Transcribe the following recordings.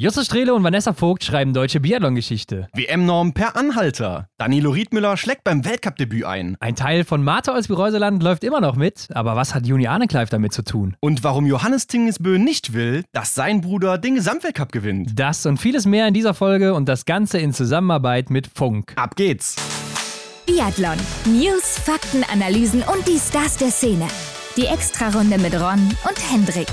Justus Strehle und Vanessa Vogt schreiben deutsche Biathlon-Geschichte. WM-Norm per Anhalter. Danilo Riedmüller schlägt beim Weltcup-Debüt ein. Ein Teil von Martha aus Bireuseland läuft immer noch mit, aber was hat Juni Arnekleif damit zu tun? Und warum Johannes Tingesbö nicht will, dass sein Bruder den Gesamtweltcup gewinnt. Das und vieles mehr in dieser Folge und das Ganze in Zusammenarbeit mit Funk. Ab geht's. Biathlon. News, Fakten, Analysen und die Stars der Szene. Die Extrarunde mit Ron und Hendrik.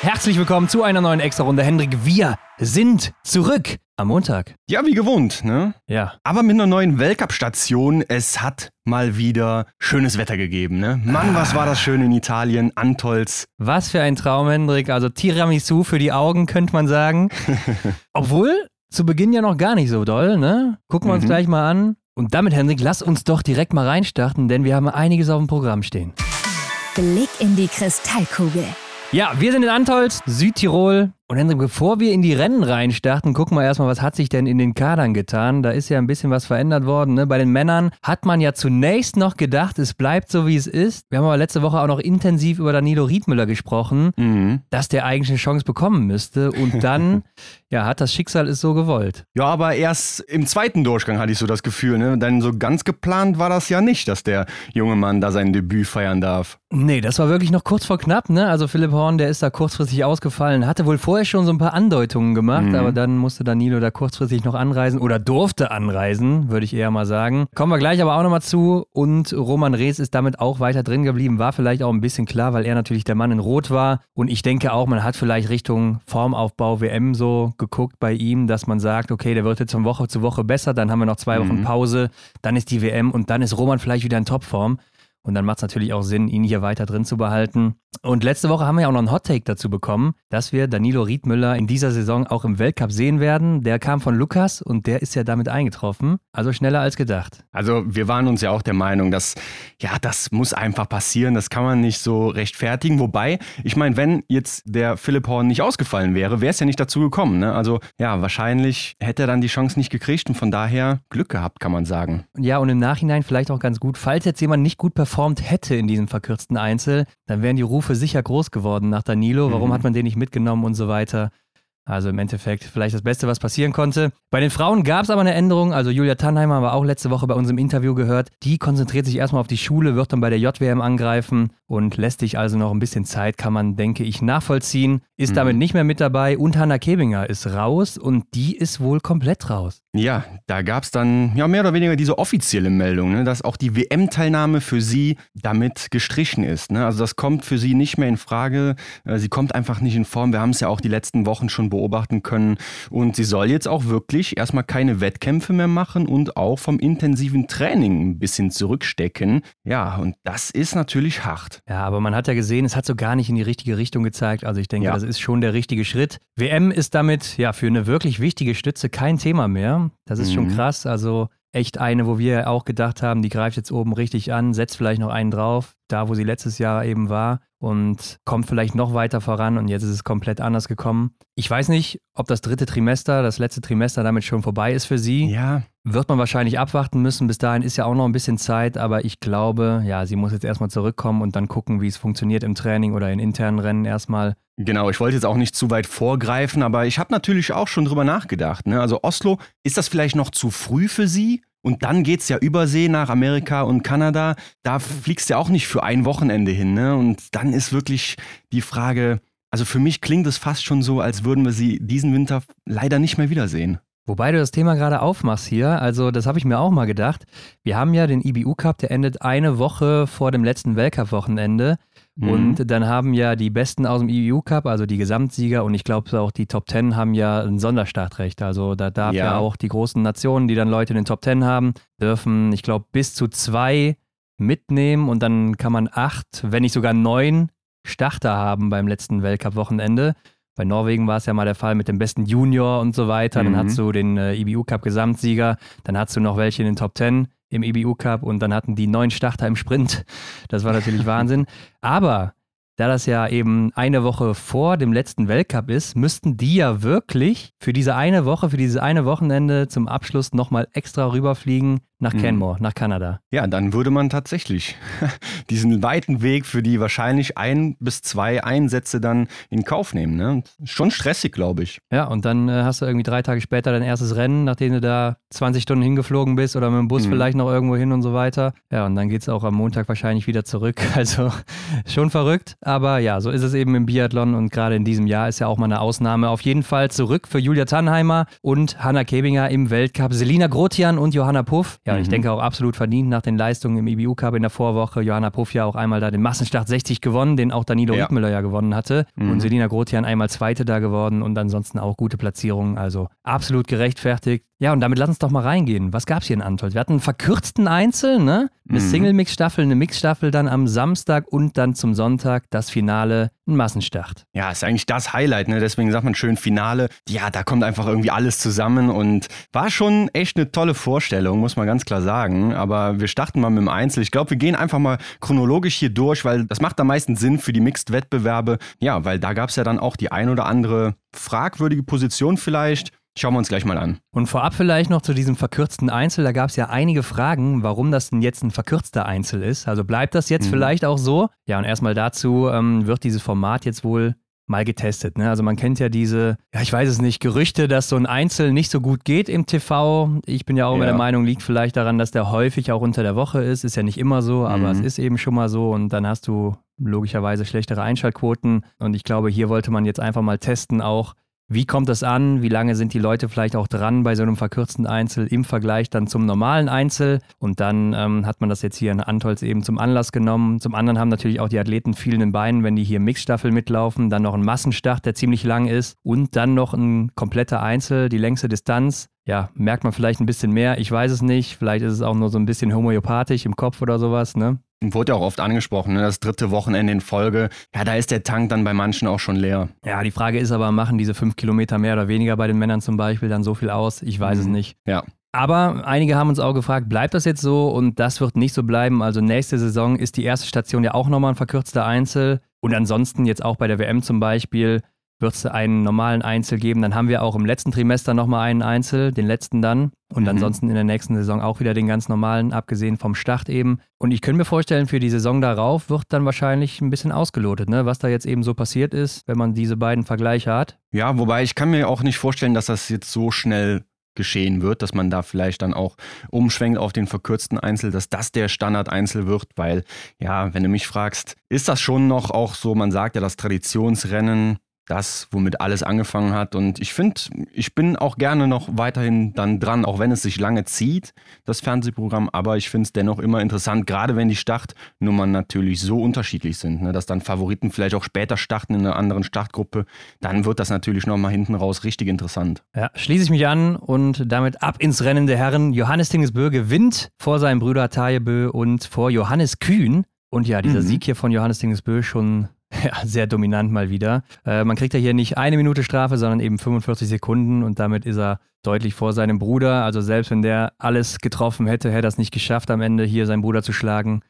Herzlich willkommen zu einer neuen Extra-Runde. Hendrik, wir sind zurück am Montag. Ja, wie gewohnt, ne? Ja. Aber mit einer neuen Weltcup-Station. Es hat mal wieder schönes Wetter gegeben, ne? Mann, was war das schön in Italien, Antolz. Was für ein Traum, Hendrik. Also Tiramisu für die Augen, könnte man sagen. Obwohl, zu Beginn ja noch gar nicht so doll, ne? Gucken wir uns Mhm. gleich mal an. Und damit, Hendrik, lass uns doch direkt mal reinstarten, denn wir haben einiges auf dem Programm stehen. Blick in die Kristallkugel. Ja, wir sind in Antolz, Südtirol. Und Hendrik, bevor wir in die Rennen reinstarten, gucken wir erstmal, was hat sich denn in den Kadern getan? Da ist ja ein bisschen was verändert worden. Ne? Bei den Männern hat man ja zunächst noch gedacht, es bleibt so, wie es ist. Wir haben aber letzte Woche auch noch intensiv über Danilo Riedmüller gesprochen, Mhm. dass der eigentlich eine Chance bekommen müsste. Und dann, ja, hat das Schicksal es so gewollt. Ja, aber erst im zweiten Durchgang hatte ich so das Gefühl, ne? Denn so ganz geplant war das ja nicht, dass der junge Mann da sein Debüt feiern darf. Nee, das war wirklich noch kurz vor knapp, ne? Also Philipp Horn, der ist da kurzfristig ausgefallen, hatte wohl vorher schon so ein paar Andeutungen gemacht, Mhm. aber dann musste Danilo da kurzfristig noch anreisen oder durfte anreisen, würde ich eher mal sagen. Kommen wir gleich aber auch nochmal zu und Roman Rees ist damit auch weiter drin geblieben, war vielleicht auch ein bisschen klar, weil er natürlich der Mann in Rot war und ich denke auch, man hat vielleicht Richtung Formaufbau WM so geguckt bei ihm, dass man sagt, okay, der wird jetzt von Woche zu Woche besser, dann haben wir noch zwei Wochen Mhm. Pause, dann ist die WM und dann ist Roman vielleicht wieder in Topform. Und dann macht es natürlich auch Sinn, ihn hier weiter drin zu behalten. Und letzte Woche haben wir ja auch noch einen Hottake dazu bekommen, dass wir Danilo Riedmüller in dieser Saison auch im Weltcup sehen werden. Der kam von Lukas und der ist ja damit eingetroffen. Also schneller als gedacht. Also wir waren uns ja auch der Meinung, dass ja, das muss einfach passieren, das kann man nicht so rechtfertigen. Wobei, ich meine, wenn jetzt der Philipp Horn nicht ausgefallen wäre, wäre es ja nicht dazu gekommen. Ne? Also ja, wahrscheinlich hätte er dann die Chance nicht gekriegt und von daher Glück gehabt, kann man sagen. Ja, und im Nachhinein vielleicht auch ganz gut, falls jetzt jemand nicht gut performt hätte in diesem verkürzten Einzel, dann wären die Rufe sicher groß geworden nach Danilo. Warum Mhm. hat man den nicht mitgenommen und so weiter? Also im Endeffekt vielleicht das Beste, was passieren konnte. Bei den Frauen gab es aber eine Änderung. Also Julia Tannheimer haben wir auch letzte Woche bei unserem Interview gehört. Die konzentriert sich erstmal auf die Schule, wird dann bei der JWM angreifen und lässt sich also noch ein bisschen Zeit, kann man, denke ich, nachvollziehen. Ist Mhm. damit nicht mehr mit dabei und Hanna Kebinger ist raus und die ist wohl komplett raus. Ja, da gab es dann ja mehr oder weniger diese offizielle Meldung, ne, dass auch die WM-Teilnahme für sie damit gestrichen ist. Ne? Also das kommt für sie nicht mehr in Frage. Äh, Sie kommt einfach nicht in Form. Wir haben es ja auch die letzten Wochen schon beobachten können. Und sie soll jetzt auch wirklich erstmal keine Wettkämpfe mehr machen und auch vom intensiven Training ein bisschen zurückstecken. Ja, und das ist natürlich hart. Ja, aber man hat ja gesehen, es hat so gar nicht in die richtige Richtung gezeigt. Also ich denke, Ja. das ist schon der richtige Schritt. WM ist damit ja für eine wirklich wichtige Stütze kein Thema mehr. Das ist schon Mhm. krass. Also echt eine, wo wir auch gedacht haben, die greift jetzt oben richtig an, setzt vielleicht noch einen drauf, da wo sie letztes Jahr eben war und kommt vielleicht noch weiter voran und jetzt ist es komplett anders gekommen. Ich weiß nicht, ob das dritte Trimester, das letzte Trimester damit schon vorbei ist für sie. Ja, Wird man wahrscheinlich abwarten müssen. Bis dahin ist ja auch noch ein bisschen Zeit, aber ich glaube, ja, sie muss jetzt erstmal zurückkommen und dann gucken, wie es funktioniert im Training oder in internen Rennen erstmal. Genau, ich wollte jetzt auch nicht zu weit vorgreifen, aber ich habe natürlich auch schon drüber nachgedacht. Ne? Also Oslo, ist das vielleicht noch zu früh für sie? Und dann geht's ja übersee nach Amerika und Kanada. Da fliegst du ja auch nicht für ein Wochenende hin. Ne? Und dann ist wirklich die Frage, also für mich klingt es fast schon so, als würden wir sie diesen Winter leider nicht mehr wiedersehen. Wobei du das Thema gerade aufmachst hier, also das habe ich mir auch mal gedacht. Wir haben ja den IBU Cup, der endet eine Woche vor dem letzten Weltcup-Wochenende. Mhm. Und dann haben ja die Besten aus dem IBU Cup, also die Gesamtsieger und ich glaube auch die Top Ten haben ja ein Sonderstartrecht. Also da darf ja. Ja. auch die großen Nationen, die dann Leute in den Top Ten haben, dürfen, ich glaube, bis zu zwei mitnehmen und dann kann man acht, wenn nicht sogar neun Starter haben beim letzten Weltcup-Wochenende. Bei Norwegen war es ja mal der Fall mit dem besten Junior und so weiter. Dann Mhm. hast du den äh, IBU Cup Gesamtsieger, dann hast du noch welche in den Top Ten im IBU Cup und dann hatten die neun Starter im Sprint. Das war natürlich Wahnsinn. Aber da das ja eben eine Woche vor dem letzten Weltcup ist, müssten die ja wirklich für diese eine Woche, für dieses eine Wochenende zum Abschluss nochmal extra rüberfliegen nach Mhm. Canmore, nach Kanada. Ja, dann würde man tatsächlich diesen weiten Weg für die wahrscheinlich ein bis zwei Einsätze dann in Kauf nehmen. Ne? Schon stressig, glaube ich. Ja, und dann äh, hast du irgendwie drei Tage später dein erstes Rennen, nachdem du da 20 Stunden hingeflogen bist oder mit dem Bus Mhm. vielleicht noch irgendwo hin und so weiter. Ja, und dann geht es auch am Montag wahrscheinlich wieder zurück. Also schon verrückt. Aber ja, so ist es eben im Biathlon und gerade in diesem Jahr ist ja auch mal eine Ausnahme. Auf jeden Fall zurück für Julia Tannheimer und Hanna Kebinger im Weltcup. Selina Grotian und Johanna Puff. Ja, und ich Mhm. denke auch absolut verdient nach den Leistungen im IBU Cup in der Vorwoche. Johanna Puff ja auch einmal da den Massenstart 60 gewonnen, den auch Danilo Ja. Riedmüller ja gewonnen hatte. Mhm. Und Selina Grotian einmal Zweite da geworden und ansonsten auch gute Platzierungen. Also absolut gerechtfertigt. Ja, und damit lass uns doch mal reingehen. Was gab's hier in Antolz? Wir hatten einen verkürzten Einzel, ne? Eine Mhm. Single-Mix-Staffel, eine Mix-Staffel dann am Samstag und dann zum Sonntag das Finale, ein Massenstart. Ja, ist eigentlich das Highlight, ne? Deswegen sagt man schön Finale. Ja, da kommt einfach irgendwie alles zusammen und war schon echt eine tolle Vorstellung, muss man ganz klar sagen. Aber wir starten mal mit dem Einzel. Ich glaube, wir gehen einfach mal chronologisch hier durch, weil das macht am meisten Sinn für die Mixed-Wettbewerbe. Ja, weil da gab es ja dann auch die ein oder andere fragwürdige Position vielleicht. Schauen wir uns gleich mal an. Und vorab vielleicht noch zu diesem verkürzten Einzel. Da gab es ja einige Fragen, warum das denn jetzt ein verkürzter Einzel ist. Also bleibt das jetzt Mhm. vielleicht auch so? Ja, und erstmal dazu ähm, wird dieses Format jetzt wohl mal getestet. Ne? Also man kennt ja diese, ja ich weiß es nicht, Gerüchte, dass so ein Einzel nicht so gut geht im TV. Ich bin ja auch immer Ja. der Meinung, liegt vielleicht daran, dass der häufig auch unter der Woche ist. Ist ja nicht immer so, aber Mhm. es ist eben schon mal so und dann hast du logischerweise schlechtere Einschaltquoten. Und ich glaube, hier wollte man jetzt einfach mal testen auch, wie kommt das an? Wie lange sind die Leute vielleicht auch dran bei so einem verkürzten Einzel im Vergleich dann zum normalen Einzel? Und dann ähm, hat man das jetzt hier in Antolz eben zum Anlass genommen. Zum anderen haben natürlich auch die Athleten viel in den Beinen, wenn die hier Mixstaffel mitlaufen. Dann noch ein Massenstart, der ziemlich lang ist. Und dann noch ein kompletter Einzel, die längste Distanz. Ja, merkt man vielleicht ein bisschen mehr. Ich weiß es nicht. Vielleicht ist es auch nur so ein bisschen homöopathisch im Kopf oder sowas, ne? Wurde ja auch oft angesprochen, ne? das dritte Wochenende in Folge. Ja, da ist der Tank dann bei manchen auch schon leer. Ja, die Frage ist aber, machen diese fünf Kilometer mehr oder weniger bei den Männern zum Beispiel dann so viel aus? Ich weiß es Mhm. nicht. Ja. Aber einige haben uns auch gefragt, bleibt das jetzt so? Und das wird nicht so bleiben. Also nächste Saison ist die erste Station ja auch nochmal ein verkürzter Einzel. Und ansonsten jetzt auch bei der WM zum Beispiel wird es einen normalen Einzel geben. Dann haben wir auch im letzten Trimester nochmal einen Einzel, den letzten dann. Und Mhm. ansonsten in der nächsten Saison auch wieder den ganz normalen, abgesehen vom Start eben. Und ich könnte mir vorstellen, für die Saison darauf wird dann wahrscheinlich ein bisschen ausgelotet, ne? was da jetzt eben so passiert ist, wenn man diese beiden Vergleiche hat. Ja, wobei ich kann mir auch nicht vorstellen, dass das jetzt so schnell geschehen wird, dass man da vielleicht dann auch umschwenkt auf den verkürzten Einzel, dass das der Standard-Einzel wird, weil, ja, wenn du mich fragst, ist das schon noch auch so, man sagt ja, das Traditionsrennen, das, womit alles angefangen hat. Und ich finde, ich bin auch gerne noch weiterhin dann dran, auch wenn es sich lange zieht, das Fernsehprogramm. Aber ich finde es dennoch immer interessant, gerade wenn die Startnummern natürlich so unterschiedlich sind, ne, dass dann Favoriten vielleicht auch später starten in einer anderen Startgruppe. Dann wird das natürlich nochmal hinten raus richtig interessant. Ja, schließe ich mich an und damit ab ins Rennen der Herren. Johannes Tingesbö gewinnt vor seinem Bruder Tajebö und vor Johannes Kühn. Und ja, dieser Mhm. Sieg hier von Johannes Tingesbö schon ja, sehr dominant mal wieder. Äh, man kriegt ja hier nicht eine Minute Strafe, sondern eben 45 Sekunden und damit ist er deutlich vor seinem Bruder. Also selbst wenn der alles getroffen hätte, hätte er es nicht geschafft, am Ende hier seinen Bruder zu schlagen.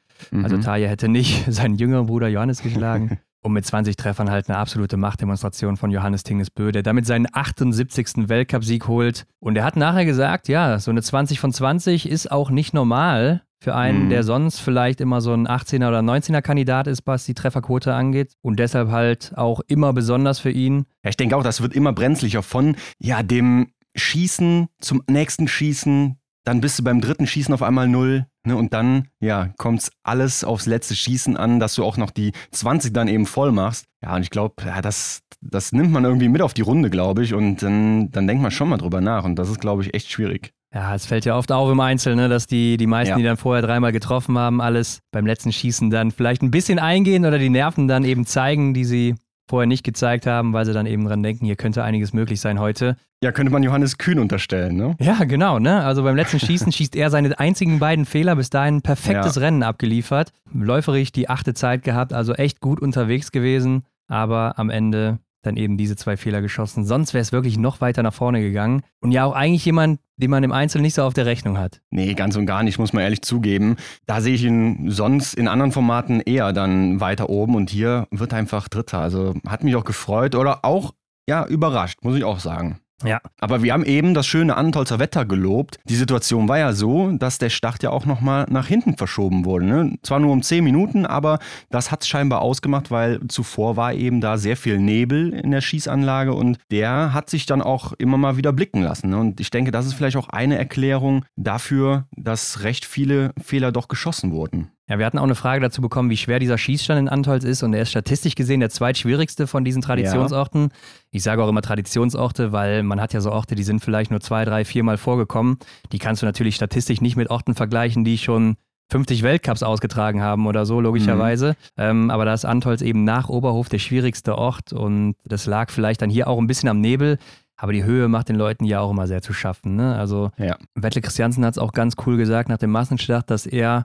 Also Mhm. Taje hätte nicht seinen jüngeren Bruder Johannes geschlagen. Und mit 20 Treffern halt eine absolute Machtdemonstration von Johannes Tingesbö, der damit seinen 78. Weltcupsieg holt. Und er hat nachher gesagt, ja, so eine 20 von 20 ist auch nicht normal für einen, Mhm. der sonst vielleicht immer so ein 18er oder 19er Kandidat ist, was die Trefferquote angeht. Und deshalb halt auch immer besonders für ihn. Ja, ich denke auch, das wird immer brenzlicher von ja, dem Schießen zum nächsten Schießen. Dann bist du beim dritten Schießen auf einmal null. Ne, und dann, ja, kommt alles aufs letzte Schießen an, dass du auch noch die 20 dann eben voll machst. Ja, und ich glaube, ja, das, das nimmt man irgendwie mit auf die Runde, glaube ich. Und dann, dann denkt man schon mal drüber nach. Und das ist, glaube ich, echt schwierig. Ja, es fällt ja oft auf im Einzel, ne, dass die, die meisten, Ja. die dann vorher dreimal getroffen haben, alles beim letzten Schießen dann vielleicht ein bisschen eingehen oder die Nerven dann eben zeigen, die sie vorher nicht gezeigt haben, weil sie dann eben dran denken, hier könnte einiges möglich sein heute. Ja, könnte man Johannes Kühn unterstellen, ne? Ja, genau, ne? Also beim letzten Schießen schießt er seine einzigen beiden Fehler, bis dahin ein perfektes Ja. Rennen abgeliefert. Läuferig die achte Zeit gehabt, also echt gut unterwegs gewesen, aber am Ende dann eben diese zwei Fehler geschossen. Sonst wäre es wirklich noch weiter nach vorne gegangen. Und ja, auch eigentlich jemand, den man im Einzel nicht so auf der Rechnung hat. Nee, ganz und gar nicht, muss man ehrlich zugeben. Da sehe ich ihn sonst in anderen Formaten eher dann weiter oben und hier wird einfach Dritter. Also hat mich auch gefreut oder auch, ja, überrascht, muss ich auch sagen. Ja. Aber wir haben eben das schöne Antolzer Wetter gelobt. Die Situation war ja so, dass der Start ja auch nochmal nach hinten verschoben wurde. Ne? Zwar nur um 10 Minuten, aber das hat es scheinbar ausgemacht, weil zuvor war eben da sehr viel Nebel in der Schießanlage und der hat sich dann auch immer mal wieder blicken lassen. Ne? Und ich denke, das ist vielleicht auch eine Erklärung dafür, dass recht viele Fehler doch geschossen wurden. Ja, wir hatten auch eine Frage dazu bekommen, wie schwer dieser Schießstand in Antolz ist und er ist statistisch gesehen der zweitschwierigste von diesen Traditionsorten. Ja. Ich sage auch immer Traditionsorte, weil man hat ja so Orte, die sind vielleicht nur zwei, drei, viermal vorgekommen. Die kannst du natürlich statistisch nicht mit Orten vergleichen, die schon 50 Weltcups ausgetragen haben oder so, logischerweise. Mhm. Ähm, aber da ist Antolz eben nach Oberhof der schwierigste Ort und das lag vielleicht dann hier auch ein bisschen am Nebel. Aber die Höhe macht den Leuten ja auch immer sehr zu schaffen. Ne? Also ja. Wettle Christiansen hat es auch ganz cool gesagt nach dem Massenstart, dass er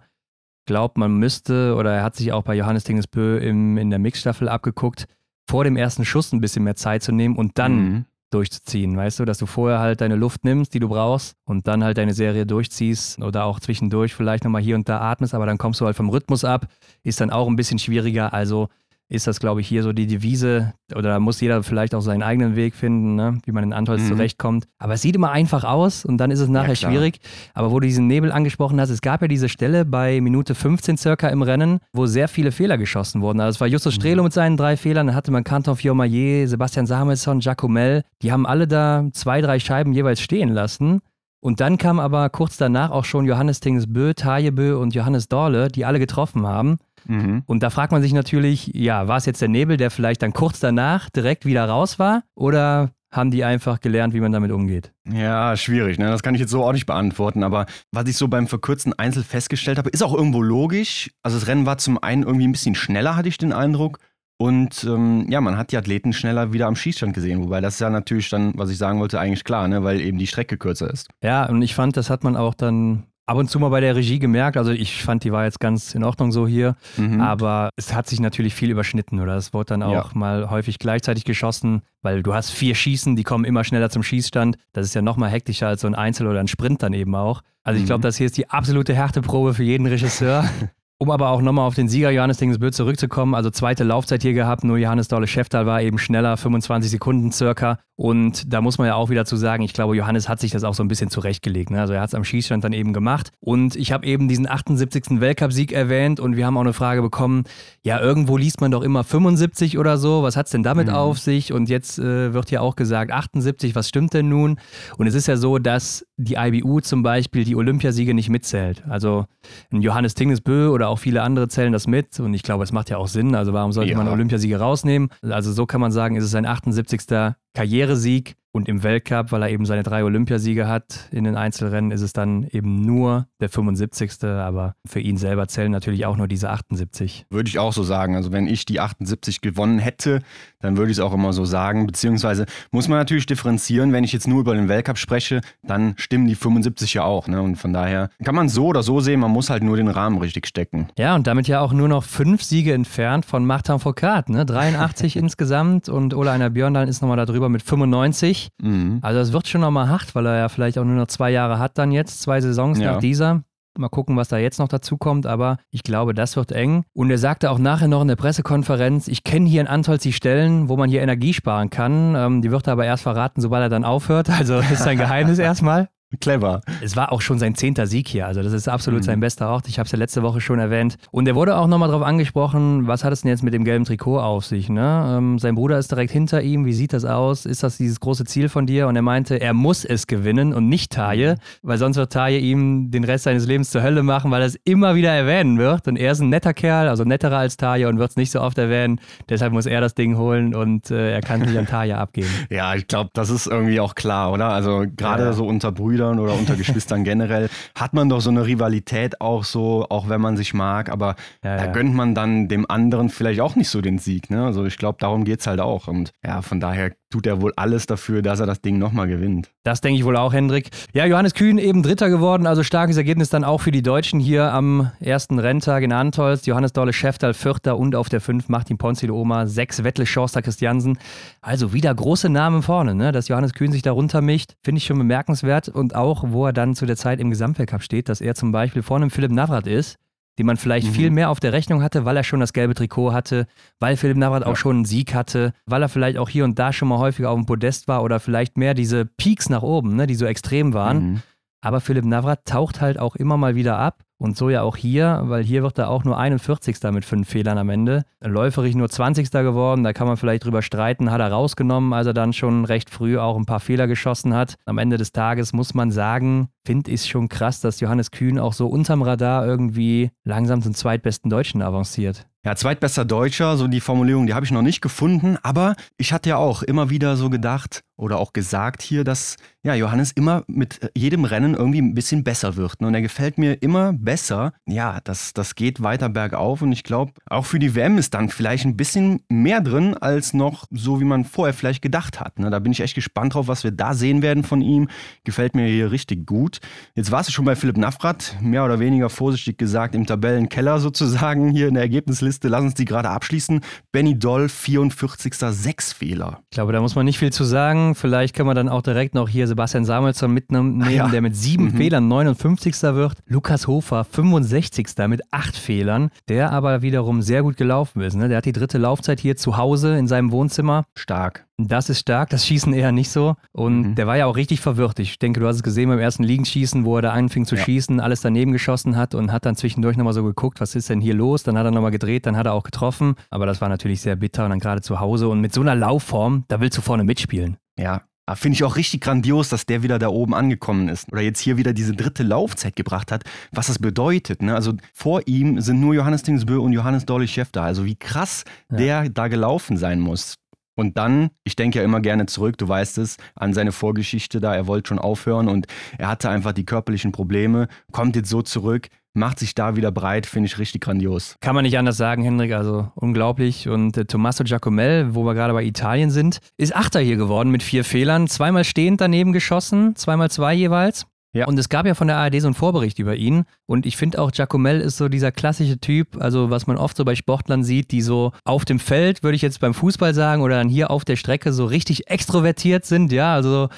glaubt, man müsste, oder er hat sich auch bei Johannes Tingesbö im, in der Mixstaffel abgeguckt, vor dem ersten Schuss ein bisschen mehr Zeit zu nehmen und dann mhm. durchzuziehen. Weißt du, dass du vorher halt deine Luft nimmst, die du brauchst, und dann halt deine Serie durchziehst oder auch zwischendurch vielleicht nochmal hier und da atmest, aber dann kommst du halt vom Rhythmus ab, ist dann auch ein bisschen schwieriger. Also ist das, glaube ich, hier so die Devise. Oder da muss jeder vielleicht auch seinen eigenen Weg finden, ne? wie man in Antolz mhm. zurechtkommt. Aber es sieht immer einfach aus und dann ist es nachher ja, schwierig. Aber wo du diesen Nebel angesprochen hast, es gab ja diese Stelle bei Minute 15 circa im Rennen, wo sehr viele Fehler geschossen wurden. Also es war Justus mhm. Strelo mit seinen drei Fehlern, dann hatte man Kanton Fiormaillet, Sebastian Samuelsson, Giacomel. Die haben alle da zwei, drei Scheiben jeweils stehen lassen. Und dann kam aber kurz danach auch schon Johannes Tingesbö, Tajebö und Johannes Dorle, die alle getroffen haben. Mhm. Und da fragt man sich natürlich, ja, war es jetzt der Nebel, der vielleicht dann kurz danach direkt wieder raus war? Oder haben die einfach gelernt, wie man damit umgeht? Ja, schwierig. Ne? Das kann ich jetzt so auch nicht beantworten. Aber was ich so beim verkürzten Einzel festgestellt habe, ist auch irgendwo logisch. Also das Rennen war zum einen irgendwie ein bisschen schneller, hatte ich den Eindruck. Und ähm, ja, man hat die Athleten schneller wieder am Schießstand gesehen. Wobei das ist ja natürlich dann, was ich sagen wollte, eigentlich klar, ne? weil eben die Strecke kürzer ist. Ja, und ich fand, das hat man auch dann ab und zu mal bei der Regie gemerkt. Also ich fand, die war jetzt ganz in Ordnung so hier. Mhm. Aber es hat sich natürlich viel überschnitten oder es wurde dann auch ja. mal häufig gleichzeitig geschossen, weil du hast vier Schießen, die kommen immer schneller zum Schießstand. Das ist ja nochmal hektischer als so ein Einzel oder ein Sprint dann eben auch. Also ich glaube, mhm. das hier ist die absolute Härteprobe für jeden Regisseur. Um aber auch nochmal auf den Sieger Johannes Dingensbö zurückzukommen, also zweite Laufzeit hier gehabt, nur Johannes Dolle Schäftal war eben schneller, 25 Sekunden circa. Und da muss man ja auch wieder zu sagen, ich glaube, Johannes hat sich das auch so ein bisschen zurechtgelegt. Ne? Also er hat es am Schießstand dann eben gemacht. Und ich habe eben diesen 78. Weltcupsieg erwähnt und wir haben auch eine Frage bekommen, ja, irgendwo liest man doch immer 75 oder so, was hat es denn damit mhm. auf sich? Und jetzt äh, wird hier auch gesagt 78, was stimmt denn nun? Und es ist ja so, dass die IBU zum Beispiel die Olympiasiege nicht mitzählt. Also Johannes Tingesbö oder auch viele andere zählen das mit und ich glaube, es macht ja auch Sinn. Also warum sollte ja. man Olympiasiege rausnehmen? Also so kann man sagen, ist es ein 78. Karrieresieg und im Weltcup, weil er eben seine drei Olympiasiege hat in den Einzelrennen, ist es dann eben nur der 75. Aber für ihn selber zählen natürlich auch nur diese 78. Würde ich auch so sagen. Also wenn ich die 78 gewonnen hätte, dann würde ich es auch immer so sagen. Beziehungsweise muss man natürlich differenzieren. Wenn ich jetzt nur über den Weltcup spreche, dann stimmen die 75 ja auch. Ne? Und von daher kann man so oder so sehen, man muss halt nur den Rahmen richtig stecken. Ja, und damit ja auch nur noch fünf Siege entfernt von Martin Foucault. Ne? 83 insgesamt und Ola Einer Björndal ist nochmal darüber mit 95. Mhm. Also es wird schon nochmal hart, weil er ja vielleicht auch nur noch zwei Jahre hat dann jetzt, zwei Saisons ja. nach dieser. Mal gucken, was da jetzt noch dazu kommt, aber ich glaube, das wird eng. Und er sagte auch nachher noch in der Pressekonferenz, ich kenne hier in Antolz die Stellen, wo man hier Energie sparen kann. Ähm, die wird er aber erst verraten, sobald er dann aufhört. Also ist ein Geheimnis erstmal. Clever. Es war auch schon sein zehnter Sieg hier. Also, das ist absolut mhm. sein bester Ort. Ich habe es ja letzte Woche schon erwähnt. Und er wurde auch nochmal darauf angesprochen, was hat es denn jetzt mit dem gelben Trikot auf sich? Ne? Ähm, sein Bruder ist direkt hinter ihm. Wie sieht das aus? Ist das dieses große Ziel von dir? Und er meinte, er muss es gewinnen und nicht Taje, weil sonst wird Taje ihm den Rest seines Lebens zur Hölle machen, weil er es immer wieder erwähnen wird. Und er ist ein netter Kerl, also netterer als Taje und wird es nicht so oft erwähnen. Deshalb muss er das Ding holen und äh, er kann nicht an Taje abgeben. Ja, ich glaube, das ist irgendwie auch klar, oder? Also, gerade ja. so unter Brüdern Brüdern oder unter Geschwistern generell hat man doch so eine Rivalität auch so, auch wenn man sich mag, aber ja, da ja. gönnt man dann dem anderen vielleicht auch nicht so den Sieg. Ne? Also ich glaube, darum geht es halt auch. Und ja, von daher tut er wohl alles dafür, dass er das Ding nochmal gewinnt. Das denke ich wohl auch, Hendrik. Ja, Johannes Kühn eben Dritter geworden, also starkes Ergebnis dann auch für die Deutschen hier am ersten Renntag in Antolz. Johannes Dolle Schäftal Vierter und auf der Fünf Martin Ponzi Oma, sechs Wettle Schorster Christiansen. Also wieder große Namen vorne, ne? dass Johannes Kühn sich da runtermischt, finde ich schon bemerkenswert und auch, wo er dann zu der Zeit im Gesamtweltcup steht, dass er zum Beispiel vorne im Philipp Navrat ist den man vielleicht Mhm. viel mehr auf der Rechnung hatte, weil er schon das gelbe Trikot hatte, weil Philipp Navrat Ja. auch schon einen Sieg hatte, weil er vielleicht auch hier und da schon mal häufiger auf dem Podest war oder vielleicht mehr diese Peaks nach oben, ne, die so extrem waren. Mhm. Aber Philipp Navrat taucht halt auch immer mal wieder ab. Und so ja auch hier, weil hier wird er auch nur 41. mit fünf Fehlern am Ende. Läuferig nur 20. geworden, da kann man vielleicht drüber streiten, hat er rausgenommen, als er dann schon recht früh auch ein paar Fehler geschossen hat. Am Ende des Tages muss man sagen, finde ich schon krass, dass Johannes Kühn auch so unterm Radar irgendwie langsam zum zweitbesten Deutschen avanciert. Ja, zweitbester Deutscher, so die Formulierung, die habe ich noch nicht gefunden, aber ich hatte ja auch immer wieder so gedacht oder auch gesagt hier, dass ja, Johannes immer mit jedem Rennen irgendwie ein bisschen besser wird. Ne? Und er gefällt mir immer besser. Ja, das, das geht weiter bergauf und ich glaube, auch für die WM ist dann vielleicht ein bisschen mehr drin, als noch so, wie man vorher vielleicht gedacht hat. Ne? Da bin ich echt gespannt drauf, was wir da sehen werden von ihm. Gefällt mir hier richtig gut. Jetzt warst du schon bei Philipp Navrat, mehr oder weniger vorsichtig gesagt, im Tabellenkeller sozusagen hier in der Ergebnisliste. Lass uns die gerade abschließen. Benny Doll, 44. sechs Fehler. Ich glaube, da muss man nicht viel zu sagen. Vielleicht können wir dann auch direkt noch hier Sebastian Samuelsson mitnehmen, Ah ja. der mit sieben Mhm. Fehlern 59. wird. Lukas Hofer 65. mit acht Fehlern, der aber wiederum sehr gut gelaufen ist. Ne? Der hat die dritte Laufzeit hier zu Hause in seinem Wohnzimmer. Stark. Das ist stark, das Schießen eher nicht so. Und Mhm. der war ja auch richtig verwirrt. Ich denke, du hast es gesehen beim ersten Liegenschießen, wo er da anfing zu Ja. schießen, alles daneben geschossen hat und hat dann zwischendurch nochmal so geguckt, was ist denn hier los? Dann hat er nochmal gedreht, dann hat er auch getroffen. Aber das war natürlich sehr bitter und dann gerade zu Hause. Und mit so einer Laufform, da willst du vorne mitspielen. Ja. Finde ich auch richtig grandios, dass der wieder da oben angekommen ist. Oder jetzt hier wieder diese dritte Laufzeit gebracht hat, was das bedeutet. Ne? Also vor ihm sind nur Johannes Dingsbö und Johannes Dolly-Chef da. Also wie krass Ja. der da gelaufen sein muss. Und dann, ich denke ja immer gerne zurück, du weißt es, an seine Vorgeschichte da. Er wollte schon aufhören und er hatte einfach die körperlichen Probleme, kommt jetzt so zurück, macht sich da wieder breit, finde ich richtig grandios. Kann man nicht anders sagen, Hendrik, also unglaublich. Und äh, Tommaso Giacomel, wo wir gerade bei Italien sind, ist Achter hier geworden mit vier Fehlern. Zweimal stehend daneben geschossen, zweimal zwei jeweils. Ja. Und es gab ja von der ARD so einen Vorbericht über ihn. Und ich finde auch, Giacomel ist so dieser klassische Typ, also was man oft so bei Sportlern sieht, die so auf dem Feld, würde ich jetzt beim Fußball sagen, oder dann hier auf der Strecke so richtig extrovertiert sind, ja, also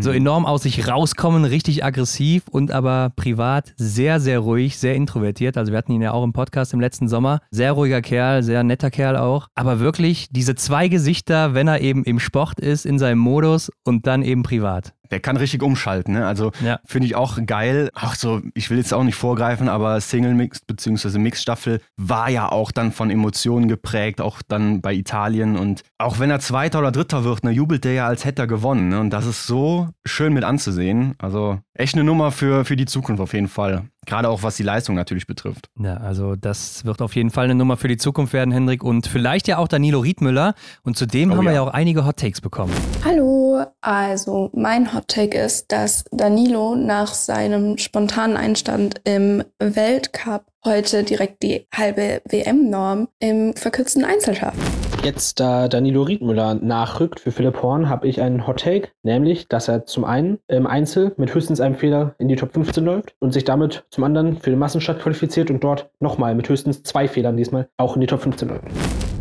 so enorm aus sich rauskommen, richtig aggressiv und aber privat sehr, sehr ruhig, sehr introvertiert. Also wir hatten ihn ja auch im Podcast im letzten Sommer. Sehr ruhiger Kerl, sehr netter Kerl auch. Aber wirklich diese zwei Gesichter, wenn er eben im Sport ist, in seinem Modus und dann eben privat. Der kann richtig umschalten, ne? Also Ja. finde ich auch geil. Auch so, ich will jetzt auch nicht vorgreifen, aber Single Mix bzw. Mix-Staffel war ja auch dann von Emotionen geprägt, auch dann bei Italien. Und auch wenn er Zweiter oder Dritter wird, ne, jubelt der ja, als hätte er gewonnen. Ne? Und das ist so schön mit anzusehen. Also echt eine Nummer für, für die Zukunft auf jeden Fall. Gerade auch was die Leistung natürlich betrifft. Ja, also das wird auf jeden Fall eine Nummer für die Zukunft werden, Hendrik. Und vielleicht ja auch Danilo Riedmüller. Und zudem Oh haben wir ja. ja auch einige Hot Takes bekommen. Hallo, also mein Hot Take ist, dass Danilo nach seinem spontanen Einstand im Weltcup heute direkt die halbe WM-Norm im verkürzten Einzel schafft. Jetzt, da Danilo Riedmüller nachrückt für Philipp Horn, habe ich einen Hot Take, nämlich, dass er zum einen im Einzel mit höchstens einem Fehler in die Top 15 läuft und sich damit zum anderen für den Massenstart qualifiziert und dort nochmal mit höchstens zwei Fehlern diesmal auch in die Top 15 läuft.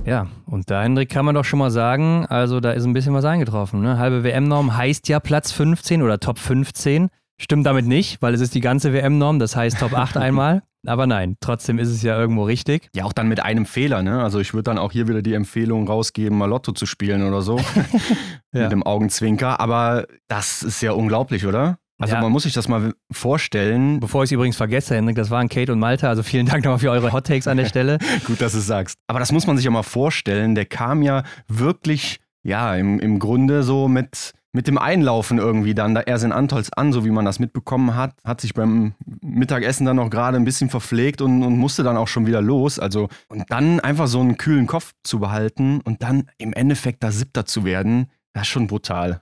Ja, und da, Hendrik, kann man doch schon mal sagen, also da ist ein bisschen was eingetroffen. Ne? Halbe WM-Norm heißt ja Platz 15 oder Top 15. Stimmt damit nicht, weil es ist die ganze WM-Norm, das heißt Top 8 einmal. Aber nein, trotzdem ist es ja irgendwo richtig. Ja, auch dann mit einem Fehler, ne? Also ich würde dann auch hier wieder die Empfehlung rausgeben, mal Lotto zu spielen oder so. Ja. Mit dem Augenzwinker. Aber das ist ja unglaublich, oder? Also Ja. man muss sich das mal vorstellen. Bevor ich es übrigens vergesse, Hendrik, das waren Kate und Malte, also vielen Dank nochmal für eure Hot Takes an der Stelle. Gut, dass du es sagst. Aber das muss man sich ja mal vorstellen. Der kam ja wirklich, ja, im, im Grunde so mit, mit dem Einlaufen irgendwie dann da erst in Antolz an, so wie man das mitbekommen hat. Hat sich beim Mittagessen dann noch gerade ein bisschen verpflegt und, und musste dann auch schon wieder los. Also, und dann einfach so einen kühlen Kopf zu behalten und dann im Endeffekt da Siebter zu werden, das ist schon brutal.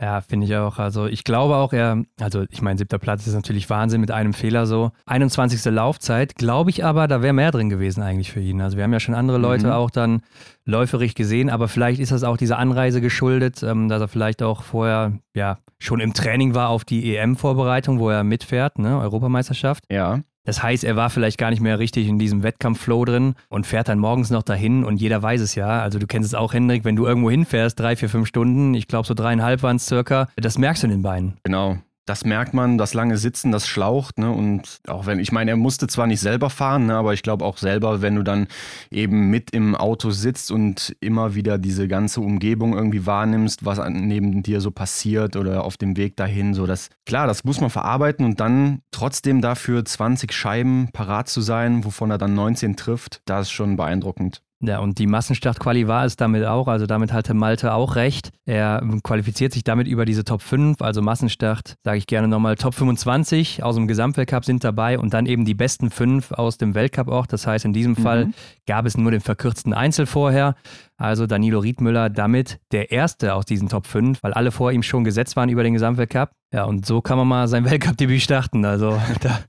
Ja, finde ich auch. Also ich glaube auch, er, also ich meine, siebter Platz ist natürlich Wahnsinn mit einem Fehler so. 21. Laufzeit, glaube ich aber, da wäre mehr drin gewesen eigentlich für ihn. Also wir haben ja schon andere Leute Mhm. auch dann läuferig gesehen, aber vielleicht ist das auch dieser Anreise geschuldet, ähm, dass er vielleicht auch vorher, ja, schon im Training war auf die EM-Vorbereitung, wo er mitfährt, ne, Europameisterschaft. Ja. Das heißt, er war vielleicht gar nicht mehr richtig in diesem Wettkampfflow drin und fährt dann morgens noch dahin und jeder weiß es ja. Also du kennst es auch, Hendrik, wenn du irgendwo hinfährst, drei, vier, fünf Stunden, ich glaube so dreieinhalb waren es circa, das merkst du in den Beinen. Genau. Das merkt man, das lange Sitzen, das schlaucht. Ne? Und auch wenn, ich meine, er musste zwar nicht selber fahren, ne? aber ich glaube auch selber, wenn du dann eben mit im Auto sitzt und immer wieder diese ganze Umgebung irgendwie wahrnimmst, was neben dir so passiert oder auf dem Weg dahin, so das, klar, das muss man verarbeiten und dann trotzdem dafür 20 Scheiben parat zu sein, wovon er dann 19 trifft, das ist schon beeindruckend. Ja, und die Massenstart-Quali war es damit auch. Also damit hatte Malte auch recht. Er qualifiziert sich damit über diese Top 5. Also Massenstart, sage ich gerne nochmal, Top 25 aus dem Gesamtweltcup sind dabei und dann eben die besten fünf aus dem Weltcup auch. Das heißt, in diesem mhm. Fall gab es nur den verkürzten Einzel vorher. Also Danilo Riedmüller damit der Erste aus diesen Top 5, weil alle vor ihm schon gesetzt waren über den Gesamtweltcup. Ja, und so kann man mal sein Weltcup-Debüt starten. Also da,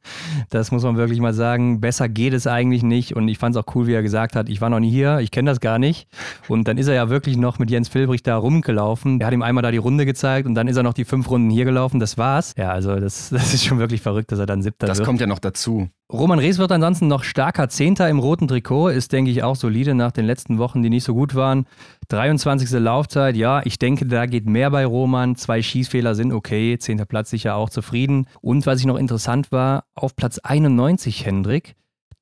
das muss man wirklich mal sagen. Besser geht es eigentlich nicht. Und ich fand es auch cool, wie er gesagt hat, ich war noch nie hier, ich kenne das gar nicht. Und dann ist er ja wirklich noch mit Jens Filbrich da rumgelaufen. Er hat ihm einmal da die Runde gezeigt und dann ist er noch die fünf Runden hier gelaufen. Das war's. Ja, also das, das ist schon wirklich verrückt, dass er dann siebter das wird. Das kommt ja noch dazu. Roman Rees wird ansonsten noch starker Zehnter im roten Trikot, ist, denke ich, auch solide nach den letzten Wochen, die nicht so gut waren. 23. Laufzeit, ja, ich denke, da geht mehr bei Roman. Zwei Schießfehler sind okay, zehnter Platz sicher auch zufrieden. Und was ich noch interessant war, auf Platz 91, Hendrik,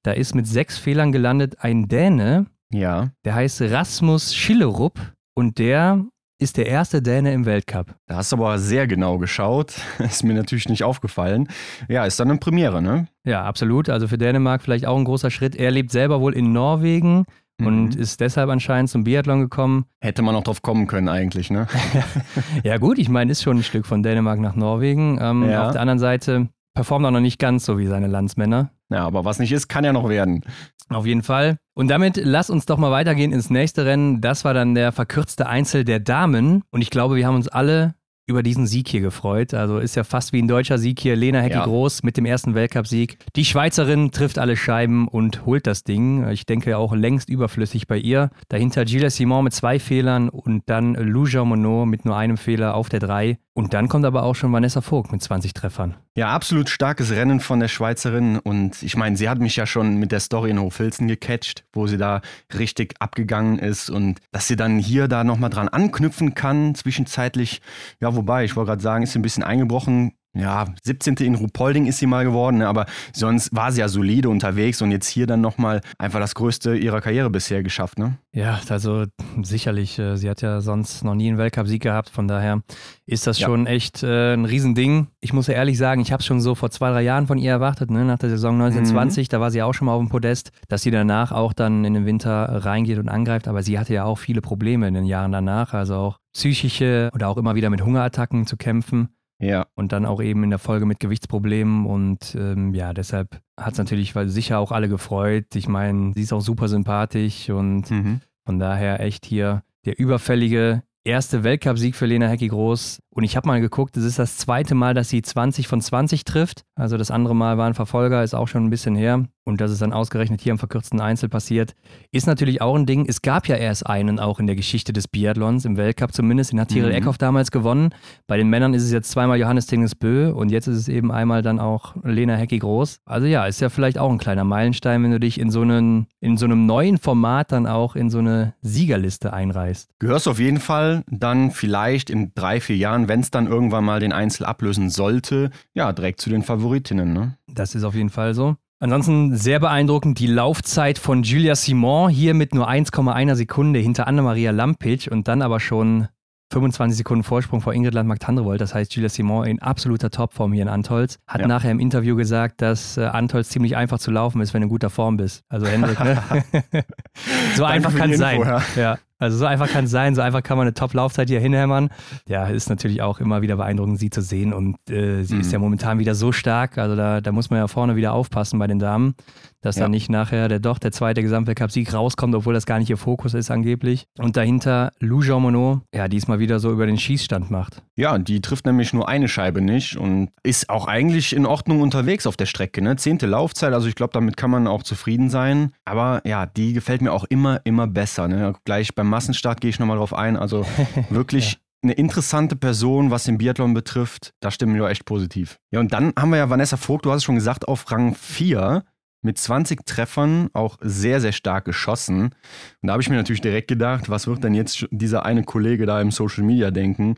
da ist mit sechs Fehlern gelandet ein Däne. Ja. Der heißt Rasmus Schillerup und der ist der erste Däne im Weltcup. Da hast du aber sehr genau geschaut. Ist mir natürlich nicht aufgefallen. Ja, ist dann eine Premiere, ne? Ja, absolut. Also für Dänemark vielleicht auch ein großer Schritt. Er lebt selber wohl in Norwegen mhm. und ist deshalb anscheinend zum Biathlon gekommen. Hätte man auch drauf kommen können eigentlich, ne? ja gut, ich meine, ist schon ein Stück von Dänemark nach Norwegen. Ähm, ja. Auf der anderen Seite performt er noch nicht ganz so wie seine Landsmänner. Ja, aber was nicht ist, kann ja noch werden. Auf jeden Fall. Und damit lass uns doch mal weitergehen ins nächste Rennen. Das war dann der verkürzte Einzel der Damen. Und ich glaube, wir haben uns alle über diesen Sieg hier gefreut. Also ist ja fast wie ein deutscher Sieg hier. Lena Hecki ja. Groß mit dem ersten Weltcupsieg. Die Schweizerin trifft alle Scheiben und holt das Ding. Ich denke auch längst überflüssig bei ihr. Dahinter Gilles Simon mit zwei Fehlern und dann Lou Monod mit nur einem Fehler auf der 3. Und dann kommt aber auch schon Vanessa Vogt mit 20 Treffern. Ja, absolut starkes Rennen von der Schweizerin. Und ich meine, sie hat mich ja schon mit der Story in Hofilzen gecatcht, wo sie da richtig abgegangen ist. Und dass sie dann hier da nochmal dran anknüpfen kann, zwischenzeitlich, ja, wobei, ich wollte gerade sagen, ist ein bisschen eingebrochen ja, 17. in Rupolding ist sie mal geworden, ne, aber sonst war sie ja solide unterwegs und jetzt hier dann nochmal einfach das Größte ihrer Karriere bisher geschafft, ne? Ja, also sicherlich. Äh, sie hat ja sonst noch nie einen Weltcup-Sieg gehabt, von daher ist das ja. schon echt äh, ein Riesending. Ich muss ja ehrlich sagen, ich habe es schon so vor zwei, drei Jahren von ihr erwartet, ne? nach der Saison 1920, mhm. da war sie auch schon mal auf dem Podest, dass sie danach auch dann in den Winter reingeht und angreift, aber sie hatte ja auch viele Probleme in den Jahren danach, also auch psychische oder auch immer wieder mit Hungerattacken zu kämpfen. Ja. Und dann auch eben in der Folge mit Gewichtsproblemen. Und ähm, ja, deshalb hat es natürlich sicher auch alle gefreut. Ich meine, sie ist auch super sympathisch und mhm. von daher echt hier der überfällige erste Weltcupsieg für Lena Hecki Groß. Und ich habe mal geguckt, es ist das zweite Mal, dass sie 20 von 20 trifft. Also das andere Mal war ein Verfolger, ist auch schon ein bisschen her. Und dass es dann ausgerechnet hier im verkürzten Einzel passiert, ist natürlich auch ein Ding. Es gab ja erst einen auch in der Geschichte des Biathlons, im Weltcup zumindest. Den hat Tyrell mhm. Eckhoff damals gewonnen. Bei den Männern ist es jetzt zweimal Johannes Tinges Bö und jetzt ist es eben einmal dann auch Lena Hecki Groß. Also ja, ist ja vielleicht auch ein kleiner Meilenstein, wenn du dich in so, einen, in so einem neuen Format dann auch in so eine Siegerliste einreißt. Gehörst auf jeden Fall dann vielleicht in drei, vier Jahren, wenn es dann irgendwann mal den Einzel ablösen sollte, ja, direkt zu den Favoritinnen. Ne? Das ist auf jeden Fall so. Ansonsten sehr beeindruckend die Laufzeit von Julia Simon, hier mit nur 1,1 Sekunde hinter Anna-Maria Lampic und dann aber schon 25 Sekunden Vorsprung vor Ingrid Landmark-Tandrevold. Das heißt, Julia Simon in absoluter Topform hier in Antolz. Hat ja. nachher im Interview gesagt, dass äh, Antolz ziemlich einfach zu laufen ist, wenn du in guter Form bist. Also Hendrik, ne? so einfach kann es sein. Ja. Also so einfach kann es sein, so einfach kann man eine Top-Laufzeit hier hinhämmern. Ja, ist natürlich auch immer wieder beeindruckend, sie zu sehen. Und äh, sie mhm. ist ja momentan wieder so stark. Also da, da muss man ja vorne wieder aufpassen bei den Damen, dass ja. da nicht nachher der doch der zweite Gesamtweltcup-Sieg rauskommt, obwohl das gar nicht ihr Fokus ist angeblich. Und dahinter Lou Jean Monod, ja, diesmal wieder so über den Schießstand macht. Ja, die trifft nämlich nur eine Scheibe nicht und ist auch eigentlich in Ordnung unterwegs auf der Strecke. Ne? Zehnte Laufzeit, also ich glaube, damit kann man auch zufrieden sein. Aber ja, die gefällt mir auch immer, immer besser. Ne? Gleich beim Massenstart gehe ich nochmal drauf ein. Also wirklich. ja eine interessante Person, was den Biathlon betrifft. Da stimmen wir echt positiv. Ja, und dann haben wir ja Vanessa Vogt, du hast es schon gesagt, auf Rang 4. mit 20 Treffern auch sehr, sehr stark geschossen. Und da habe ich mir natürlich direkt gedacht, was wird denn jetzt dieser eine Kollege da im Social Media denken,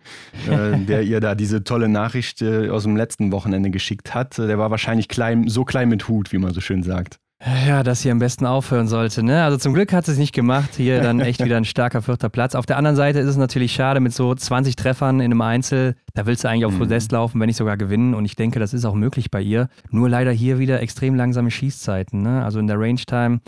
äh, der ihr da diese tolle Nachricht äh, aus dem letzten Wochenende geschickt hat. Der war wahrscheinlich klein, so klein mit Hut, wie man so schön sagt. Ja, dass sie am besten aufhören sollte. Ne? Also zum Glück hat sie es nicht gemacht. Hier dann echt wieder ein starker vierter Platz. Auf der anderen Seite ist es natürlich schade mit so 20 Treffern in einem Einzel. Da willst du eigentlich auf mhm. Podest laufen, wenn nicht sogar gewinnen. Und ich denke, das ist auch möglich bei ihr. Nur leider hier wieder extrem langsame Schießzeiten. Ne? Also in der Range Time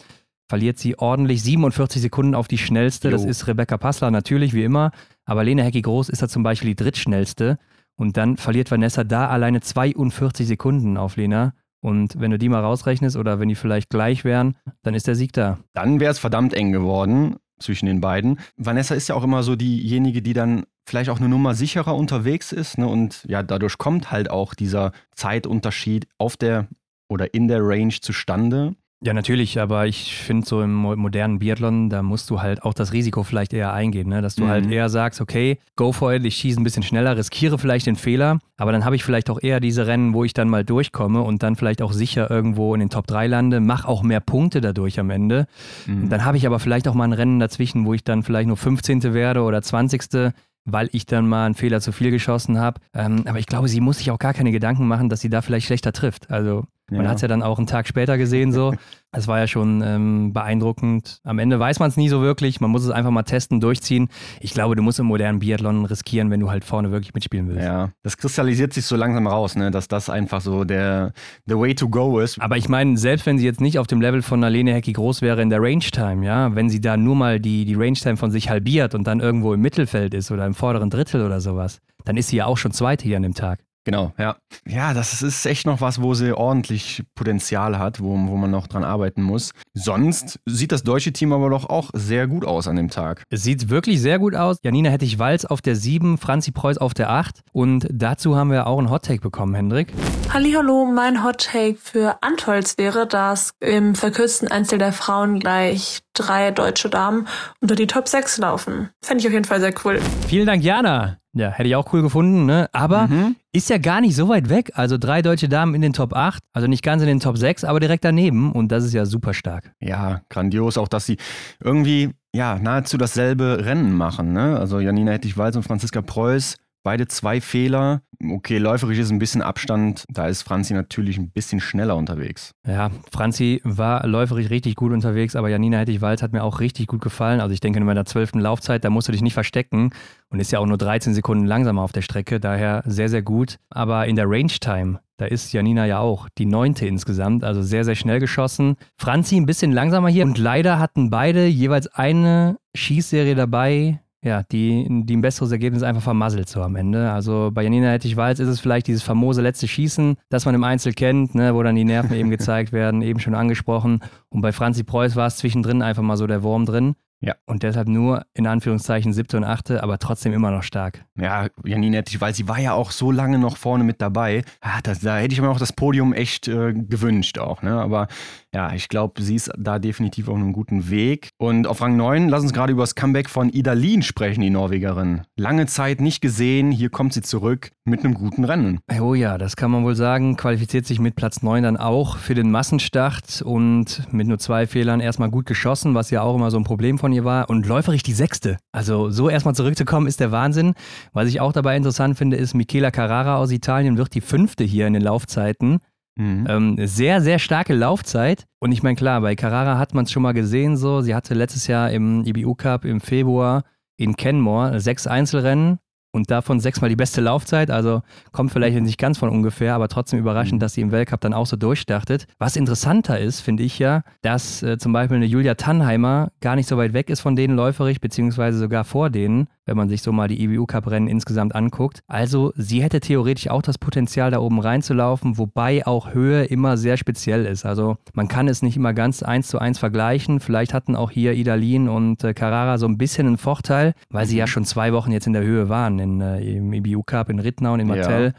verliert sie ordentlich 47 Sekunden auf die schnellste. Jo. Das ist Rebecca Passler natürlich, wie immer. Aber Lena Hecki-Groß ist da zum Beispiel die drittschnellste. Und dann verliert Vanessa da alleine 42 Sekunden auf Lena. Und wenn du die mal rausrechnest oder wenn die vielleicht gleich wären, dann ist der Sieg da. Dann wäre es verdammt eng geworden zwischen den beiden. Vanessa ist ja auch immer so diejenige, die dann vielleicht auch eine Nummer sicherer unterwegs ist. Ne? Und ja, dadurch kommt halt auch dieser Zeitunterschied auf der oder in der Range zustande. Ja, natürlich, aber ich finde so im modernen Biathlon, da musst du halt auch das Risiko vielleicht eher eingehen, ne? dass du halt mhm. halt eher sagst, okay, go for it, ich schieße ein bisschen schneller, riskiere vielleicht den Fehler, aber dann habe ich vielleicht auch eher diese Rennen, wo ich dann mal durchkomme und dann vielleicht auch sicher irgendwo in den Top 3 lande, mache auch mehr Punkte dadurch am Ende. Mhm. Dann habe ich aber vielleicht auch mal ein Rennen dazwischen, wo ich dann vielleicht nur 15. werde oder 20 weil ich dann mal einen Fehler zu viel geschossen habe. Ähm, aber ich glaube, sie muss sich auch gar keine Gedanken machen, dass sie da vielleicht schlechter trifft. Also man ja. hat es ja dann auch einen Tag später gesehen so. Es war ja schon ähm, beeindruckend. Am Ende weiß man es nie so wirklich. Man muss es einfach mal testen, durchziehen. Ich glaube, du musst im modernen Biathlon riskieren, wenn du halt vorne wirklich mitspielen willst. Ja, das kristallisiert sich so langsam raus, ne? dass das einfach so der the way to go ist. Aber ich meine, selbst wenn sie jetzt nicht auf dem Level von Alene Hecki groß wäre in der Range Time, ja, wenn sie da nur mal die, die Range Time von sich halbiert und dann irgendwo im Mittelfeld ist oder im vorderen Drittel oder sowas, dann ist sie ja auch schon Zweite hier an dem Tag. Genau, ja. Ja, das ist echt noch was, wo sie ordentlich Potenzial hat, wo, wo man noch dran arbeiten muss. Sonst sieht das deutsche Team aber doch auch sehr gut aus an dem Tag. Es sieht wirklich sehr gut aus. Janina Hettich-Walz auf der 7, Franzi Preuß auf der 8. Und dazu haben wir auch einen Hottake bekommen, Hendrik. Hallo, mein Hottake für Antolz wäre, dass im verkürzten Einzel der Frauen gleich drei deutsche Damen unter die Top 6 laufen. Fände ich auf jeden Fall sehr cool. Vielen Dank, Jana. Ja, hätte ich auch cool gefunden, ne? Aber mhm. ist ja gar nicht so weit weg. Also drei deutsche Damen in den Top 8, also nicht ganz in den Top 6, aber direkt daneben. Und das ist ja super stark. Ja, grandios. Auch, dass sie irgendwie ja, nahezu dasselbe Rennen machen. Ne? Also Janina Hettich-Walz und Franziska Preuß Beide zwei Fehler. Okay, läuferisch ist ein bisschen Abstand. Da ist Franzi natürlich ein bisschen schneller unterwegs. Ja, Franzi war läuferisch richtig gut unterwegs, aber Janina Hettich-Walz hat mir auch richtig gut gefallen. Also ich denke, in meiner zwölften Laufzeit, da musst du dich nicht verstecken und ist ja auch nur 13 Sekunden langsamer auf der Strecke. Daher sehr, sehr gut. Aber in der Range-Time, da ist Janina ja auch die neunte insgesamt, also sehr, sehr schnell geschossen. Franzi ein bisschen langsamer hier und leider hatten beide jeweils eine Schießserie dabei, ja, die, die ein besseres Ergebnis einfach vermasselt so am Ende. Also bei Janina Hettich-Walz ist es vielleicht dieses famose letzte Schießen, das man im Einzel kennt, ne, wo dann die Nerven eben gezeigt werden, eben schon angesprochen. Und bei Franzi Preuß war es zwischendrin einfach mal so der Wurm drin. Ja. Und deshalb nur in Anführungszeichen siebte und achte, aber trotzdem immer noch stark. Ja, Janine Hettich, weil sie war ja auch so lange noch vorne mit dabei. Ja, das, da hätte ich mir auch das Podium echt äh, gewünscht auch. Ne? Aber ja, ich glaube, sie ist da definitiv auf einem guten Weg. Und auf Rang 9, lass uns gerade über das Comeback von Idalin sprechen, die Norwegerin. Lange Zeit nicht gesehen, hier kommt sie zurück mit einem guten Rennen. Oh ja, das kann man wohl sagen. Qualifiziert sich mit Platz 9 dann auch für den Massenstart und mit nur zwei Fehlern erstmal gut geschossen, was ja auch immer so ein Problem von ihr war. Und läuferig die sechste. Also so erstmal zurückzukommen ist der Wahnsinn. Was ich auch dabei interessant finde, ist, Michela Carrara aus Italien wird die fünfte hier in den Laufzeiten. Mhm. Ähm, sehr, sehr starke Laufzeit. Und ich meine, klar, bei Carrara hat man es schon mal gesehen so. Sie hatte letztes Jahr im IBU Cup im Februar in Kenmore sechs Einzelrennen und davon sechsmal die beste Laufzeit. Also kommt vielleicht nicht ganz von ungefähr, aber trotzdem überraschend, mhm. dass sie im Weltcup dann auch so durchstartet. Was interessanter ist, finde ich ja, dass äh, zum Beispiel eine Julia Tannheimer gar nicht so weit weg ist von denen läuferig, beziehungsweise sogar vor denen wenn man sich so mal die EBU-Cup-Rennen insgesamt anguckt. Also sie hätte theoretisch auch das Potenzial, da oben reinzulaufen, wobei auch Höhe immer sehr speziell ist. Also man kann es nicht immer ganz eins zu eins vergleichen. Vielleicht hatten auch hier Idalin und äh, Carrara so ein bisschen einen Vorteil, weil sie ja mhm. schon zwei Wochen jetzt in der Höhe waren, in, äh, im EBU-Cup in Rittnau und in Martell. Ja.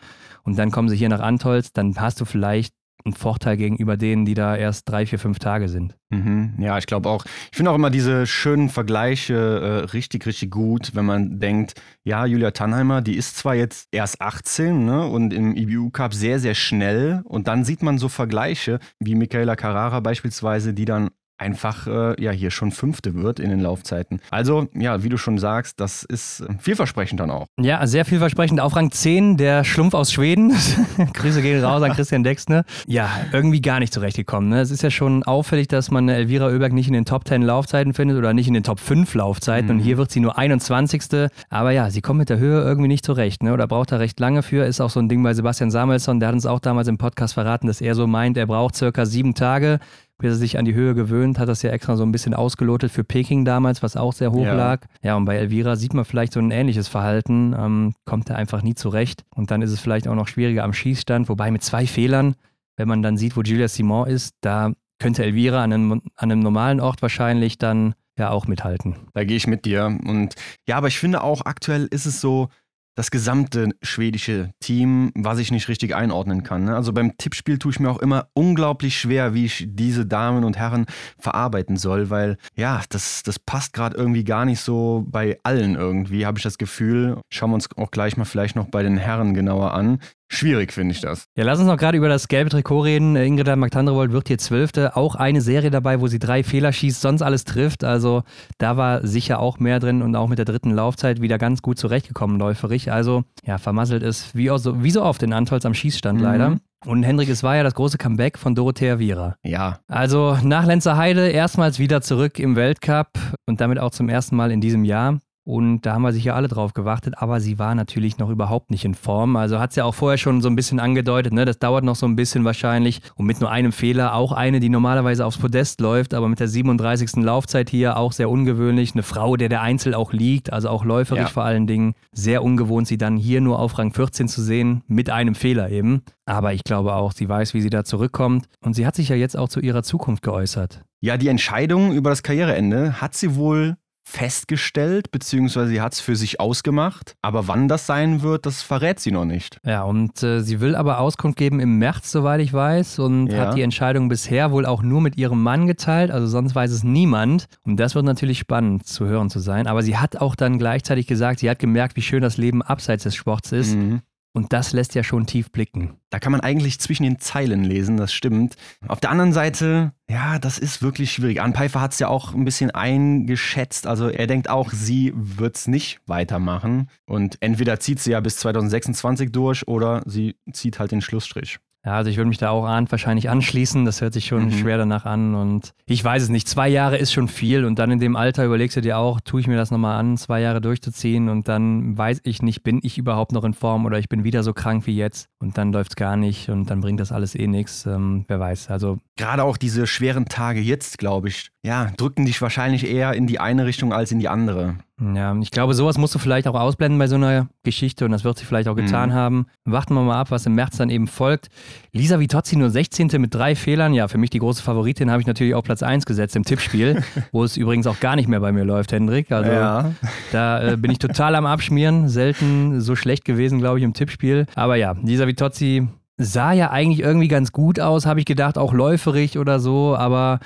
Und dann kommen sie hier nach Antolz, dann hast du vielleicht ein Vorteil gegenüber denen, die da erst drei, vier, fünf Tage sind. Mhm. Ja, ich glaube auch. Ich finde auch immer diese schönen Vergleiche äh, richtig, richtig gut, wenn man denkt, ja, Julia Tannheimer, die ist zwar jetzt erst 18 ne, und im IBU Cup sehr, sehr schnell und dann sieht man so Vergleiche wie Michaela Carrara beispielsweise, die dann einfach äh, ja hier schon Fünfte wird in den Laufzeiten. Also, ja, wie du schon sagst, das ist äh, vielversprechend dann auch. Ja, sehr vielversprechend. Auf Rang 10 der Schlumpf aus Schweden. Grüße gehen raus an Christian Dexne. Ja, irgendwie gar nicht zurechtgekommen. Ne? Es ist ja schon auffällig, dass man Elvira Oeberg nicht in den Top 10 Laufzeiten findet oder nicht in den Top 5 Laufzeiten. Mhm. Und hier wird sie nur 21. Aber ja, sie kommt mit der Höhe irgendwie nicht zurecht. Ne? Oder braucht da recht lange für. Ist auch so ein Ding bei Sebastian Samuelsson. Der hat uns auch damals im Podcast verraten, dass er so meint, er braucht circa sieben Tage bis er sich an die Höhe gewöhnt, hat das ja extra so ein bisschen ausgelotet für Peking damals, was auch sehr hoch ja. lag. Ja, und bei Elvira sieht man vielleicht so ein ähnliches Verhalten, ähm, kommt er einfach nie zurecht. Und dann ist es vielleicht auch noch schwieriger am Schießstand, wobei mit zwei Fehlern, wenn man dann sieht, wo Julia Simon ist, da könnte Elvira an einem, an einem normalen Ort wahrscheinlich dann ja auch mithalten. Da gehe ich mit dir. Und ja, aber ich finde auch aktuell ist es so, das gesamte schwedische Team, was ich nicht richtig einordnen kann. Ne? Also beim Tippspiel tue ich mir auch immer unglaublich schwer, wie ich diese Damen und Herren verarbeiten soll, weil ja, das, das passt gerade irgendwie gar nicht so bei allen irgendwie, habe ich das Gefühl. Schauen wir uns auch gleich mal vielleicht noch bei den Herren genauer an. Schwierig finde ich das. Ja, lass uns noch gerade über das gelbe Trikot reden. Ingrid Magdandrevold wird hier Zwölfte. Auch eine Serie dabei, wo sie drei Fehler schießt, sonst alles trifft. Also da war sicher auch mehr drin und auch mit der dritten Laufzeit wieder ganz gut zurechtgekommen, läuferig. Also ja, vermasselt ist wie, so, wie so oft in Antolz am Schießstand mhm. leider. Und Hendrik, es war ja das große Comeback von Dorothea Viera. Ja. Also nach Lenzer Heide erstmals wieder zurück im Weltcup und damit auch zum ersten Mal in diesem Jahr. Und da haben wir sicher alle drauf gewartet, aber sie war natürlich noch überhaupt nicht in Form. Also hat sie ja auch vorher schon so ein bisschen angedeutet, ne? das dauert noch so ein bisschen wahrscheinlich. Und mit nur einem Fehler, auch eine, die normalerweise aufs Podest läuft, aber mit der 37. Laufzeit hier auch sehr ungewöhnlich. Eine Frau, der der Einzel auch liegt, also auch läuferisch ja. vor allen Dingen. Sehr ungewohnt, sie dann hier nur auf Rang 14 zu sehen, mit einem Fehler eben. Aber ich glaube auch, sie weiß, wie sie da zurückkommt. Und sie hat sich ja jetzt auch zu ihrer Zukunft geäußert. Ja, die Entscheidung über das Karriereende hat sie wohl festgestellt, beziehungsweise sie hat es für sich ausgemacht. Aber wann das sein wird, das verrät sie noch nicht. Ja, und äh, sie will aber Auskunft geben im März, soweit ich weiß, und ja. hat die Entscheidung bisher wohl auch nur mit ihrem Mann geteilt, also sonst weiß es niemand. Und das wird natürlich spannend zu hören zu sein. Aber sie hat auch dann gleichzeitig gesagt, sie hat gemerkt, wie schön das Leben abseits des Sports ist. Mhm. Und das lässt ja schon tief blicken. Da kann man eigentlich zwischen den Zeilen lesen, das stimmt. Auf der anderen Seite, ja, das ist wirklich schwierig. Ann Pfeiffer hat es ja auch ein bisschen eingeschätzt. Also er denkt auch, sie wird es nicht weitermachen. Und entweder zieht sie ja bis 2026 durch oder sie zieht halt den Schlussstrich. Ja, also ich würde mich da auch an, wahrscheinlich anschließen. Das hört sich schon mhm. schwer danach an. Und ich weiß es nicht. Zwei Jahre ist schon viel. Und dann in dem Alter überlegst du dir auch, tue ich mir das nochmal an, zwei Jahre durchzuziehen. Und dann weiß ich nicht, bin ich überhaupt noch in Form oder ich bin wieder so krank wie jetzt. Und dann läuft es gar nicht. Und dann bringt das alles eh nichts. Ähm, wer weiß. Also. Gerade auch diese schweren Tage jetzt, glaube ich, ja, drücken dich wahrscheinlich eher in die eine Richtung als in die andere. Ja, ich glaube, sowas musst du vielleicht auch ausblenden bei so einer Geschichte und das wird sie vielleicht auch getan mhm. haben. Warten wir mal ab, was im März dann eben folgt. Lisa Vitozzi nur 16. mit drei Fehlern. Ja, für mich die große Favoritin habe ich natürlich auf Platz 1 gesetzt im Tippspiel, wo es übrigens auch gar nicht mehr bei mir läuft, Hendrik. Also ja. da äh, bin ich total am Abschmieren. Selten so schlecht gewesen, glaube ich, im Tippspiel. Aber ja, Lisa Vitozzi sah ja eigentlich irgendwie ganz gut aus, habe ich gedacht, auch läuferig oder so, aber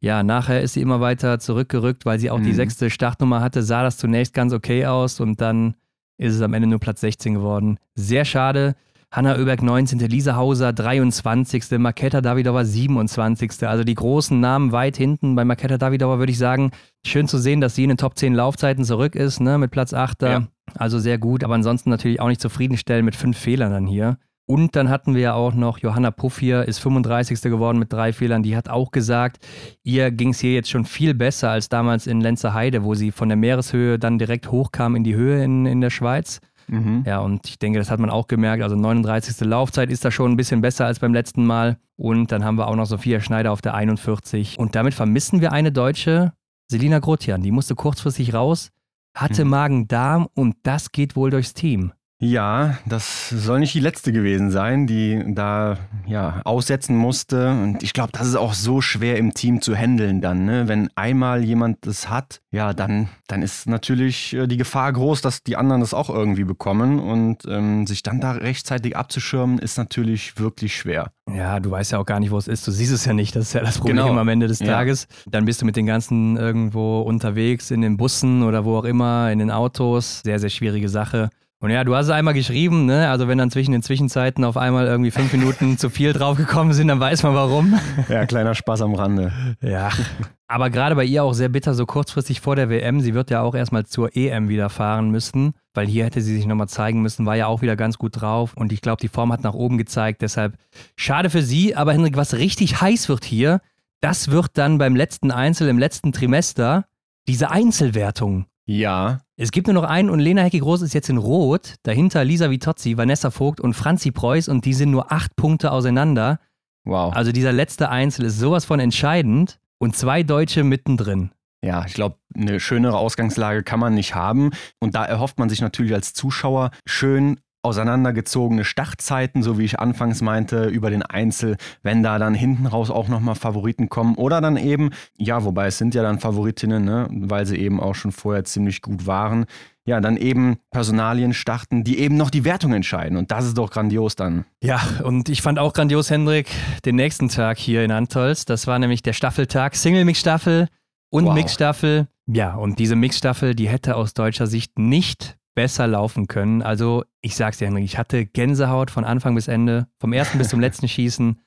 ja, nachher ist sie immer weiter zurückgerückt, weil sie auch mhm. die sechste Startnummer hatte, sah das zunächst ganz okay aus und dann ist es am Ende nur Platz 16 geworden. Sehr schade. Hanna Oeberg 19., Lisa Hauser 23., Maketa Davidova 27. Also die großen Namen weit hinten. Bei Maketa Davidova würde ich sagen, schön zu sehen, dass sie in den Top 10 Laufzeiten zurück ist, ne, mit Platz 8. Ja. Also sehr gut, aber ansonsten natürlich auch nicht zufriedenstellen mit fünf Fehlern dann hier. Und dann hatten wir ja auch noch Johanna Puff hier, ist 35. geworden mit drei Fehlern. Die hat auch gesagt, ihr ging es hier jetzt schon viel besser als damals in Lenzer Heide, wo sie von der Meereshöhe dann direkt hochkam in die Höhe in, in der Schweiz. Mhm. Ja, und ich denke, das hat man auch gemerkt. Also 39. Laufzeit ist da schon ein bisschen besser als beim letzten Mal. Und dann haben wir auch noch Sophia Schneider auf der 41. Und damit vermissen wir eine Deutsche, Selina Grotian. Die musste kurzfristig raus, hatte mhm. Magen-Darm und das geht wohl durchs Team. Ja, das soll nicht die letzte gewesen sein, die da ja aussetzen musste. Und ich glaube, das ist auch so schwer im Team zu handeln dann. Ne? Wenn einmal jemand das hat, ja, dann, dann ist natürlich äh, die Gefahr groß, dass die anderen das auch irgendwie bekommen. Und ähm, sich dann da rechtzeitig abzuschirmen, ist natürlich wirklich schwer. Ja, du weißt ja auch gar nicht, wo es ist. Du siehst es ja nicht. Das ist ja das Problem Genau. am Ende des Ja. Tages. Dann bist du mit den ganzen irgendwo unterwegs, in den Bussen oder wo auch immer, in den Autos. Sehr, sehr schwierige Sache. Und ja, du hast es einmal geschrieben, ne? Also wenn dann zwischen den Zwischenzeiten auf einmal irgendwie fünf Minuten zu viel draufgekommen sind, dann weiß man warum. Ja, kleiner Spaß am Rande. Ja. Aber gerade bei ihr auch sehr bitter, so kurzfristig vor der WM. Sie wird ja auch erstmal zur EM wieder fahren müssen, weil hier hätte sie sich nochmal zeigen müssen, war ja auch wieder ganz gut drauf. Und ich glaube, die Form hat nach oben gezeigt. Deshalb schade für sie. Aber Henrik, was richtig heiß wird hier, das wird dann beim letzten Einzel, im letzten Trimester, diese Einzelwertung. Ja, Es gibt nur noch einen und Lena Hecki-Groß ist jetzt in Rot. Dahinter Lisa Vitozzi, Vanessa Vogt und Franzi Preuß und die sind nur acht Punkte auseinander. wow. Also dieser letzte Einzel ist sowas von entscheidend und zwei Deutsche mittendrin. Ja, ich glaube, eine schönere Ausgangslage kann man nicht haben. Und da erhofft man sich natürlich als Zuschauer schön auseinandergezogene Startzeiten, so wie ich anfangs meinte, über den Einzel, wenn da dann hinten raus auch nochmal Favoriten kommen. Oder dann eben, ja, wobei es sind ja dann Favoritinnen, ne, weil sie eben auch schon vorher ziemlich gut waren. Ja, dann eben Personalien starten, die eben noch die Wertung entscheiden. Und das ist doch grandios dann. Ja, und ich fand auch grandios, Hendrik, den nächsten Tag hier in Antolz. Das war nämlich der Staffeltag, Single-Mix-Staffel und Wow. Mix-Staffel. Ja, und diese Mix-Staffel, die hätte aus deutscher Sicht nicht besser laufen können. Also, ich sag's dir, Henrik, ich hatte Gänsehaut von Anfang bis Ende, vom ersten bis zum letzten Schießen.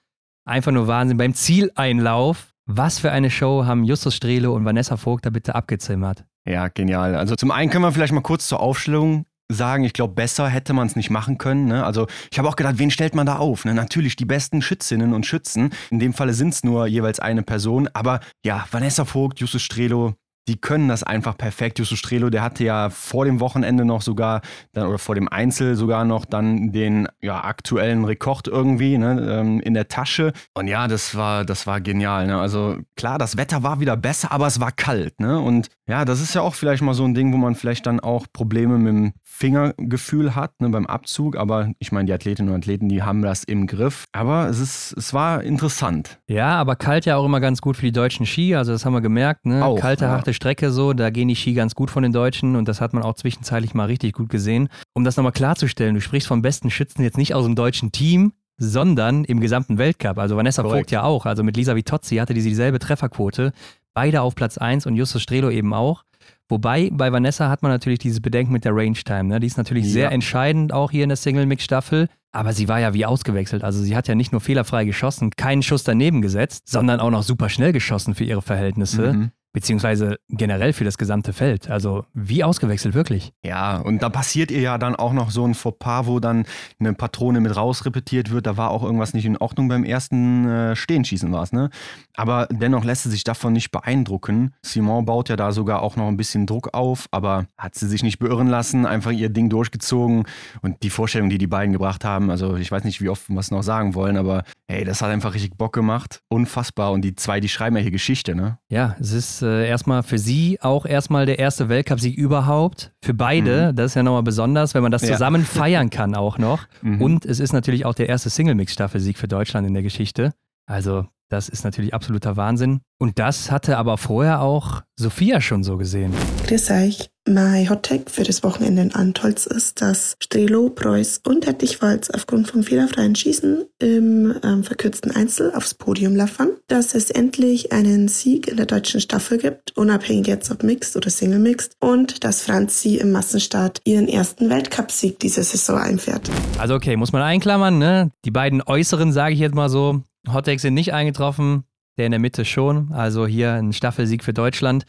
Einfach nur Wahnsinn. Beim Zieleinlauf, was für eine Show haben Justus Strelo und Vanessa Vogt da bitte abgezimmert. Ja, genial. Also zum einen können wir vielleicht mal kurz zur Aufstellung sagen, ich glaube, besser hätte man es nicht machen können. Ne? Also ich habe auch gedacht, wen stellt man da auf? Ne? Natürlich die besten Schützinnen und Schützen. In dem Falle sind es nur jeweils eine Person. Aber ja, Vanessa Vogt, Justus Strelo, die können das einfach perfekt. Justus Strelo, der hatte ja vor dem Wochenende noch sogar, dann, oder vor dem Einzel sogar noch dann den ja, aktuellen Rekord irgendwie ne, ähm, in der Tasche. Und ja, das war, das war genial. Ne? Also klar, das Wetter war wieder besser, aber es war kalt. Ne? Und ja, das ist ja auch vielleicht mal so ein Ding, wo man vielleicht dann auch Probleme mit dem Fingergefühl hat ne, beim Abzug. Aber ich meine, die Athletinnen und Athleten, die haben das im Griff. Aber es, ist, es war interessant. Ja, aber kalt ja auch immer ganz gut für die deutschen Ski. Also das haben wir gemerkt, ne? Auch, Kalte, ja. harte Strecke so, da gehen die Ski ganz gut von den Deutschen und das hat man auch zwischenzeitlich mal richtig gut gesehen. Um das nochmal klarzustellen, du sprichst vom besten Schützen jetzt nicht aus dem deutschen Team, sondern im gesamten Weltcup. Also Vanessa Korrekt. Vogt ja auch. Also mit Lisa Vitozzi hatte die dieselbe Trefferquote. Beide auf Platz 1 und Justus Strelo eben auch. Wobei bei Vanessa hat man natürlich dieses Bedenken mit der Range Time. Ne? Die ist natürlich Ja. sehr entscheidend auch hier in der Single-Mix-Staffel. Aber sie war ja wie ausgewechselt. Also sie hat ja nicht nur fehlerfrei geschossen, keinen Schuss daneben gesetzt, sondern auch noch super schnell geschossen für ihre Verhältnisse. Mhm. Beziehungsweise generell für das gesamte Feld. Also wie ausgewechselt wirklich. Ja, und da passiert ihr ja dann auch noch so ein Fauxpas, wo dann eine Patrone mit rausrepetiert wird. Da war auch irgendwas nicht in Ordnung beim ersten äh, Stehenschießen war es, ne? Aber dennoch lässt sie sich davon nicht beeindrucken. Simon baut ja da sogar auch noch ein bisschen Druck auf, aber hat sie sich nicht beirren lassen, einfach ihr Ding durchgezogen. Und die Vorstellung, die die beiden gebracht haben, also ich weiß nicht, wie oft wir es noch sagen wollen, aber hey, das hat einfach richtig Bock gemacht. Unfassbar. Und die zwei, die schreiben ja hier Geschichte, ne? Ja, es ist äh, erstmal für sie auch erstmal der erste Weltcupsieg überhaupt. Für beide, das ist ja nochmal besonders, wenn man das Mhm. Ja. zusammen feiern kann auch noch. Mhm. Und es ist natürlich auch der erste Single-Mix-Staffelsieg für Deutschland in der Geschichte. Also das ist natürlich absoluter Wahnsinn. Und das hatte aber vorher auch Sophia schon so gesehen. Grüß euch. Mein Hottag für das Wochenende in Antolz ist, dass Strelo, Preuß und Hertigwalz aufgrund vom fehlerfreien Schießen im ähm, verkürzten Einzel aufs Podium laffern, dass es endlich einen Sieg in der deutschen Staffel gibt, unabhängig jetzt ob Mixed oder Single Mixed, und dass Franzi im Massenstart ihren ersten Weltcupsieg diese Saison einfährt. Also okay, muss man einklammern, ne? Die beiden äußeren, sage ich jetzt mal so, Hottakes sind nicht eingetroffen, der in der Mitte schon. Also hier ein Staffelsieg für Deutschland.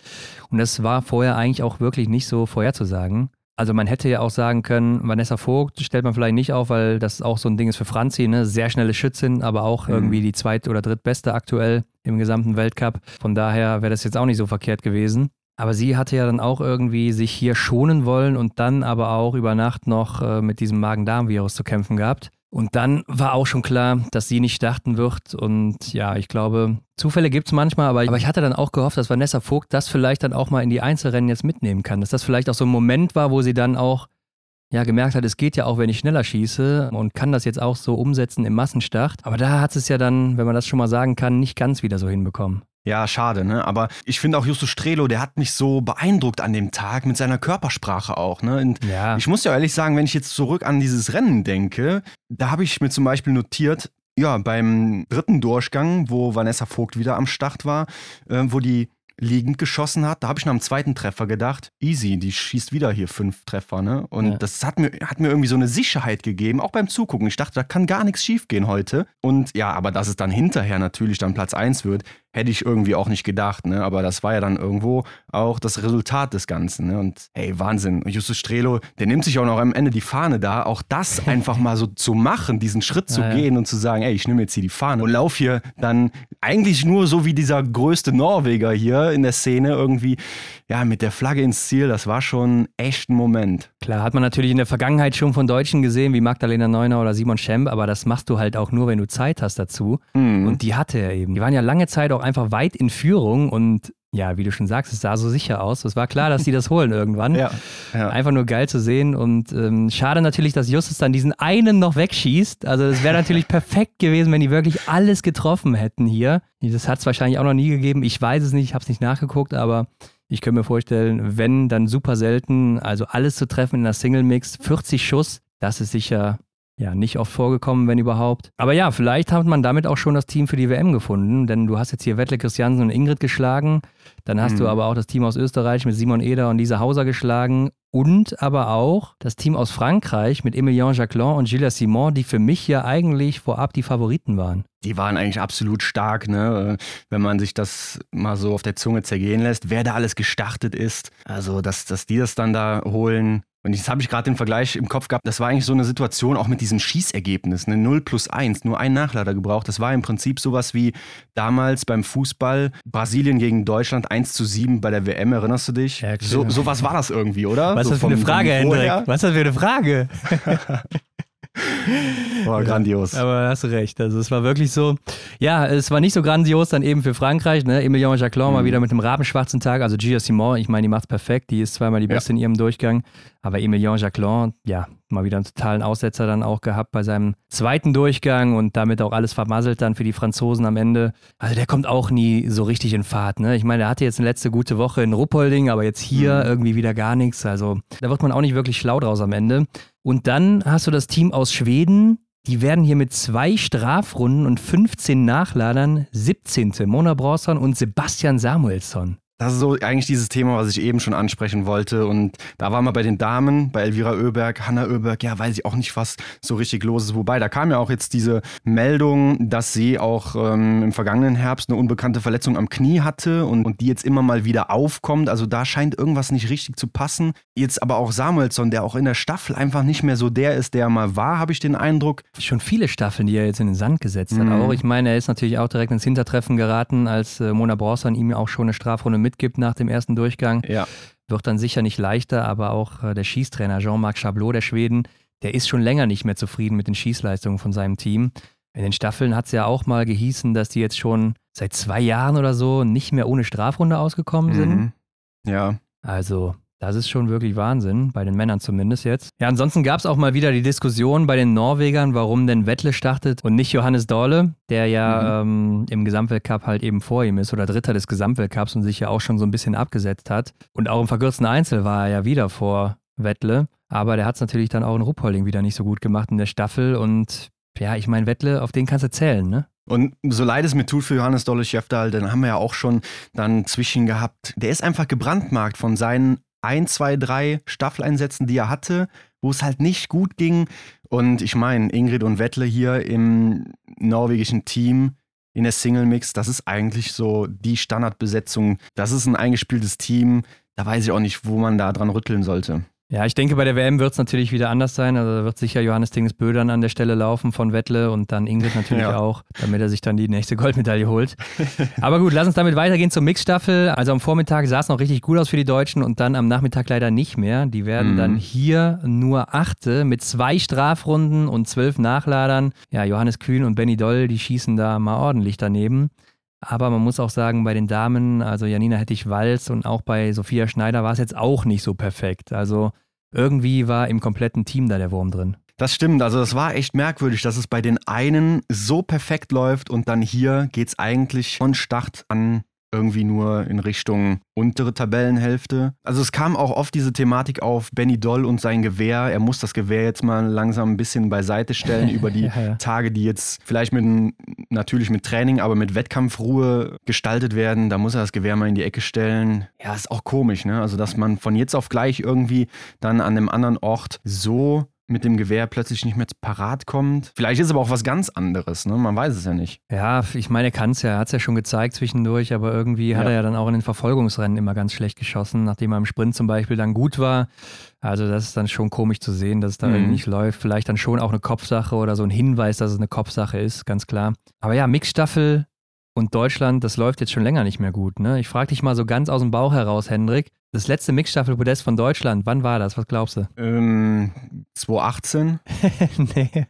Und das war vorher eigentlich auch wirklich nicht so vorherzusagen. Also man hätte ja auch sagen können, Vanessa Vogt stellt man vielleicht nicht auf, weil das auch so ein Ding ist für Franzi, ne? Sehr schnelle Schützin, aber auch Mhm. irgendwie die zweit- oder drittbeste aktuell im gesamten Weltcup. Von daher wäre das jetzt auch nicht so verkehrt gewesen. Aber sie hatte ja dann auch irgendwie sich hier schonen wollen und dann aber auch über Nacht noch äh, mit diesem Magen-Darm-Virus zu kämpfen gehabt. Und dann war auch schon klar, dass sie nicht starten wird. Und ja, ich glaube, Zufälle gibt es manchmal, aber, aber ich hatte dann auch gehofft, dass Vanessa Vogt das vielleicht dann auch mal in die Einzelrennen jetzt mitnehmen kann. Dass das vielleicht auch so ein Moment war, wo sie dann auch ja gemerkt hat, es geht ja auch, wenn ich schneller schieße und kann das jetzt auch so umsetzen im Massenstart. Aber da hat es ja dann, wenn man das schon mal sagen kann, nicht ganz wieder so hinbekommen. Ja, schade, ne? Aber ich finde auch Justus Strelo, der hat mich so beeindruckt an dem Tag mit seiner Körpersprache auch, ne? Und Ja. ich muss ja ehrlich sagen, wenn ich jetzt zurück an dieses Rennen denke, da habe ich mir zum Beispiel notiert, ja, beim dritten Durchgang, wo Vanessa Vogt wieder am Start war, äh, wo die liegend geschossen hat, da habe ich nach dem zweiten Treffer gedacht, easy, die schießt wieder hier fünf Treffer, ne? Und Ja. das hat mir, hat mir irgendwie so eine Sicherheit gegeben, auch beim Zugucken. Ich dachte, da kann gar nichts schiefgehen heute. Und ja, aber dass es dann hinterher natürlich dann Platz eins wird, hätte ich irgendwie auch nicht gedacht, ne? Aber das war ja dann irgendwo auch das Resultat des Ganzen, ne? Und hey, Wahnsinn. Und Justus Strelo, der nimmt sich auch noch am Ende die Fahne da, auch das einfach mal so zu machen, diesen Schritt zu Ja, ja. gehen und zu sagen, ey, ich nehme jetzt hier die Fahne und lauf hier dann eigentlich nur so wie dieser größte Norweger hier in der Szene irgendwie, ja, mit der Flagge ins Ziel, das war schon echt ein Moment. Klar, hat man natürlich in der Vergangenheit schon von Deutschen gesehen, wie Magdalena Neuner oder Simon Schemp, aber das machst du halt auch nur, wenn du Zeit hast dazu. Mhm. Und die hatte er eben. Die waren ja lange Zeit auch einfach weit in Führung und ja, wie du schon sagst, es sah so sicher aus. Es war klar, dass die das holen irgendwann. ja, ja. Einfach nur geil zu sehen und ähm, schade natürlich, dass Justus dann diesen einen noch wegschießt. Also es wäre natürlich perfekt gewesen, wenn die wirklich alles getroffen hätten hier. Das hat es wahrscheinlich auch noch nie gegeben. Ich weiß es nicht, ich habe es nicht nachgeguckt, aber ich könnte mir vorstellen, wenn, dann super selten. Also alles zu treffen in der Single-Mix, 40 Schuss, das ist sicher ja nicht oft vorgekommen, wenn überhaupt. Aber ja, vielleicht hat man damit auch schon das Team für die WM gefunden, denn du hast jetzt hier Wettle Christiansen und Ingrid geschlagen. Dann hast Mhm. du aber auch das Team aus Österreich mit Simon Eder und Lisa Hauser geschlagen und aber auch das Team aus Frankreich mit Emilien Jacquelin und Gilles Simon, die für mich ja eigentlich vorab die Favoriten waren. Die waren eigentlich absolut stark, ne? wenn man sich das mal so auf der Zunge zergehen lässt, wer da alles gestartet ist. Also, dass, dass die das dann da holen. Und jetzt habe ich gerade den Vergleich im Kopf gehabt, das war eigentlich so eine Situation auch mit diesem Schießergebnis, ne? 0 plus 1, nur ein Nachlader gebraucht. Das war im Prinzip sowas wie damals beim Fußball Brasilien gegen Deutschland 1 zu 7 bei der WM, erinnerst du dich? Ja, so, sowas war das irgendwie, oder? Was ist so das für eine Frage, Hendrik? Was ist das für eine Frage? Boah, grandios. Aber hast recht. Also es war wirklich so. Ja, es war nicht so grandios dann eben für Frankreich. Ne? Emilien Jacquelin mal Mhm. wieder mit einem rabenschwarzen Tag. Also Gia Simon, ich meine, die macht's perfekt. Die ist zweimal die Ja. Beste in ihrem Durchgang. Aber Emilien Jacquelin, ja, mal wieder einen totalen Aussetzer dann auch gehabt bei seinem zweiten Durchgang und damit auch alles vermasselt dann für die Franzosen am Ende. Also der kommt auch nie so richtig in Fahrt. Ne? Ich meine, er hatte jetzt eine letzte gute Woche in Ruppolding, aber jetzt hier Mhm. irgendwie wieder gar nichts. Also da wird man auch nicht wirklich schlau draus am Ende. Und dann hast du das Team aus Schweden. Die werden hier mit zwei Strafrunden und 15 Nachladern 17. Mona Bronson und Sebastian Samuelsson. Das ist so eigentlich dieses Thema, was ich eben schon ansprechen wollte. Und da waren wir bei den Damen, bei Elvira Oeberg, Hanna Oeberg, ja, weiß ich auch nicht, was so richtig los ist. Wobei, da kam ja auch jetzt diese Meldung, dass sie auch ähm, im vergangenen Herbst eine unbekannte Verletzung am Knie hatte und, und die jetzt immer mal wieder aufkommt. Also da scheint irgendwas nicht richtig zu passen. Jetzt aber auch Samuelsson, der auch in der Staffel einfach nicht mehr so der ist, der er mal war, habe ich den Eindruck. Schon viele Staffeln, die er jetzt in den Sand gesetzt hat. Mhm. Auch ich meine, er ist natürlich auch direkt ins Hintertreffen geraten, als äh, Mona Bronson ihm auch schon eine Strafrunde mitgibt nach dem ersten Durchgang. Ja. Wird dann sicher nicht leichter, aber auch äh, der Schießtrainer Jean-Marc Chablot der Schweden, der ist schon länger nicht mehr zufrieden mit den Schießleistungen von seinem Team. In den Staffeln hat es ja auch mal gehießen, dass die jetzt schon seit zwei Jahren oder so nicht mehr ohne Strafrunde ausgekommen sind. Mhm. Ja. Also, das ist schon wirklich Wahnsinn, bei den Männern zumindest jetzt. Ja, ansonsten gab es auch mal wieder die Diskussion bei den Norwegern, warum denn Wettle startet und nicht Johannes Dorle, der ja ähm, im Gesamtweltcup halt eben vor ihm ist oder Dritter des Gesamtweltcups und sich ja auch schon so ein bisschen abgesetzt hat. Und auch im verkürzten Einzel war er ja wieder vor Wettle, aber der hat es natürlich dann auch in Ruppolding wieder nicht so gut gemacht in der Staffel und ja, ich meine, Wettle, auf den kannst du zählen, ne? Und so leid es mir tut für Johannes Dolle Schäftal, den haben wir ja auch schon dann zwischen gehabt. Der ist einfach gebrandmarkt von seinen ein, zwei, drei Staffeleinsätzen, die er hatte, wo es halt nicht gut ging. Und ich meine, Ingrid und Wettle hier im norwegischen Team in der Single Mix, das ist eigentlich so die Standardbesetzung. Das ist ein eingespieltes Team. Da weiß ich auch nicht, wo man da dran rütteln sollte. Ja, ich denke, bei der WM wird es natürlich wieder anders sein. Also da wird sicher Johannes Dinges Bödern an der Stelle laufen von Wettle und dann Ingrid natürlich Ja. auch, damit er sich dann die nächste Goldmedaille holt. Aber gut, lass uns damit weitergehen zur Mixstaffel. Also am Vormittag sah es noch richtig gut aus für die Deutschen und dann am Nachmittag leider nicht mehr. Die werden Mhm. dann hier nur Achte mit zwei Strafrunden und zwölf Nachladern. Ja, Johannes Kühn und Benny Doll, die schießen da mal ordentlich daneben. Aber man muss auch sagen, bei den Damen, also Janina Hettich-Walz und auch bei Sophia Schneider war es jetzt auch nicht so perfekt. Also irgendwie war im kompletten Team da der Wurm drin. Das stimmt, also das war echt merkwürdig, dass es bei den einen so perfekt läuft und dann hier geht es eigentlich von Start an irgendwie nur in Richtung untere Tabellenhälfte. Also es kam auch oft diese Thematik auf Benny Doll und sein Gewehr. Er muss das Gewehr jetzt mal langsam ein bisschen beiseite stellen über die Ja, ja. Tage, die jetzt vielleicht mit einem- natürlich mit Training, aber mit Wettkampfruhe gestaltet werden. Da muss er das Gewehr mal in die Ecke stellen. Ja, ist auch komisch, ne? Also dass man von jetzt auf gleich irgendwie dann an einem anderen Ort so mit dem Gewehr plötzlich nicht mehr parat kommt. Vielleicht ist aber auch was ganz anderes, ne? Man weiß es ja nicht. Ja, ich meine, er kann es ja, er hat es ja schon gezeigt zwischendurch, aber irgendwie hat Ja. er ja dann auch in den Verfolgungsrennen immer ganz schlecht geschossen, nachdem er im Sprint zum Beispiel dann gut war. Also das ist dann schon komisch zu sehen, dass es da Mhm. irgendwie nicht läuft. Vielleicht dann schon auch eine Kopfsache oder so ein Hinweis, dass es eine Kopfsache ist, ganz klar. Aber ja, Mixstaffel und Deutschland, das läuft jetzt schon länger nicht mehr gut. Ne? Ich frage dich mal so ganz aus dem Bauch heraus, Hendrik. Das letzte Mixstaffel-Podest von Deutschland, wann war das? Was glaubst du? Ähm, 2018? nee.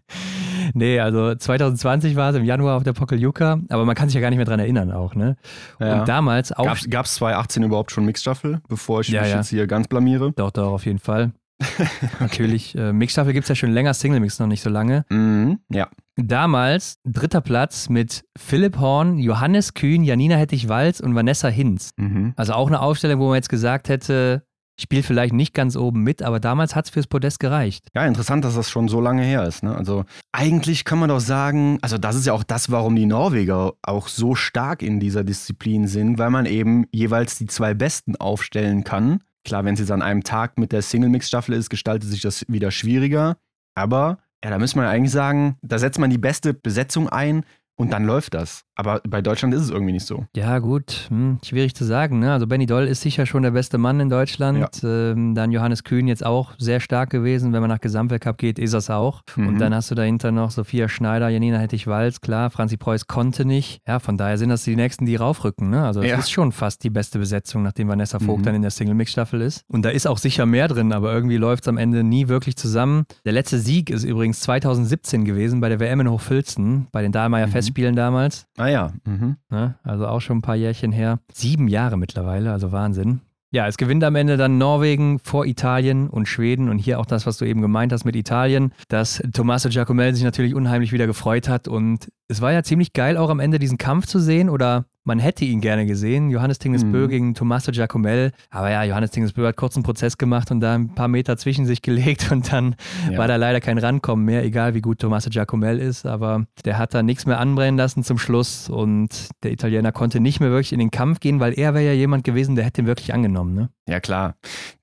Nee, also 2020 war es im Januar auf der Pokeljuka, aber man kann sich ja gar nicht mehr dran erinnern auch, ne? Ja. Und damals auch. Gab es 2018 überhaupt schon Mixstaffel, bevor ich Ja, mich ja. jetzt hier ganz blamiere? Doch, doch, auf jeden Fall. Natürlich. Äh, Mixstaffel gibt es ja schon länger, Single Mix noch nicht so lange. Mhm, ja. Damals dritter Platz mit Philipp Horn, Johannes Kühn, Janina Hettich-Walz und Vanessa Hinz. Mhm. Also auch eine Aufstellung, wo man jetzt gesagt hätte, spielt vielleicht nicht ganz oben mit, aber damals hat es fürs Podest gereicht. Ja, interessant, dass das schon so lange her ist. Ne? Also eigentlich kann man doch sagen, also das ist ja auch das, warum die Norweger auch so stark in dieser Disziplin sind, weil man eben jeweils die zwei Besten aufstellen kann. Klar, wenn es jetzt an einem Tag mit der Single-Mix-Staffel ist, gestaltet sich das wieder schwieriger. Aber ja, da müsste man eigentlich sagen, da setzt man die beste Besetzung ein und dann läuft das. Aber bei Deutschland ist es irgendwie nicht so. Ja, gut, hm, schwierig zu sagen. Ne? Also Benny Doll ist sicher schon der beste Mann in Deutschland. Ähm, dann Johannes Kühn jetzt auch sehr stark gewesen. Wenn man nach Gesamtweltcup geht, ist das auch. Mhm. Und dann hast du dahinter noch Sophia Schneider, Janina Hettich-Walz, klar, Franzi Preuß konnte nicht. Ja, von daher sind das die Nächsten, die raufrücken. Ne? Also es Ja. ist schon fast die beste Besetzung, nachdem Vanessa Vogt Mhm. dann in der Single-Mix-Staffel ist. Und da ist auch sicher mehr drin, aber irgendwie läuft es am Ende nie wirklich zusammen. Der letzte Sieg ist übrigens 2017 gewesen bei der WM in Hochfilzen, bei den Dahlmeier Mhm. Festspielen damals. Ah ja. Mhm. Ne? Also auch schon ein paar Jährchen her. Sieben Jahre mittlerweile, also Wahnsinn. Ja, es gewinnt am Ende dann Norwegen vor Italien und Schweden und hier auch das, was du eben gemeint hast mit Italien, dass Tommaso Giacomel sich natürlich unheimlich wieder gefreut hat und es war ja ziemlich geil auch am Ende diesen Kampf zu sehen oder man hätte ihn gerne gesehen, Johannes Tingesbö Mhm. gegen Tommaso Giacomel, aber ja, Johannes Tingesbö hat kurz einen Prozess gemacht und da ein paar Meter zwischen sich gelegt und dann Ja. war da leider kein Rankommen mehr, egal wie gut Tommaso Giacomel ist, aber der hat da nichts mehr anbrennen lassen zum Schluss und der Italiener konnte nicht mehr wirklich in den Kampf gehen, weil er wäre ja jemand gewesen, der hätte ihn wirklich angenommen, ne? Ja, klar.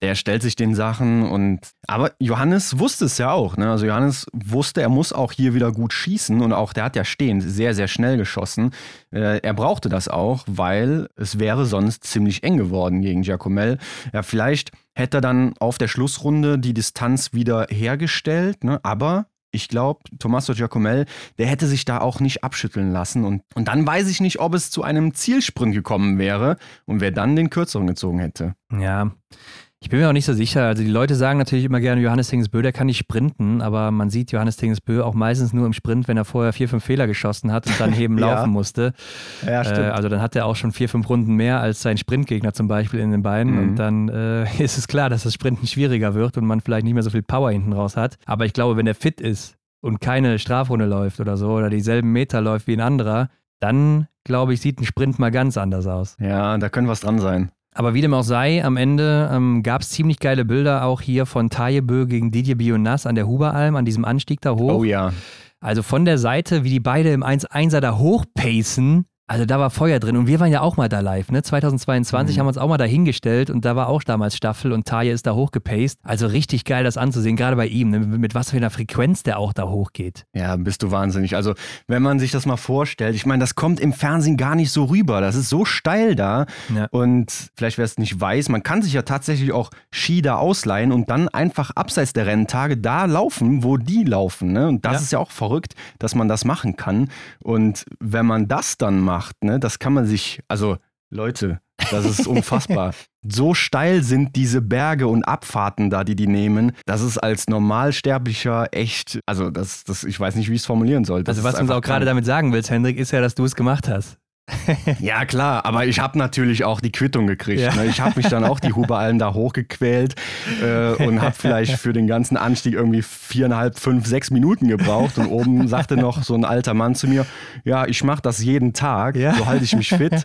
Der stellt sich den Sachen und. Aber Johannes wusste es ja auch. Ne? Also, Johannes wusste, er muss auch hier wieder gut schießen und auch der hat ja stehend sehr, sehr schnell geschossen. Äh, er brauchte das auch, weil es wäre sonst ziemlich eng geworden gegen Giacomel. Ja, vielleicht hätte er dann auf der Schlussrunde die Distanz wieder hergestellt, ne? aber. Ich glaube, Tommaso Giacomel, der hätte sich da auch nicht abschütteln lassen. Und, und dann weiß ich nicht, ob es zu einem Zielsprint gekommen wäre und wer dann den kürzeren gezogen hätte. Ja. Ich bin mir auch nicht so sicher. Also die Leute sagen natürlich immer gerne, Johannes Tingesbö, der kann nicht sprinten, aber man sieht Johannes Tingesbö auch meistens nur im Sprint, wenn er vorher vier, fünf Fehler geschossen hat und dann heben Ja. laufen musste. Ja, Äh, also dann hat er auch schon vier, fünf Runden mehr als sein Sprintgegner zum Beispiel in den Beinen. Mhm. Und dann äh, ist es klar, dass das Sprinten schwieriger wird und man vielleicht nicht mehr so viel Power hinten raus hat. Aber ich glaube, wenn er fit ist und keine Strafrunde läuft oder so oder dieselben Meter läuft wie ein anderer, dann glaube ich, sieht ein Sprint mal ganz anders aus. Ja, da könnte was dran sein. Aber wie dem auch sei, am Ende ähm, gab es ziemlich geile Bilder auch hier von Tajebö gegen Didier Bionas an der Huberalm, an diesem Anstieg da hoch. Oh ja. Also von der Seite, wie die beide im 1-1er da hochpacen. Also da war Feuer drin und wir waren ja auch mal da live, ne? 2022 Mhm. haben wir uns auch mal da hingestellt und da war auch damals Staffel und Taje ist da hochgepaced. Also richtig geil das anzusehen, gerade bei ihm, ne? mit, was für einer Frequenz der auch da hochgeht. Ja, bist du wahnsinnig. Also, wenn man sich das mal vorstellt, ich meine, das kommt im Fernsehen gar nicht so rüber. Das ist so steil da. Ja. Und vielleicht, wer es nicht weiß, man kann sich ja tatsächlich auch Ski da ausleihen und dann einfach abseits der Renntage da laufen, wo die laufen. Ne? Und das Ja. ist ja auch verrückt, dass man das machen kann. Und wenn man das dann macht, ne, das kann man sich, also Leute, das ist unfassbar. So steil sind diese Berge und Abfahrten da, die die nehmen, das ist als Normalsterblicher echt, also das, das ich weiß nicht, wie ich es formulieren soll. Das Also was du uns auch gerade damit sagen willst, Hendrik, ist ja, dass du es gemacht hast. Ja, klar, aber ich habe natürlich auch die Quittung gekriegt. Ja. Ne? Ich habe mich dann auch die Huberalm da hochgequält äh, und habe vielleicht für den ganzen Anstieg irgendwie viereinhalb, fünf, sechs Minuten gebraucht. Und oben sagte noch so ein alter Mann zu mir, ja, ich mache das jeden Tag, Ja. so halte ich mich fit.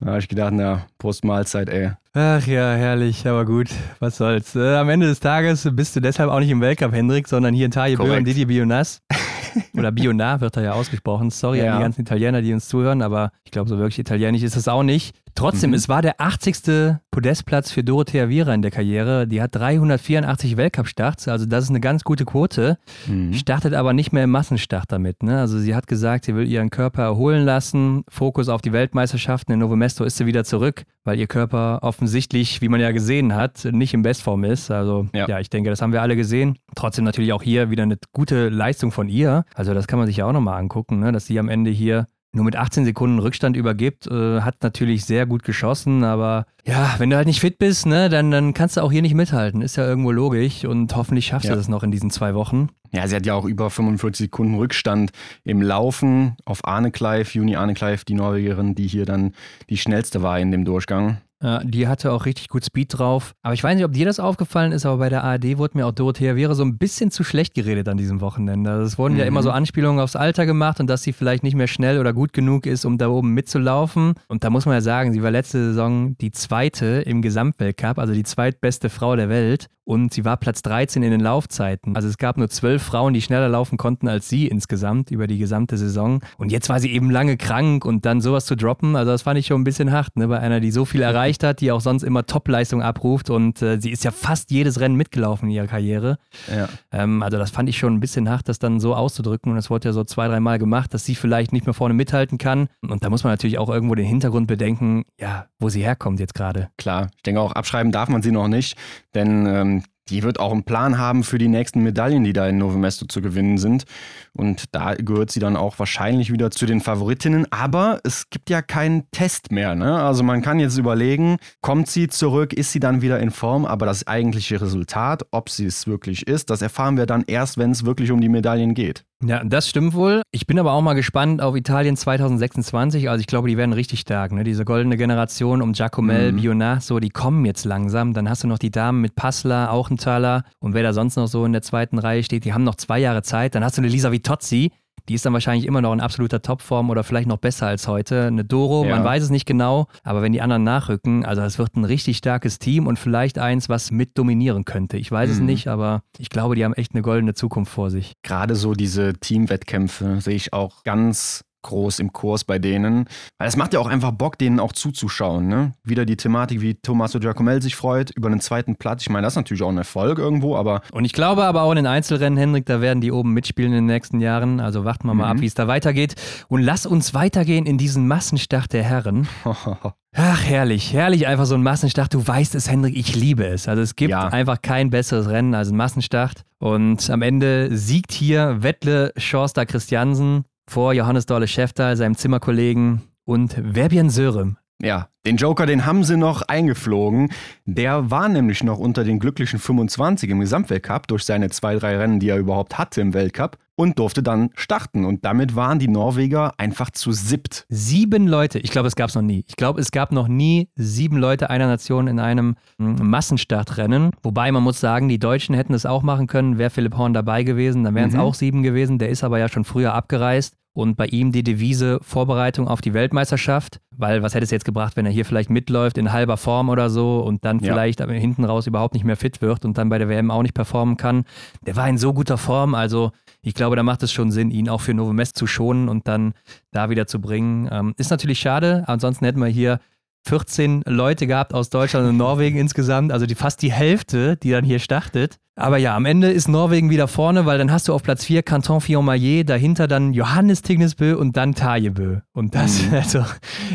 Da habe ich gedacht, na, Prost Mahlzeit, ey. Ach ja, herrlich, aber gut, was soll's. Äh, am Ende des Tages bist du deshalb auch nicht im Weltcup, Hendrik, sondern hier in Taille Bö Korrekt. und Didier Bionas. Oder Bionar wird da ja ausgesprochen. Sorry an Ja. die ganzen Italiener, die uns zuhören, aber ich glaube, so wirklich italienisch ist es auch nicht. Trotzdem, Mhm. es war der 80. Podestplatz für Dorothea Viera in der Karriere. Die hat 384 Weltcup-Starts, also das ist eine ganz gute Quote. Mhm. Startet aber nicht mehr im Massenstart damit. Ne? Also sie hat gesagt, sie will ihren Körper erholen lassen. Fokus auf die Weltmeisterschaften. In Novo Mesto ist sie wieder zurück, weil ihr Körper offensichtlich, wie man ja gesehen hat, nicht in Bestform ist. Also ja. Ja. ich denke, das haben wir alle gesehen. Trotzdem natürlich auch hier wieder eine gute Leistung von ihr. Also das kann man sich ja auch nochmal angucken, ne? dass sie am Ende hier nur mit 18 Sekunden Rückstand übergibt, äh, hat natürlich sehr gut geschossen, aber ja, wenn du halt nicht fit bist, ne, dann, dann kannst du auch hier nicht mithalten. Ist ja irgendwo logisch und hoffentlich schaffst Ja. du das noch in diesen zwei Wochen. Ja, sie hat ja auch über 45 Sekunden Rückstand im Laufen auf Arne Kleif, Juni Arne Kleif, die Norwegerin, die hier dann die schnellste war in dem Durchgang. Ja, die hatte auch richtig gut Speed drauf. Aber ich weiß nicht, ob dir das aufgefallen ist, aber bei der ARD wurde mir auch Dorothea Wäre so ein bisschen zu schlecht geredet an diesem Wochenende. Also Es wurden ja Mhm. immer so Anspielungen aufs Alter gemacht und dass sie vielleicht nicht mehr schnell oder gut genug ist, um da oben mitzulaufen. Und da muss man ja sagen, sie war letzte Saison die zweite im Gesamtweltcup, also die zweitbeste Frau der Welt. Und sie war Platz 13 in den Laufzeiten. Also es gab nur zwölf Frauen, die schneller laufen konnten als sie insgesamt über die gesamte Saison. Und jetzt war sie eben lange krank und dann sowas zu droppen, also das fand ich schon ein bisschen hart, ne? bei einer, die so viel erreicht hat, die auch sonst immer Topleistung abruft und äh, sie ist ja fast jedes Rennen mitgelaufen in ihrer Karriere. Ja. Ähm, also das fand ich schon ein bisschen hart, das dann so auszudrücken und das wurde ja so zwei, dreimal gemacht, dass sie vielleicht nicht mehr vorne mithalten kann. Und da muss man natürlich auch irgendwo den Hintergrund bedenken, ja, wo sie herkommt jetzt gerade. Klar, ich denke auch, abschreiben darf man sie noch nicht, denn ähm, die wird auch einen Plan haben für die nächsten Medaillen, die da in Novo Mesto zu gewinnen sind. Und da gehört sie dann auch wahrscheinlich wieder zu den Favoritinnen. Aber es gibt ja keinen Test mehr. Ne? Also man kann jetzt überlegen, kommt sie zurück, ist sie dann wieder in Form? Aber das eigentliche Resultat, ob sie es wirklich ist, das erfahren wir dann erst, wenn es wirklich um die Medaillen geht. Ja, das stimmt wohl. Ich bin aber auch mal gespannt auf Italien 2026. Also ich glaube, die werden richtig stark. Ne? Diese goldene Generation um Giacomel, Mhm. Bionat, so, die kommen jetzt langsam. Dann hast du noch die Damen mit Passler, Auchenthaler und wer da sonst noch so in der zweiten Reihe steht, die haben noch zwei Jahre Zeit. Dann hast du eine Lisa Vitozzi. Die ist dann wahrscheinlich immer noch in absoluter Topform oder vielleicht noch besser als heute. Eine Doro, Ja. man weiß es nicht genau, aber wenn die anderen nachrücken, also es wird ein richtig starkes Team und vielleicht eins, was mit dominieren könnte. Ich weiß es Mhm. nicht, aber ich glaube, die haben echt eine goldene Zukunft vor sich. Gerade so diese Teamwettkämpfe sehe ich auch ganz groß im Kurs bei denen. Weil es macht ja auch einfach Bock, denen auch zuzuschauen. Ne? Wieder die Thematik, wie Tommaso Giacomel sich freut über einen zweiten Platz. Ich meine, das ist natürlich auch ein Erfolg irgendwo, aber Und ich glaube aber auch in den Einzelrennen, Hendrik, da werden die oben mitspielen in den nächsten Jahren. Also warten wir mal Mhm. ab, wie es da weitergeht. Und lass uns weitergehen in diesen Massenstart der Herren. Ach, herrlich, herrlich, einfach so ein Massenstart. Du weißt es, Hendrik, ich liebe es. Also es gibt Ja. einfach kein besseres Rennen als ein Massenstart. Und am Ende siegt hier Wettle Schorster Christiansen vor Johannes Dorle Schäfter, seinem Zimmerkollegen und Verbien Sörem. Ja, den Joker, den haben sie noch eingeflogen. Der war nämlich noch unter den glücklichen 25 im Gesamtweltcup durch seine zwei, drei Rennen, die er überhaupt hatte im Weltcup und durfte dann starten. Und damit waren die Norweger einfach zu siebt. Sieben Leute, ich glaube, es gab es noch nie. Ich glaube, es gab noch nie sieben Leute einer Nation in einem mm, Massenstartrennen. Wobei man muss sagen, die Deutschen hätten es auch machen können. Wäre Philipp Horn dabei gewesen, dann wären es Mhm. auch sieben gewesen. Der ist aber ja schon früher abgereist. Und bei ihm die Devise Vorbereitung auf die Weltmeisterschaft. Weil was hätte es jetzt gebracht, wenn er hier vielleicht mitläuft in halber Form oder so und dann Ja. vielleicht hinten raus überhaupt nicht mehr fit wird und dann bei der WM auch nicht performen kann. Der war in so guter Form. Also ich glaube, da macht es schon Sinn, ihn auch für Novo Mest zu schonen und dann da wieder zu bringen. Ähm, ist natürlich schade. Ansonsten hätten wir hier 14 Leute gehabt aus Deutschland und Norwegen insgesamt, also die, fast die Hälfte, die dann hier startet. Aber ja, am Ende ist Norwegen wieder vorne, weil dann hast du auf Platz 4 Canton Fillon-Maillet, dahinter dann Johannes Tignesbö und dann Tajebö. Und das, Mhm. also,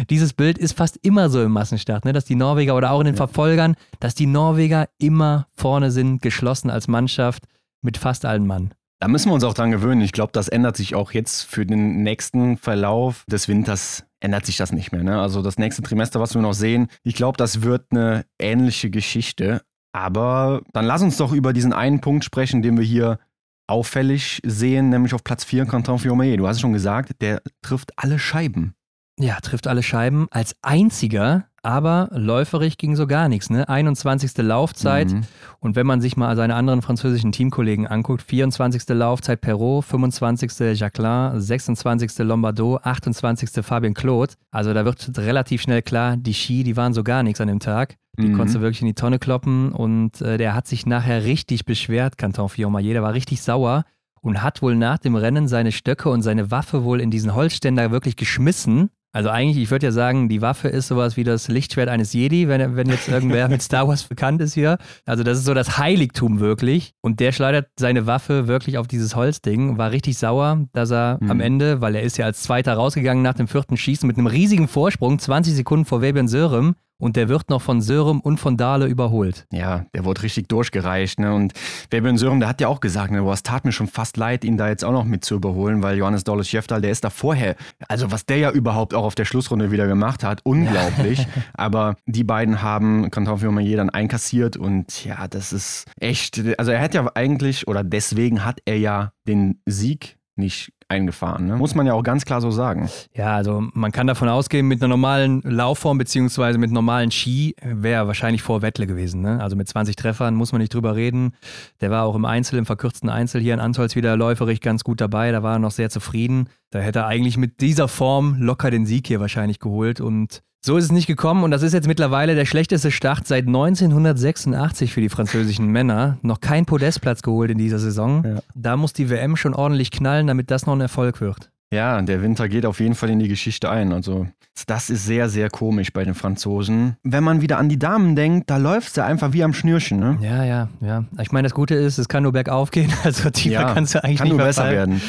dieses Bild ist fast immer so im Massenstart, ne? dass die Norweger oder auch in den Verfolgern, dass die Norweger immer vorne sind, geschlossen als Mannschaft mit fast allen Mann. Da müssen wir uns auch dran gewöhnen. Ich glaube, das ändert sich auch jetzt für den nächsten Verlauf des Winters. Ändert sich das nicht mehr. Ne? Also das nächste Trimester, was wir noch sehen, ich glaube, das wird eine ähnliche Geschichte. Aber dann lass uns doch über diesen einen Punkt sprechen, den wir hier auffällig sehen, nämlich auf Platz 4 Canton Fiume. Du hast es schon gesagt, der trifft alle Scheiben. Ja, trifft alle Scheiben. Als einziger aber läuferig ging so gar nichts. Ne? 21. Laufzeit. Mhm. Und wenn man sich mal seine anderen französischen Teamkollegen anguckt, 24. Laufzeit Perrault, 25. Jacquelin, 26. Lombardo, 28. Fabien Claude. Also da wird relativ schnell klar, die Ski, die waren so gar nichts an dem Tag. Die mhm. konntest du wirklich in die Tonne kloppen und äh, der hat sich nachher richtig beschwert, Canton Fillon-Maillet. Der war richtig sauer und hat wohl nach dem Rennen seine Stöcke und seine Waffe wohl in diesen Holzständer wirklich geschmissen also eigentlich, ich würde ja sagen, die Waffe ist sowas wie das Lichtschwert eines Jedi, wenn, wenn jetzt irgendwer mit Star Wars bekannt ist hier. Also das ist so das Heiligtum wirklich. Und der schleudert seine Waffe wirklich auf dieses Holzding, war richtig sauer, dass er mhm. am Ende, weil er ist ja als Zweiter rausgegangen nach dem vierten Schießen mit einem riesigen Vorsprung, 20 Sekunden vor Fabian Sörem, und der wird noch von Sörem und von Dahle überholt. Ja, der wurde richtig durchgereicht. Ne? Und Fabian Sörem, der hat ja auch gesagt, ne, boah, es tat mir schon fast leid, ihn da jetzt auch noch mit zu überholen, weil Johannes Dolles Schäftal, der ist da vorher, also was der ja überhaupt auch auf der Schlussrunde wieder gemacht hat, unglaublich. Aber die beiden haben Canton Fiormaillet dann einkassiert und ja, das ist echt, also er hat ja eigentlich, oder deswegen hat er ja den Sieg nicht eingefahren. Ne? Muss man ja auch ganz klar so sagen. Ja, also man kann davon ausgehen, mit einer normalen Laufform beziehungsweise mit normalen Ski wäre wahrscheinlich vor Wettle gewesen. Ne? Also mit 20 Treffern muss man nicht drüber reden. Der war auch im Einzel, im verkürzten Einzel hier in Antolz wieder läuferig ganz gut dabei. Da war er noch sehr zufrieden. Da hätte er eigentlich mit dieser Form locker den Sieg hier wahrscheinlich geholt und so ist es nicht gekommen und das ist jetzt mittlerweile der schlechteste Start seit 1986 für die französischen Männer. Noch kein Podestplatz geholt in dieser Saison. Ja. Da muss die WM schon ordentlich knallen, damit das noch ein Erfolg wird. Ja, der Winter geht auf jeden Fall in die Geschichte ein. Also, das ist sehr, sehr komisch bei den Franzosen. Wenn man wieder an die Damen denkt, da läuft es ja einfach wie am Schnürchen, ne? Ja, ja, ja. Ich meine, das Gute ist, es kann nur bergauf gehen. Also, tiefer ja, kannst du eigentlich kann nicht nur besser werden.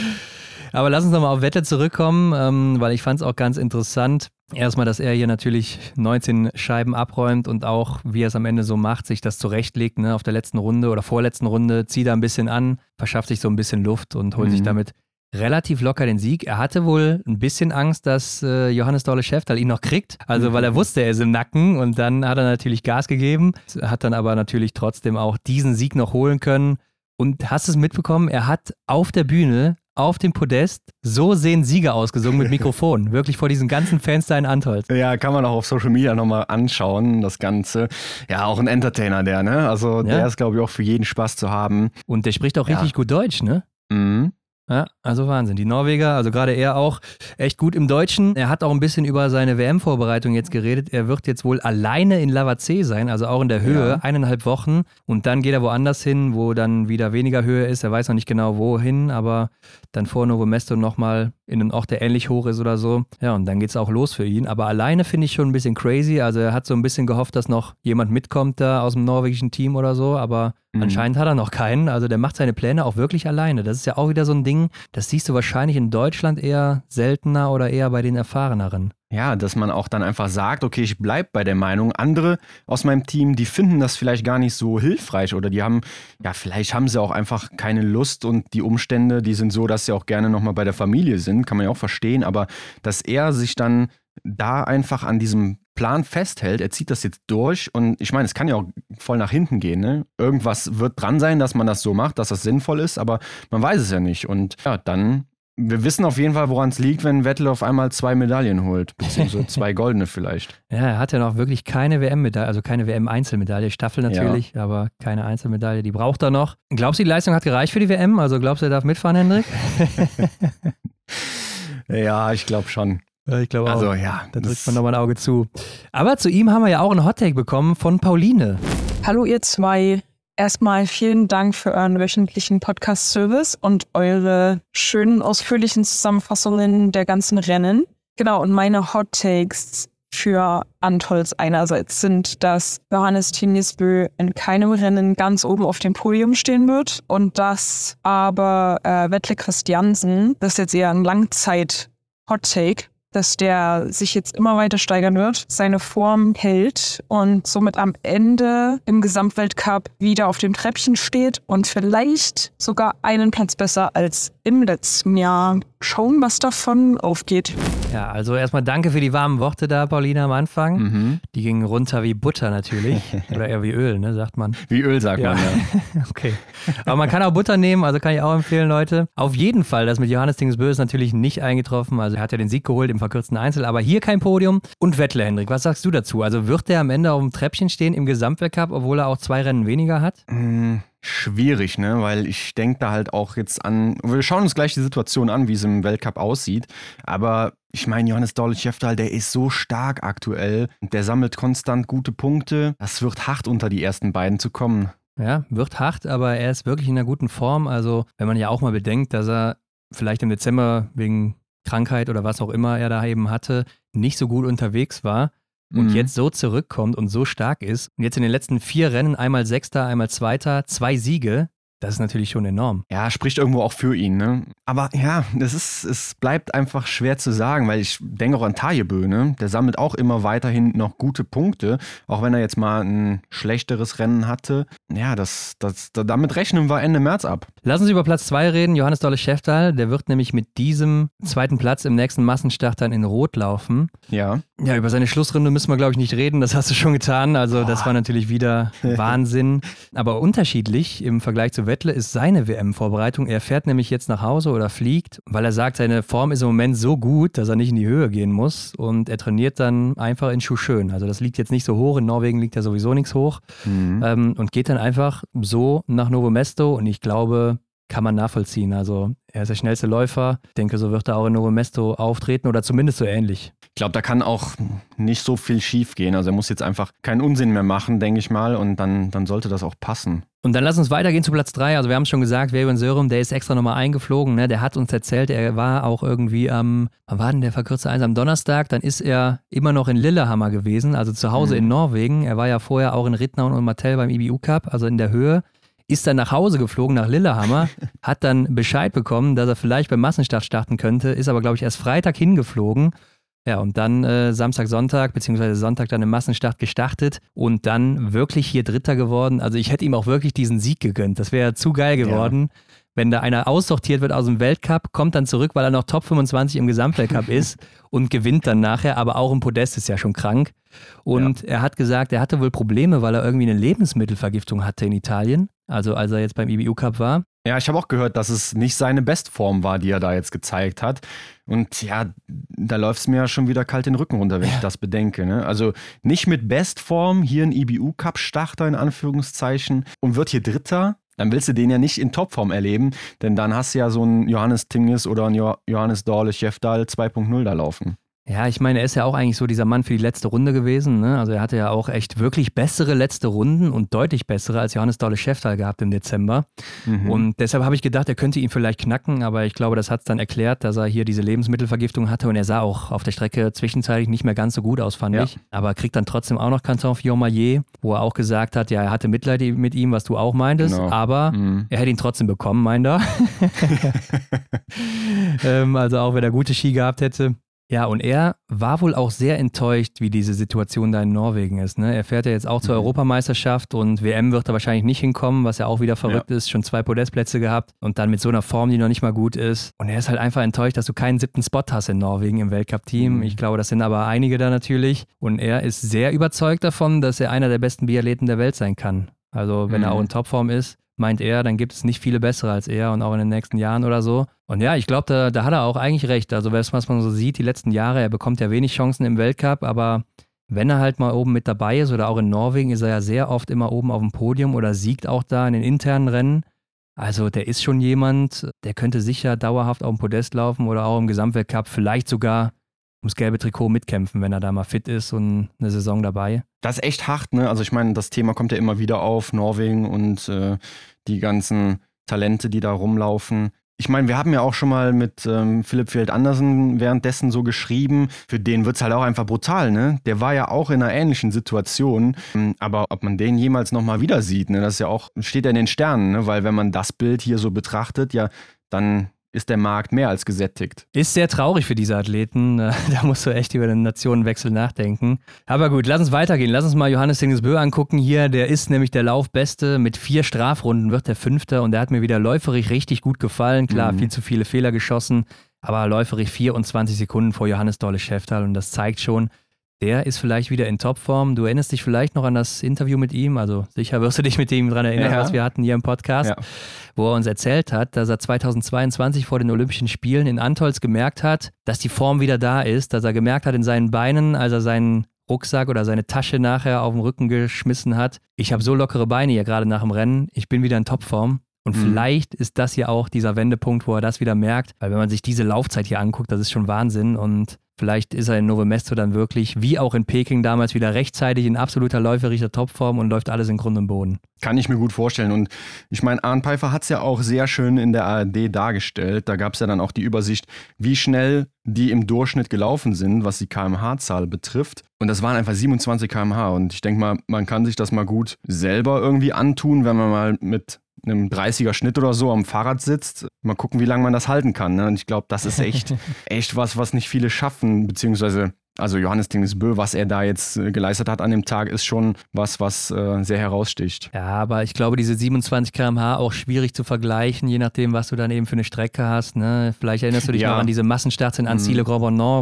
Aber lass uns nochmal auf Wette zurückkommen, ähm, weil ich fand es auch ganz interessant. Erstmal, dass er hier natürlich 19 Scheiben abräumt und auch, wie er es am Ende so macht, sich das zurechtlegt, ne, auf der letzten Runde oder vorletzten Runde, zieht er ein bisschen an, verschafft sich so ein bisschen Luft und holt mhm. sich damit relativ locker den Sieg. Er hatte wohl ein bisschen Angst, dass äh, Johannes Dolle Schäftal ihn noch kriegt, also weil er mhm. wusste, er ist im Nacken und dann hat er natürlich Gas gegeben, hat dann aber natürlich trotzdem auch diesen Sieg noch holen können. Und hast es mitbekommen? Er hat auf der Bühne auf dem Podest. So sehen Sieger ausgesungen mit Mikrofon. Wirklich vor diesen ganzen Fans da in Antolz. Ja, kann man auch auf Social Media nochmal anschauen, das Ganze. Ja, auch ein Entertainer, der, ne? Also ja. der ist, glaube ich, auch für jeden Spaß zu haben. Und der spricht auch ja. richtig gut Deutsch, ne? Mhm. Ja, also Wahnsinn. Die Norweger, also gerade er auch echt gut im Deutschen. Er hat auch ein bisschen über seine WM-Vorbereitung jetzt geredet. Er wird jetzt wohl alleine in Lavazé sein, also auch in der Höhe, ja. eineinhalb Wochen. Und dann geht er woanders hin, wo dann wieder weniger Höhe ist. Er weiß noch nicht genau wohin, aber dann vor Novo Mesto nochmal in einen Ort, der ähnlich hoch ist oder so. Ja, und dann geht es auch los für ihn. Aber alleine finde ich schon ein bisschen crazy. Also er hat so ein bisschen gehofft, dass noch jemand mitkommt da aus dem norwegischen Team oder so, aber Mhm. Anscheinend hat er noch keinen. Also der macht seine Pläne auch wirklich alleine. Das ist ja auch wieder so ein Ding, das siehst du wahrscheinlich in Deutschland eher seltener oder eher bei den Erfahreneren. Ja, dass man auch dann einfach sagt, okay, ich bleibe bei der Meinung. Andere aus meinem Team, die finden das vielleicht gar nicht so hilfreich oder die haben, ja, vielleicht haben sie auch einfach keine Lust und die Umstände, die sind so, dass sie auch gerne nochmal bei der Familie sind, kann man ja auch verstehen, aber dass er sich dann da einfach an diesem Plan festhält, er zieht das jetzt durch und ich meine, es kann ja auch voll nach hinten gehen. Ne? Irgendwas wird dran sein, dass man das so macht, dass das sinnvoll ist, aber man weiß es ja nicht. Und ja, dann, wir wissen auf jeden Fall, woran es liegt, wenn Vettel auf einmal zwei Medaillen holt, beziehungsweise zwei goldene vielleicht. Ja, er hat ja noch wirklich keine WM-Medaille, also keine WM-Einzelmedaille, Staffel natürlich, ja. aber keine Einzelmedaille, die braucht er noch. Glaubst du, die Leistung hat gereicht für die WM? Also glaubst du, er darf mitfahren, Hendrik? ja, ich glaube schon. Ich glaube also, auch. Also ja. Da drückt man nochmal ein Auge zu. Aber zu ihm haben wir ja auch einen Hottake bekommen von Pauline. Hallo ihr zwei. Erstmal vielen Dank für euren wöchentlichen Podcast-Service und eure schönen, ausführlichen Zusammenfassungen der ganzen Rennen. Genau, und meine Hot Takes für Antolz einerseits sind, dass Johannes Tinisbö in keinem Rennen ganz oben auf dem Podium stehen wird und dass aber äh, Wettle Christiansen, das ist jetzt eher ein Langzeit-Hot Take, dass der sich jetzt immer weiter steigern wird, seine Form hält und somit am Ende im Gesamtweltcup wieder auf dem Treppchen steht und vielleicht sogar einen Platz besser als im letzten Jahr. Schauen, was davon aufgeht. Ja, also erstmal danke für die warmen Worte da, Paulina, am Anfang. Mhm. Die gingen runter wie Butter natürlich. Oder eher wie Öl, ne, sagt man. Wie Öl sagt Ja. man ja. Okay. Aber man kann auch Butter nehmen, also kann ich auch empfehlen, Leute. Auf jeden Fall, das mit Johannes Dingsbö ist natürlich nicht eingetroffen. Also er hat ja den Sieg geholt im verkürzten Einzel, aber hier kein Podium. Und Wettle, Hendrik, was sagst du dazu? Also wird der am Ende auf dem Treppchen stehen im Gesamtweltcup, obwohl er auch zwei Rennen weniger hat? Mm, Schwierig, ne? Weil ich denke da halt auch jetzt an. Wir schauen uns gleich die Situation an, wie es im Weltcup aussieht. Aber ich meine, Johannes Dorle-Schäftal, der ist so stark aktuell. Der sammelt konstant gute Punkte. Das wird hart unter die ersten beiden zu kommen. Ja, wird hart, aber er ist wirklich in einer guten Form. Also, wenn man ja auch mal bedenkt, dass er vielleicht im Dezember wegen Krankheit oder was auch immer er da eben hatte, nicht so gut unterwegs war und Mhm. jetzt so zurückkommt und so stark ist und jetzt in den letzten vier Rennen einmal Sechster, einmal Zweiter, zwei Siege, das ist natürlich schon enorm. Ja, spricht irgendwo auch für ihn, ne? Aber ja, das ist, es bleibt einfach schwer zu sagen, weil ich denke auch an Tajebö, ne? Der sammelt auch immer weiterhin noch gute Punkte, auch wenn er jetzt mal ein schlechteres Rennen hatte. Ja, das, das, damit rechnen wir Ende März ab. Lassen Sie über Platz zwei reden. Johannes Dolle Schäftal, der wird nämlich mit diesem zweiten Platz im nächsten Massenstart dann in Rot laufen. Ja. Ja, über seine Schlussrunde müssen wir, glaube ich, nicht reden. Das hast du schon getan. Also, das war natürlich wieder Wahnsinn. Aber unterschiedlich im Vergleich zu Wettle ist seine WM-Vorbereitung. Er fährt nämlich jetzt nach Hause oder fliegt, weil er sagt, seine Form ist im Moment so gut, dass er nicht in die Höhe gehen muss. Und er trainiert dann einfach in Schuschön. Also, das liegt jetzt nicht so hoch. In Norwegen liegt ja sowieso nichts hoch. Mhm. Ähm, und geht dann einfach so nach Novo Mesto. Und ich glaube, kann man nachvollziehen. Also, er ist der schnellste Läufer. Ich denke, so wird er auch in Novo Mesto auftreten oder zumindest so ähnlich. Ich glaube, da kann auch nicht so viel schief gehen. Also er muss jetzt einfach keinen Unsinn mehr machen, denke ich mal, und dann, dann sollte das auch passen. Und dann lass uns weitergehen zu Platz 3. Also wir haben es schon gesagt, Verion Sörum, der ist extra nochmal eingeflogen. Ne? Der hat uns erzählt, er war auch irgendwie am, wann war denn der verkürzte Eins? Am Donnerstag. Dann ist er immer noch in Lillehammer gewesen, also zu Hause Mhm. in Norwegen. Er war ja vorher auch in Rittnaun und Martell beim IBU Cup, also in der Höhe. Ist dann nach Hause geflogen, nach Lillehammer, hat dann Bescheid bekommen, dass er vielleicht beim Massenstart starten könnte, ist aber, glaube ich, erst Freitag hingeflogen. Ja, und dann äh, Samstag, Sonntag, beziehungsweise Sonntag dann im Massenstart gestartet und dann wirklich hier Dritter geworden. Also ich hätte ihm auch wirklich diesen Sieg gegönnt. Das wäre zu geil geworden, wenn da einer aussortiert wird aus dem Weltcup, kommt dann zurück, weil er noch Top 25 im Gesamtweltcup ist und gewinnt dann nachher, aber auch im Podest ist ja schon krank. Und er hat gesagt, er hatte wohl Probleme, weil er irgendwie eine Lebensmittelvergiftung hatte in Italien. Also als er jetzt beim IBU Cup war. Ja, ich habe auch gehört, dass es nicht seine Bestform war, die er da jetzt gezeigt hat. Und ja, da läuft es mir ja schon wieder kalt den Rücken runter, wenn ich das bedenke. Ne? Also nicht mit Bestform, hier ein IBU-Cup-Starter in Anführungszeichen und wird hier Dritter. Dann willst du den ja nicht in Topform erleben, denn dann hast du ja so einen Johannes Tingis oder einen jo Johannes Dorle Chefdal 2.0 da laufen. Ja, ich meine, er ist ja auch eigentlich so dieser Mann für die letzte Runde gewesen. Ne? Also er hatte ja auch echt wirklich bessere letzte Runden und deutlich bessere als Johannes Dolle Schäftal gehabt im Dezember. Mhm. Und deshalb habe ich gedacht, er könnte ihn vielleicht knacken, aber ich glaube, das hat es dann erklärt, dass er hier diese Lebensmittelvergiftung hatte und er sah auch auf der Strecke zwischenzeitlich nicht mehr ganz so gut aus, fand Ja. ich. Aber kriegt dann trotzdem auch noch Canton Fillon-Maillet, wo er auch gesagt hat, ja, er hatte Mitleid mit ihm, was du auch meintest, Genau. aber Mhm. er hätte ihn trotzdem bekommen, meint er. ähm, also auch wenn er gute Ski gehabt hätte. Ja, und er war wohl auch sehr enttäuscht, wie diese Situation da in Norwegen ist. Ne? Er fährt ja jetzt auch zur Mhm. Europameisterschaft und WM wird er wahrscheinlich nicht hinkommen, was ja auch wieder verrückt ist. Schon zwei Podestplätze gehabt und dann mit so einer Form, die noch nicht mal gut ist. Und er ist halt einfach enttäuscht, dass du keinen siebten Spot hast in Norwegen im Weltcup-Team. Mhm. Ich glaube, das sind aber einige da natürlich. Und er ist sehr überzeugt davon, dass er einer der besten Biathleten der Welt sein kann. Also, wenn er Mhm. auch in Topform ist, meint er, dann gibt es nicht viele bessere als er und auch in den nächsten Jahren oder so. Und ja, ich glaube, da, da hat er auch eigentlich recht. Also, was man so sieht, die letzten Jahre, er bekommt ja wenig Chancen im Weltcup, aber wenn er halt mal oben mit dabei ist oder auch in Norwegen, ist er ja sehr oft immer oben auf dem Podium oder siegt auch da in den internen Rennen. Also, der ist schon jemand, der könnte sicher dauerhaft auf dem Podest laufen oder auch im Gesamtweltcup, vielleicht sogar ums gelbe Trikot mitkämpfen, wenn er da mal fit ist und eine Saison dabei. Das ist echt hart, ne? Also ich meine, das Thema kommt ja immer wieder auf, Norwegen und äh, die ganzen Talente, die da rumlaufen. Ich meine, wir haben ja auch schon mal mit ähm, Philipp Feld Andersen währenddessen so geschrieben, für den wird es halt auch einfach brutal, ne? Der war ja auch in einer ähnlichen Situation, ähm, aber ob man den jemals nochmal wieder sieht, ne? Das ist ja auch, steht ja in den Sternen, ne? Weil wenn man das Bild hier so betrachtet, ja, dann ist der Markt mehr als gesättigt. Ist sehr traurig für diese Athleten. Da musst du echt über den Nationenwechsel nachdenken. Aber gut, lass uns weitergehen. Lass uns mal Johannes Dingesbö angucken hier. Der ist nämlich der Laufbeste. Mit vier Strafrunden wird der Fünfter und der hat mir wieder läuferig richtig gut gefallen. Klar, Mhm. viel zu viele Fehler geschossen. aber läuferig 24 Sekunden vor Johannes Dolle Schäftal und das zeigt schon, der ist vielleicht wieder in Topform. Du erinnerst dich vielleicht noch an das Interview mit ihm, also sicher wirst du dich mit ihm daran erinnern, Ja. was wir hatten hier im Podcast, Ja. wo er uns erzählt hat, dass er 2022 vor den Olympischen Spielen in Antolz gemerkt hat, dass die Form wieder da ist, dass er gemerkt hat in seinen Beinen, als er seinen Rucksack oder seine Tasche nachher auf den Rücken geschmissen hat, ich habe so lockere Beine hier gerade nach dem Rennen, ich bin wieder in Topform. Und Mhm. vielleicht ist das hier auch dieser Wendepunkt, wo er das wieder merkt, weil wenn man sich diese Laufzeit hier anguckt, das ist schon Wahnsinn und vielleicht ist er in Novo Mesto dann wirklich, wie auch in Peking damals, wieder rechtzeitig in absoluter läuferischer Topform und läuft alles in Grund und Boden. Kann ich mir gut vorstellen. Und ich meine, Arne Pfeiffer hat es ja auch sehr schön in der ARD dargestellt. Da gab es ja dann auch die Übersicht, wie schnell die im Durchschnitt gelaufen sind, was die kmh-Zahl betrifft. Und das waren einfach 27 kmh. Und ich denke mal, man kann sich das mal gut selber irgendwie antun, wenn man mal mit einem 30er Schnitt oder so am Fahrrad sitzt. Mal gucken, wie lange man das halten kann. Ne? Und ich glaube, das ist echt, echt was, was nicht viele schaffen, beziehungsweise also Johannes Tingesbö, was er da jetzt äh, geleistet hat an dem Tag, ist schon was, was äh, sehr heraussticht. Ja, aber ich glaube, diese 27 km/h auch schwierig zu vergleichen, je nachdem, was du dann eben für eine Strecke hast. Ne? Vielleicht erinnerst du dich Ja. noch an diese Massenstarts in Annecy le Grand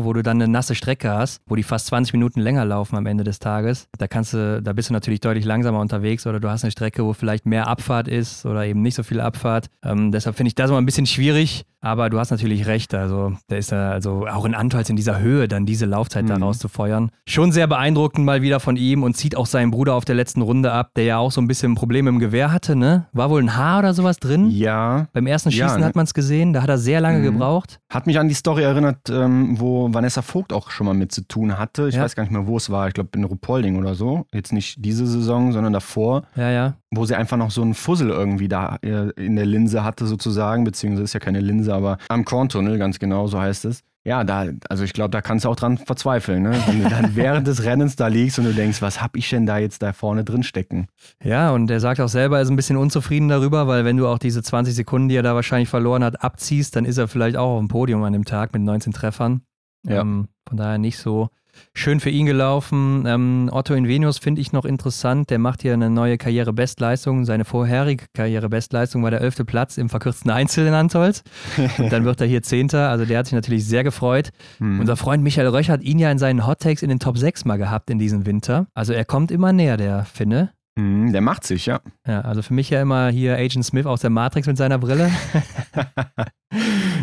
wo du dann eine nasse Strecke hast, wo die fast 20 Minuten länger laufen am Ende des Tages. Da kannst du, da bist du natürlich deutlich langsamer unterwegs oder du hast eine Strecke, wo vielleicht mehr Abfahrt ist oder eben nicht so viel Abfahrt. Ähm, deshalb finde ich das immer ein bisschen schwierig. Aber du hast natürlich recht. Also, der ist da, also auch in Antolz in dieser Höhe, dann diese Laufzeit da Mhm. rauszufeuern. Schon sehr beeindruckend mal wieder von ihm und zieht auch seinen Bruder auf der letzten Runde ab, der ja auch so ein bisschen Probleme im Gewehr hatte, ne? War wohl ein Haar oder sowas drin? Ja, Beim ersten Ja, Schießen ne? hat man es gesehen, da hat er sehr lange Mhm. gebraucht. Hat mich an die Story erinnert, ähm, wo Vanessa Vogt auch schon mal mit zu tun hatte. Ich Ja. weiß gar nicht mehr, wo es war. Ich glaube in Ruhpolding oder so. Jetzt nicht diese Saison, sondern davor, Ja, ja. wo sie einfach noch so einen Fussel irgendwie da äh, in der Linse hatte sozusagen, beziehungsweise ist ja keine Linse, aber am Korntunnel, ganz genau, so heißt es. Ja, da, also ich glaube, da kannst du auch dran verzweifeln, ne? Wenn du dann während des Rennens da liegst und du denkst, was hab ich denn da jetzt da vorne drin stecken? Ja, und er sagt auch selber, er ist ein bisschen unzufrieden darüber, weil wenn du auch diese 20 Sekunden, die er da wahrscheinlich verloren hat, abziehst, dann ist er vielleicht auch auf dem Podium an dem Tag mit 19 Treffern. Ja. Ähm, von daher nicht so schön für ihn gelaufen. Ähm, Otto Invenius finde ich noch interessant. Der macht hier eine neue Karrierebestleistung. Seine vorherige Karrierebestleistung war der 11. Platz im verkürzten Einzel in Antolz. Und dann wird er hier Zehnter. Also der hat sich natürlich sehr gefreut. Hm. Unser Freund Michael Röch hat ihn ja in seinen Hot Takes in den Top 6 mal gehabt in diesem Winter. Also er kommt immer näher, der Finne. Hm, der macht sich, ja. Ja, also für mich ja immer hier Agent Smith aus der Matrix mit seiner Brille.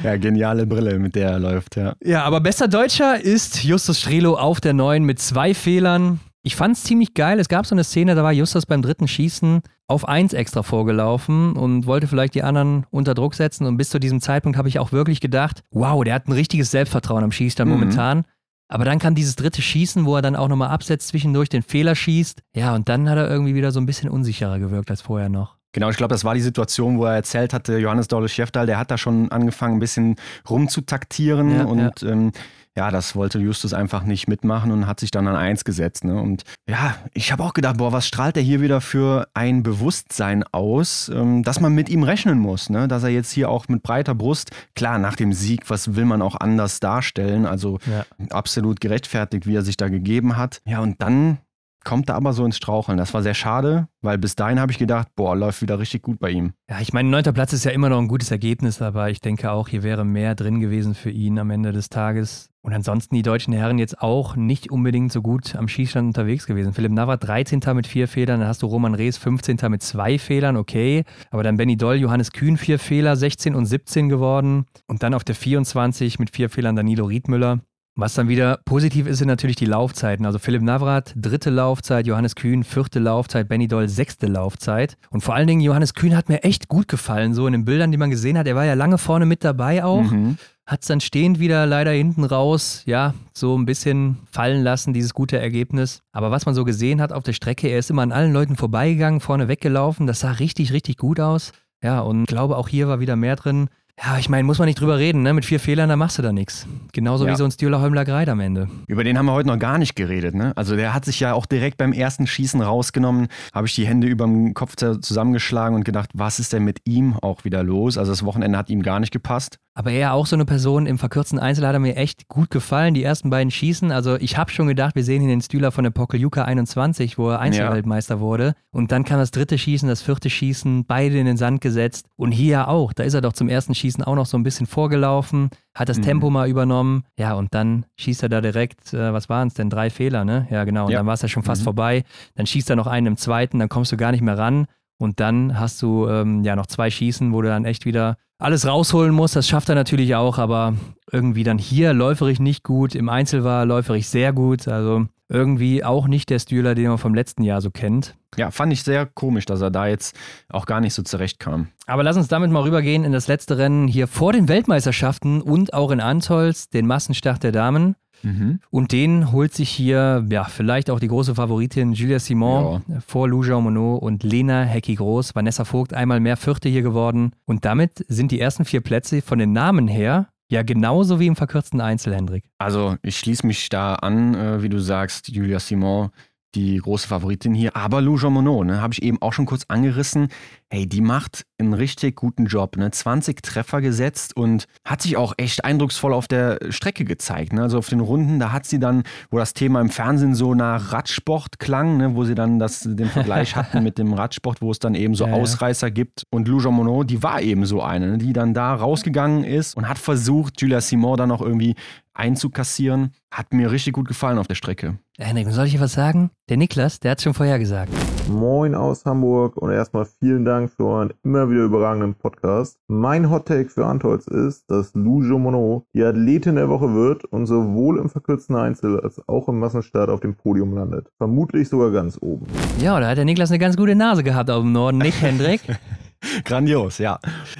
Ja, geniale Brille, mit der er läuft, ja. Ja, aber bester Deutscher ist Justus Strelo auf der neuen mit zwei Fehlern. Ich fand es ziemlich geil. Es gab so eine Szene, da war Justus beim dritten Schießen auf eins extra vorgelaufen und wollte vielleicht die anderen unter Druck setzen. Und bis zu diesem Zeitpunkt habe ich auch wirklich gedacht, wow, der hat ein richtiges Selbstvertrauen am Schießstand Mhm. momentan. Aber dann kam dieses dritte Schießen, wo er dann auch nochmal absetzt, zwischendurch den Fehler schießt. Ja, und dann hat er irgendwie wieder so ein bisschen unsicherer gewirkt als vorher noch. Genau, ich glaube, das war die Situation, wo er erzählt hatte, Johannes Dolle Schäftal, der hat da schon angefangen, ein bisschen rumzutaktieren Ja, und Ähm, ja, das wollte Justus einfach nicht mitmachen und hat sich dann an eins gesetzt. Ne? Und ja, ich habe auch gedacht, boah, was strahlt er hier wieder für ein Bewusstsein aus, ähm, dass man mit ihm rechnen muss, ne? dass er jetzt hier auch mit breiter Brust, klar, nach dem Sieg, was will man auch anders darstellen, also Ja. absolut gerechtfertigt, wie er sich da gegeben hat. Ja, und dann kommt er aber so ins Straucheln. Das war sehr schade, weil bis dahin habe ich gedacht, boah, läuft wieder richtig gut bei ihm. Ja, ich meine, neunter Platz ist ja immer noch ein gutes Ergebnis, aber ich denke auch, hier wäre mehr drin gewesen für ihn am Ende des Tages. Und ansonsten die deutschen Herren jetzt auch nicht unbedingt so gut am Schießstand unterwegs gewesen. Philipp Navrat 13. mit vier Fehlern, dann hast du Roman Rees 15. mit zwei Fehlern, okay. Aber dann Benny Doll, Johannes Kühn vier Fehler, 16 und 17 geworden. Und dann auf der 24 mit vier Fehlern Danilo Riedmüller. Was dann wieder positiv ist, sind natürlich die Laufzeiten. Also Philipp Navrat, dritte Laufzeit, Johannes Kühn, vierte Laufzeit, Benny Doll, sechste Laufzeit. Und vor allen Dingen, Johannes Kühn hat mir echt gut gefallen, so in den Bildern, die man gesehen hat. Er war ja lange vorne mit dabei auch. Mhm. Hat es dann stehend wieder leider hinten raus, ja, so ein bisschen fallen lassen, dieses gute Ergebnis. Aber was man so gesehen hat auf der Strecke, er ist immer an allen Leuten vorbeigegangen, vorne weggelaufen. Das sah richtig, richtig gut aus. Ja, und ich glaube, auch hier war wieder mehr drin. Ja, ich meine, muss man nicht drüber reden, ne? Mit vier Fehlern, da machst du da nichts. Genauso Ja. wie so ein Stühler Holmler Greit am Ende. Über den haben wir heute noch gar nicht geredet. Ne? Also der hat sich ja auch direkt beim ersten Schießen rausgenommen, habe ich die Hände über dem Kopf zusammengeschlagen und gedacht, was ist denn mit ihm auch wieder los? Also das Wochenende hat ihm gar nicht gepasst. Aber er auch so eine Person, im verkürzten Einzel hat er mir echt gut gefallen. Die ersten beiden Schießen, also ich habe schon gedacht, wir sehen ihn den Stühler von der Pokeljuka 21, wo er Einzelweltmeister ja. wurde. Und dann kam das dritte Schießen, das vierte Schießen, beide in den Sand gesetzt. Und hier auch, da ist er doch zum ersten Schießen auch noch so ein bisschen vorgelaufen, hat das mhm. Tempo mal übernommen. Ja, und dann schießt er da direkt, äh, was waren es denn, drei Fehler, ne? Ja, genau. Und ja. dann war es ja schon fast mhm. vorbei. Dann schießt er noch einen im zweiten, dann kommst du gar nicht mehr ran. Und dann hast du ähm, ja noch zwei Schießen, wo du dann echt wieder alles rausholen musst. Das schafft er natürlich auch, aber irgendwie dann hier läuferig nicht gut. Im Einzel war läuferig sehr gut. Also irgendwie auch nicht der Stühler, den man vom letzten Jahr so kennt. Ja, fand ich sehr komisch, dass er da jetzt auch gar nicht so zurechtkam. Aber lass uns damit mal rübergehen in das letzte Rennen hier vor den Weltmeisterschaften und auch in Antolz, den Massenstart der Damen. Mhm. Und den holt sich hier, ja, vielleicht auch die große Favoritin Julia Simon ja. vor Lou Jean Monod und Lena Hecki-Groß. Vanessa Vogt einmal mehr Vierte hier geworden. Und damit sind die ersten vier Plätze von den Namen her ja, genauso wie im verkürzten Einzel, Hendrik. Also, ich schließe mich da an, äh, wie du sagst, Julia Simon die große Favoritin hier. Aber Lou Jean Monod, ne, habe ich eben auch schon kurz angerissen. Hey, die macht einen richtig guten Job. Ne? 20 Treffer gesetzt und hat sich auch echt eindrucksvoll auf der Strecke gezeigt. Ne? Also auf den Runden, da hat sie dann, wo das Thema im Fernsehen so nach Radsport klang, ne? wo sie dann das, den Vergleich hatten mit dem Radsport, wo es dann eben so ja, Ausreißer ja. gibt. Und Lou Jean Monod, die war eben so eine, ne? die dann da rausgegangen ist und hat versucht, Julia Simon dann auch irgendwie einzukassieren. Hat mir richtig gut gefallen auf der Strecke. Henrik, soll ich dir was sagen? Der Niklas, der hat schon vorher gesagt. Moin aus Hamburg und erstmal vielen Dank für euren immer wieder überragenden Podcast. Mein Hottake für Antolz ist, dass Lou Jomono die Athletin der Woche wird und sowohl im verkürzten Einzel als auch im Massenstart auf dem Podium landet. Vermutlich sogar ganz oben. Ja, da hat der Niklas eine ganz gute Nase gehabt auf dem Norden, nicht Hendrik? Grandios, ja.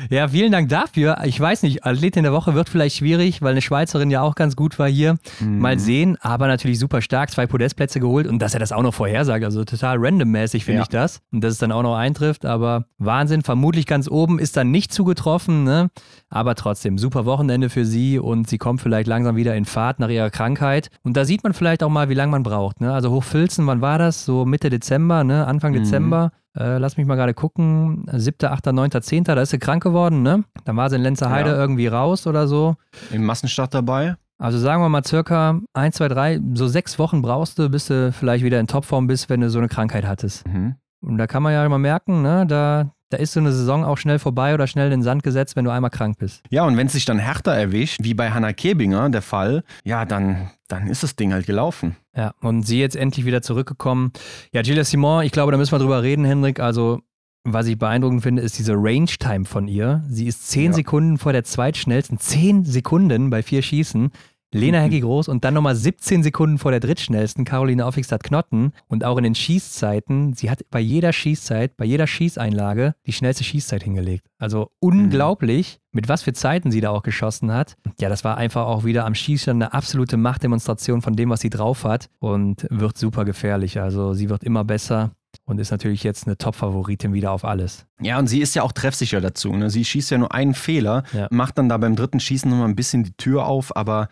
Ja, vielen Dank dafür. Ich weiß nicht, Athletin der Woche wird vielleicht schwierig, weil eine Schweizerin ja auch ganz gut war hier. Mhm. Mal sehen, aber natürlich super stark, zwei Podestplätze geholt und dass er das auch noch vorhersagt, also total randommäßig finde ja. ich das. Und dass es dann auch noch eintrifft, aber Wahnsinn, vermutlich ganz oben, ist dann nicht zugetroffen, ne? aber trotzdem, super Wochenende für sie und sie kommt vielleicht langsam wieder in Fahrt nach ihrer Krankheit. Und da sieht man vielleicht auch mal, wie lange man braucht. Ne? Also Hochfilzen, wann war das? So Mitte Dezember, ne? Anfang mhm. Dezember. Äh, lass mich mal gerade gucken. 7., 8., 9., 10. Da ist sie krank geworden, ne? Dann war sie in Lenzerheide ja. irgendwie raus oder so. Im Massenstart dabei. Also sagen wir mal circa 1, 2, 3, so sechs Wochen brauchst du, bis du vielleicht wieder in Topform bist, wenn du so eine Krankheit hattest. Mhm. Und da kann man ja mal merken, ne, da, da ist so eine Saison auch schnell vorbei oder schnell in den Sand gesetzt, wenn du einmal krank bist. Ja, und wenn es sich dann härter erwischt, wie bei Hannah Kebinger der Fall, ja, dann, dann ist das Ding halt gelaufen. Ja, und sie jetzt endlich wieder zurückgekommen. Ja, Gilles Simon, ich glaube, da müssen wir drüber reden, Hendrik. Also, was ich beeindruckend finde, ist diese Range-Time von ihr. Sie ist zehn ja. Sekunden vor der zweitschnellsten. Zehn Sekunden bei vier Schießen. Lena mhm. Hecki Groß und dann nochmal 17 Sekunden vor der drittschnellsten, Caroline Offigstadt Knotten. Und auch in den Schießzeiten, sie hat bei jeder Schießzeit, bei jeder Schießeinlage die schnellste Schießzeit hingelegt. Also unglaublich, mhm. mit was für Zeiten sie da auch geschossen hat. Ja, das war einfach auch wieder am Schießen eine absolute Machtdemonstration von dem, was sie drauf hat und wird super gefährlich. Also sie wird immer besser und ist natürlich jetzt eine Top-Favoritin wieder auf alles. Ja, und sie ist ja auch treffsicher dazu. Ne? Sie schießt ja nur einen Fehler, ja. macht dann da beim dritten Schießen nochmal ein bisschen die Tür auf, aber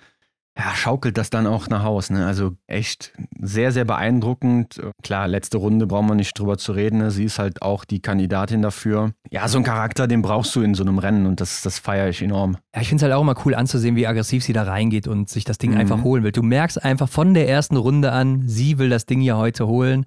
ja, schaukelt das dann auch nach Haus. Ne? Also echt sehr, sehr beeindruckend. Klar, letzte Runde brauchen wir nicht drüber zu reden. Ne? Sie ist halt auch die Kandidatin dafür. Ja, so ein Charakter, den brauchst du in so einem Rennen und das, das feiere ich enorm. Ja, ich finde es halt auch immer cool anzusehen, wie aggressiv sie da reingeht und sich das Ding mhm. einfach holen will. Du merkst einfach von der ersten Runde an, sie will das Ding ja heute holen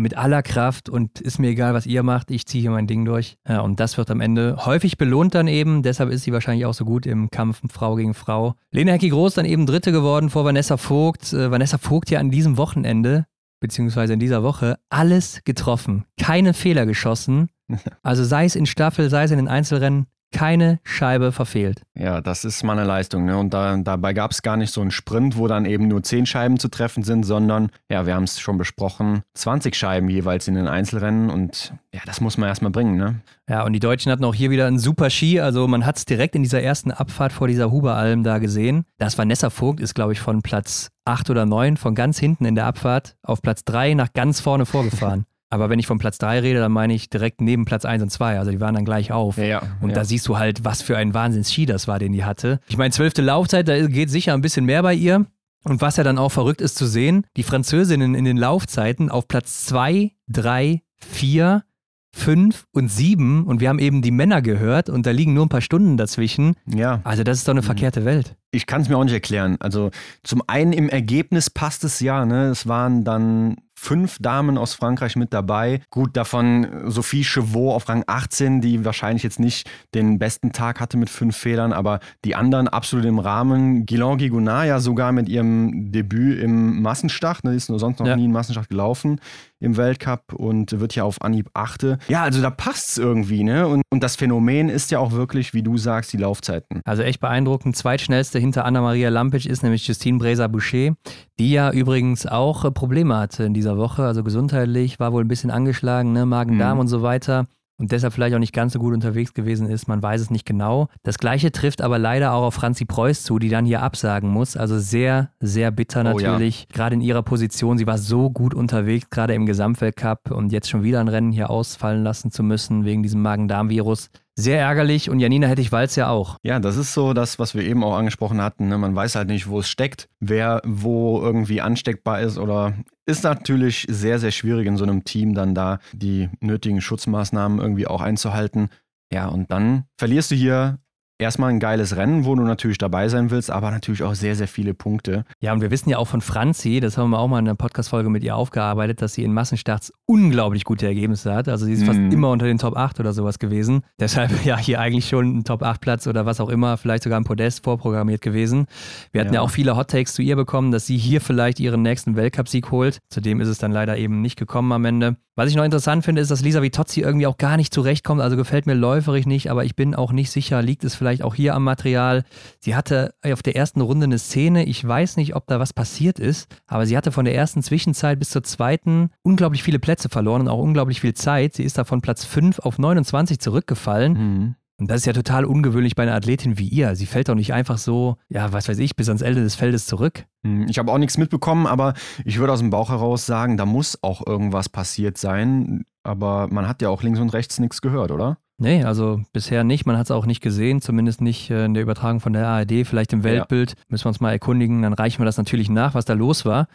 mit aller Kraft und ist mir egal, was ihr macht, ich ziehe hier mein Ding durch. Ja, und das wird am Ende häufig belohnt dann eben, deshalb ist sie wahrscheinlich auch so gut im Kampf Frau gegen Frau. Lena Hecki Groß dann eben Dritte geworden vor Vanessa Vogt. Äh, Vanessa Vogt ja an diesem Wochenende, beziehungsweise in dieser Woche, alles getroffen. Keine Fehler geschossen. Also sei es in Staffel, sei es in den Einzelrennen, keine Scheibe verfehlt. Ja, das ist mal eine Leistung. Ne? Und da, dabei gab es gar nicht so einen Sprint, wo dann eben nur zehn Scheiben zu treffen sind, sondern, ja, wir haben es schon besprochen, 20 Scheiben jeweils in den Einzelrennen. Und ja, das muss man erstmal bringen. Ne? Ja, und die Deutschen hatten auch hier wieder einen super Ski. Also man hat es direkt in dieser ersten Abfahrt vor dieser Huberalm da gesehen. Das Vanessa Vogt ist, glaube ich, von Platz 8 oder 9 von ganz hinten in der Abfahrt auf Platz 3 nach ganz vorne vorgefahren. Aber wenn ich von Platz 3 rede, dann meine ich direkt neben Platz 1 und 2. Also die waren dann gleich auf. Ja, ja, und ja. da siehst du halt, was für ein Wahnsinns-Ski das war, den die hatte. Ich meine, zwölfte Laufzeit, da geht sicher ein bisschen mehr bei ihr. Und was ja dann auch verrückt ist zu sehen, die Französinnen in den Laufzeiten auf Platz 2, 3, 4 fünf und sieben und wir haben eben die Männer gehört und da liegen nur ein paar Stunden dazwischen. Ja. Also das ist doch eine verkehrte Welt. Ich kann es mir auch nicht erklären. Also zum einen im Ergebnis passt es ja. Ne? Es waren dann fünf Damen aus Frankreich mit dabei. Gut, davon Sophie Chevaux auf Rang 18, die wahrscheinlich jetzt nicht den besten Tag hatte mit fünf Fehlern, aber die anderen absolut im Rahmen. Guilain Gigonard ja sogar mit ihrem Debüt im Massenstart, ne, ist nur sonst noch Ja. nie ein Massenstart gelaufen im Weltcup und wird ja auf Anhieb achte. Ja, also da passt es irgendwie, ne? Und, und das Phänomen ist ja auch wirklich, wie du sagst, die Laufzeiten. Also echt beeindruckend. Zweitschnellste hinter Anna-Maria Lampic ist nämlich Justine Breser-Boucher, die ja übrigens auch äh, Probleme hatte in dieser Woche. Also gesundheitlich, war wohl ein bisschen angeschlagen, ne? Magen-Darm Mhm. und so weiter. Und deshalb vielleicht auch nicht ganz so gut unterwegs gewesen ist. Man weiß es nicht genau. Das gleiche trifft aber leider auch auf Franzi Preuß zu, die dann hier absagen muss. Also sehr, sehr bitter Oh ja. natürlich. Gerade in ihrer Position. Sie war so gut unterwegs, gerade im Gesamtweltcup. Und jetzt schon wieder ein Rennen hier ausfallen lassen zu müssen wegen diesem Magen-Darm-Virus. Sehr ärgerlich. Und Janina Hettich-Walz ja auch. Ja, das ist so das, was wir eben auch angesprochen hatten. Ne? Man weiß halt nicht, wo es steckt, wer wo irgendwie ansteckbar ist oder ist natürlich sehr, sehr schwierig in so einem Team dann da die nötigen Schutzmaßnahmen irgendwie auch einzuhalten. Ja, und dann verlierst du hier erstmal ein geiles Rennen, wo du natürlich dabei sein willst, aber natürlich auch sehr, sehr viele Punkte. Ja, und wir wissen ja auch von Franzi, das haben wir auch mal in einer Podcast-Folge mit ihr aufgearbeitet, dass sie in Massenstarts unglaublich gute Ergebnisse hat. Also sie ist fast Mhm. immer unter den Top 8 oder sowas gewesen. Deshalb ja hier eigentlich schon ein Top 8 Platz oder was auch immer, vielleicht sogar ein Podest vorprogrammiert gewesen. Wir hatten ja, Ja. auch viele Hot Takes zu ihr bekommen, dass sie hier vielleicht ihren nächsten Weltcupsieg holt. Zudem ist es dann leider eben nicht gekommen am Ende. Was ich noch interessant finde, ist, dass Lisa Vitozzi irgendwie auch gar nicht zurechtkommt. Also gefällt mir läuferig nicht, aber ich bin auch nicht sicher, liegt es vielleicht auch hier am Material. Sie hatte auf der ersten Runde eine Szene, ich weiß nicht, ob da was passiert ist, aber sie hatte von der ersten Zwischenzeit bis zur zweiten unglaublich viele Plätze verloren und auch unglaublich viel Zeit. Sie ist da von Platz 5 auf 29 zurückgefallen. Mhm. Und das ist ja total ungewöhnlich bei einer Athletin wie ihr. Sie fällt doch nicht einfach so, ja, was weiß ich, bis ans Ende des Feldes zurück. Hm, Ich habe auch nichts mitbekommen, aber ich würde aus dem Bauch heraus sagen, da muss auch irgendwas passiert sein. Aber man hat ja auch links und rechts nichts gehört, oder? Nee, also bisher nicht. Man hat es auch nicht gesehen, zumindest nicht äh, in der Übertragung von der ARD, vielleicht im Weltbild. Müssen wir uns mal erkundigen, dann reichen wir das natürlich nach, was da los war.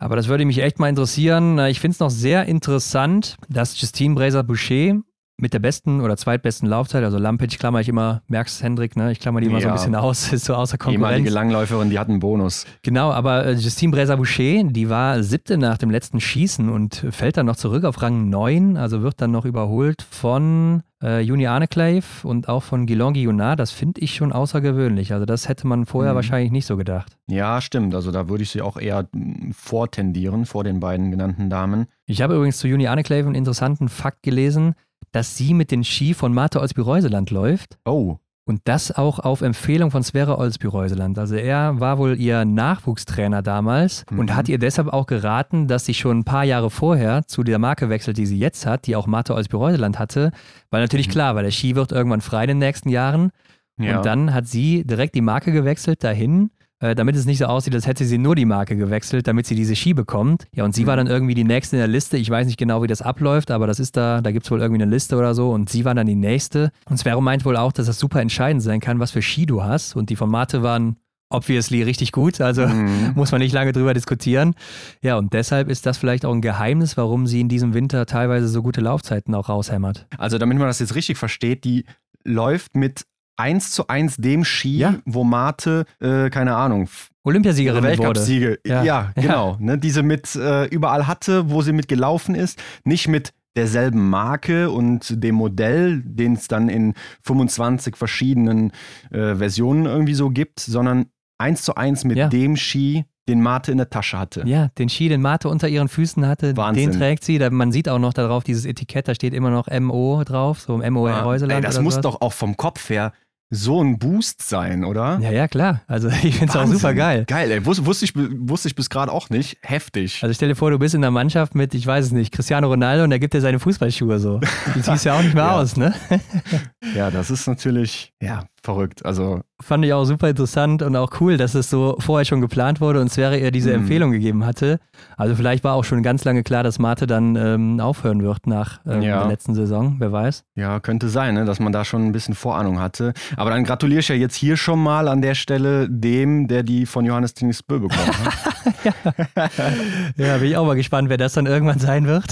Aber das würde mich echt mal interessieren. Ich finde es noch sehr interessant, dass Justine Bräser-Boucher mit der besten oder zweitbesten Laufzeit, also Lampic klammer ich immer, merkst Hendrik, ne? ich klammer die immer so ein Ja. bisschen aus, ist so außer Ehemalige Konkurrenz. Langläuferin, die hat einen Bonus. Genau, aber äh, Justine Bräser-Boucher, die war siebte nach dem letzten Schießen und fällt dann noch zurück auf Rang 9, also wird dann noch überholt von äh, Juni Arneclave und auch von Guillaume Guillonard. Das finde ich schon außergewöhnlich. Also das hätte man vorher Mhm. wahrscheinlich nicht so gedacht. Ja, stimmt. Also da würde ich sie auch eher mm, vortendieren vor den beiden genannten Damen. Ich habe übrigens zu Juni Arneclave einen interessanten Fakt gelesen, dass sie mit den Ski von Marte Olsby-Reuseland läuft. Oh, Und das auch auf Empfehlung von Sverre Olsby-Reuseland. Also er war wohl ihr Nachwuchstrainer damals und Mhm. hat ihr deshalb auch geraten, dass sie schon ein paar Jahre vorher zu der Marke wechselt, die sie jetzt hat, die auch Marte Olsby-Reuseland hatte. Weil natürlich klar, weil der Ski wird irgendwann frei in den nächsten Jahren. ja. Und dann hat sie direkt die Marke gewechselt dahin, äh, damit es nicht so aussieht, als hätte sie nur die Marke gewechselt, damit sie diese Ski bekommt. Ja, und sie war dann irgendwie die nächste in der Liste. Ich weiß nicht genau, wie das abläuft, aber das ist da, da gibt es wohl irgendwie eine Liste oder so. Und sie war dann die nächste. Und Sverre meint wohl auch, dass das super entscheidend sein kann, was für Ski du hast. Und die von Mate waren obviously richtig gut. Also Mhm. muss man nicht lange drüber diskutieren. Ja, und deshalb ist das vielleicht auch ein Geheimnis, warum sie in diesem Winter teilweise so gute Laufzeiten auch raushämmert. Also damit man das jetzt richtig versteht, die läuft mit 1 zu 1 dem Ski, Ja. wo Mate, äh, keine Ahnung, Olympiasiegerin. Weltcupsiege, Ja. ja, Ja. genau, Ne, die sie mit äh, überall hatte, wo sie mit gelaufen ist, nicht mit derselben Marke und dem Modell, den es dann in 25 verschiedenen äh, Versionen irgendwie so gibt, sondern 1 zu 1 mit Ja. dem Ski, den Mate in der Tasche hatte. Ja, den Ski, den Mate unter ihren Füßen hatte, Wahnsinn. den trägt sie. Da, man sieht auch noch darauf dieses Etikett, da steht immer noch MO drauf, so MO Ah, Reuseland. ey, das muss sowas. doch auch vom Kopf her so ein Boost sein, oder? Ja, ja, klar. Also ich finde es auch super geil. Geil, ey. Wus wusste, ich, wusste ich bis gerade auch nicht. Heftig. Also stell dir vor, du bist in der Mannschaft mit, ich weiß es nicht, Cristiano Ronaldo und der gibt dir seine Fußballschuhe so. Die siehst ja auch nicht mehr Ja. aus, ne? Ja, das ist natürlich, ja, verrückt. Also, Fand ich auch super interessant und auch cool, dass es so vorher schon geplant wurde und Sverre ihr diese Mhm. Empfehlung gegeben hatte. Also vielleicht war auch schon ganz lange klar, dass Mate dann ähm, aufhören wird nach ähm, Ja. der letzten Saison, wer weiß. ja, könnte sein, ne, dass man da schon ein bisschen Vorahnung hatte. Aber dann gratuliere ich ja jetzt hier schon mal an der Stelle dem, der die von Johannes Tinis Bö bekommen hat. Ja, bin ich auch mal gespannt, wer das dann irgendwann sein wird.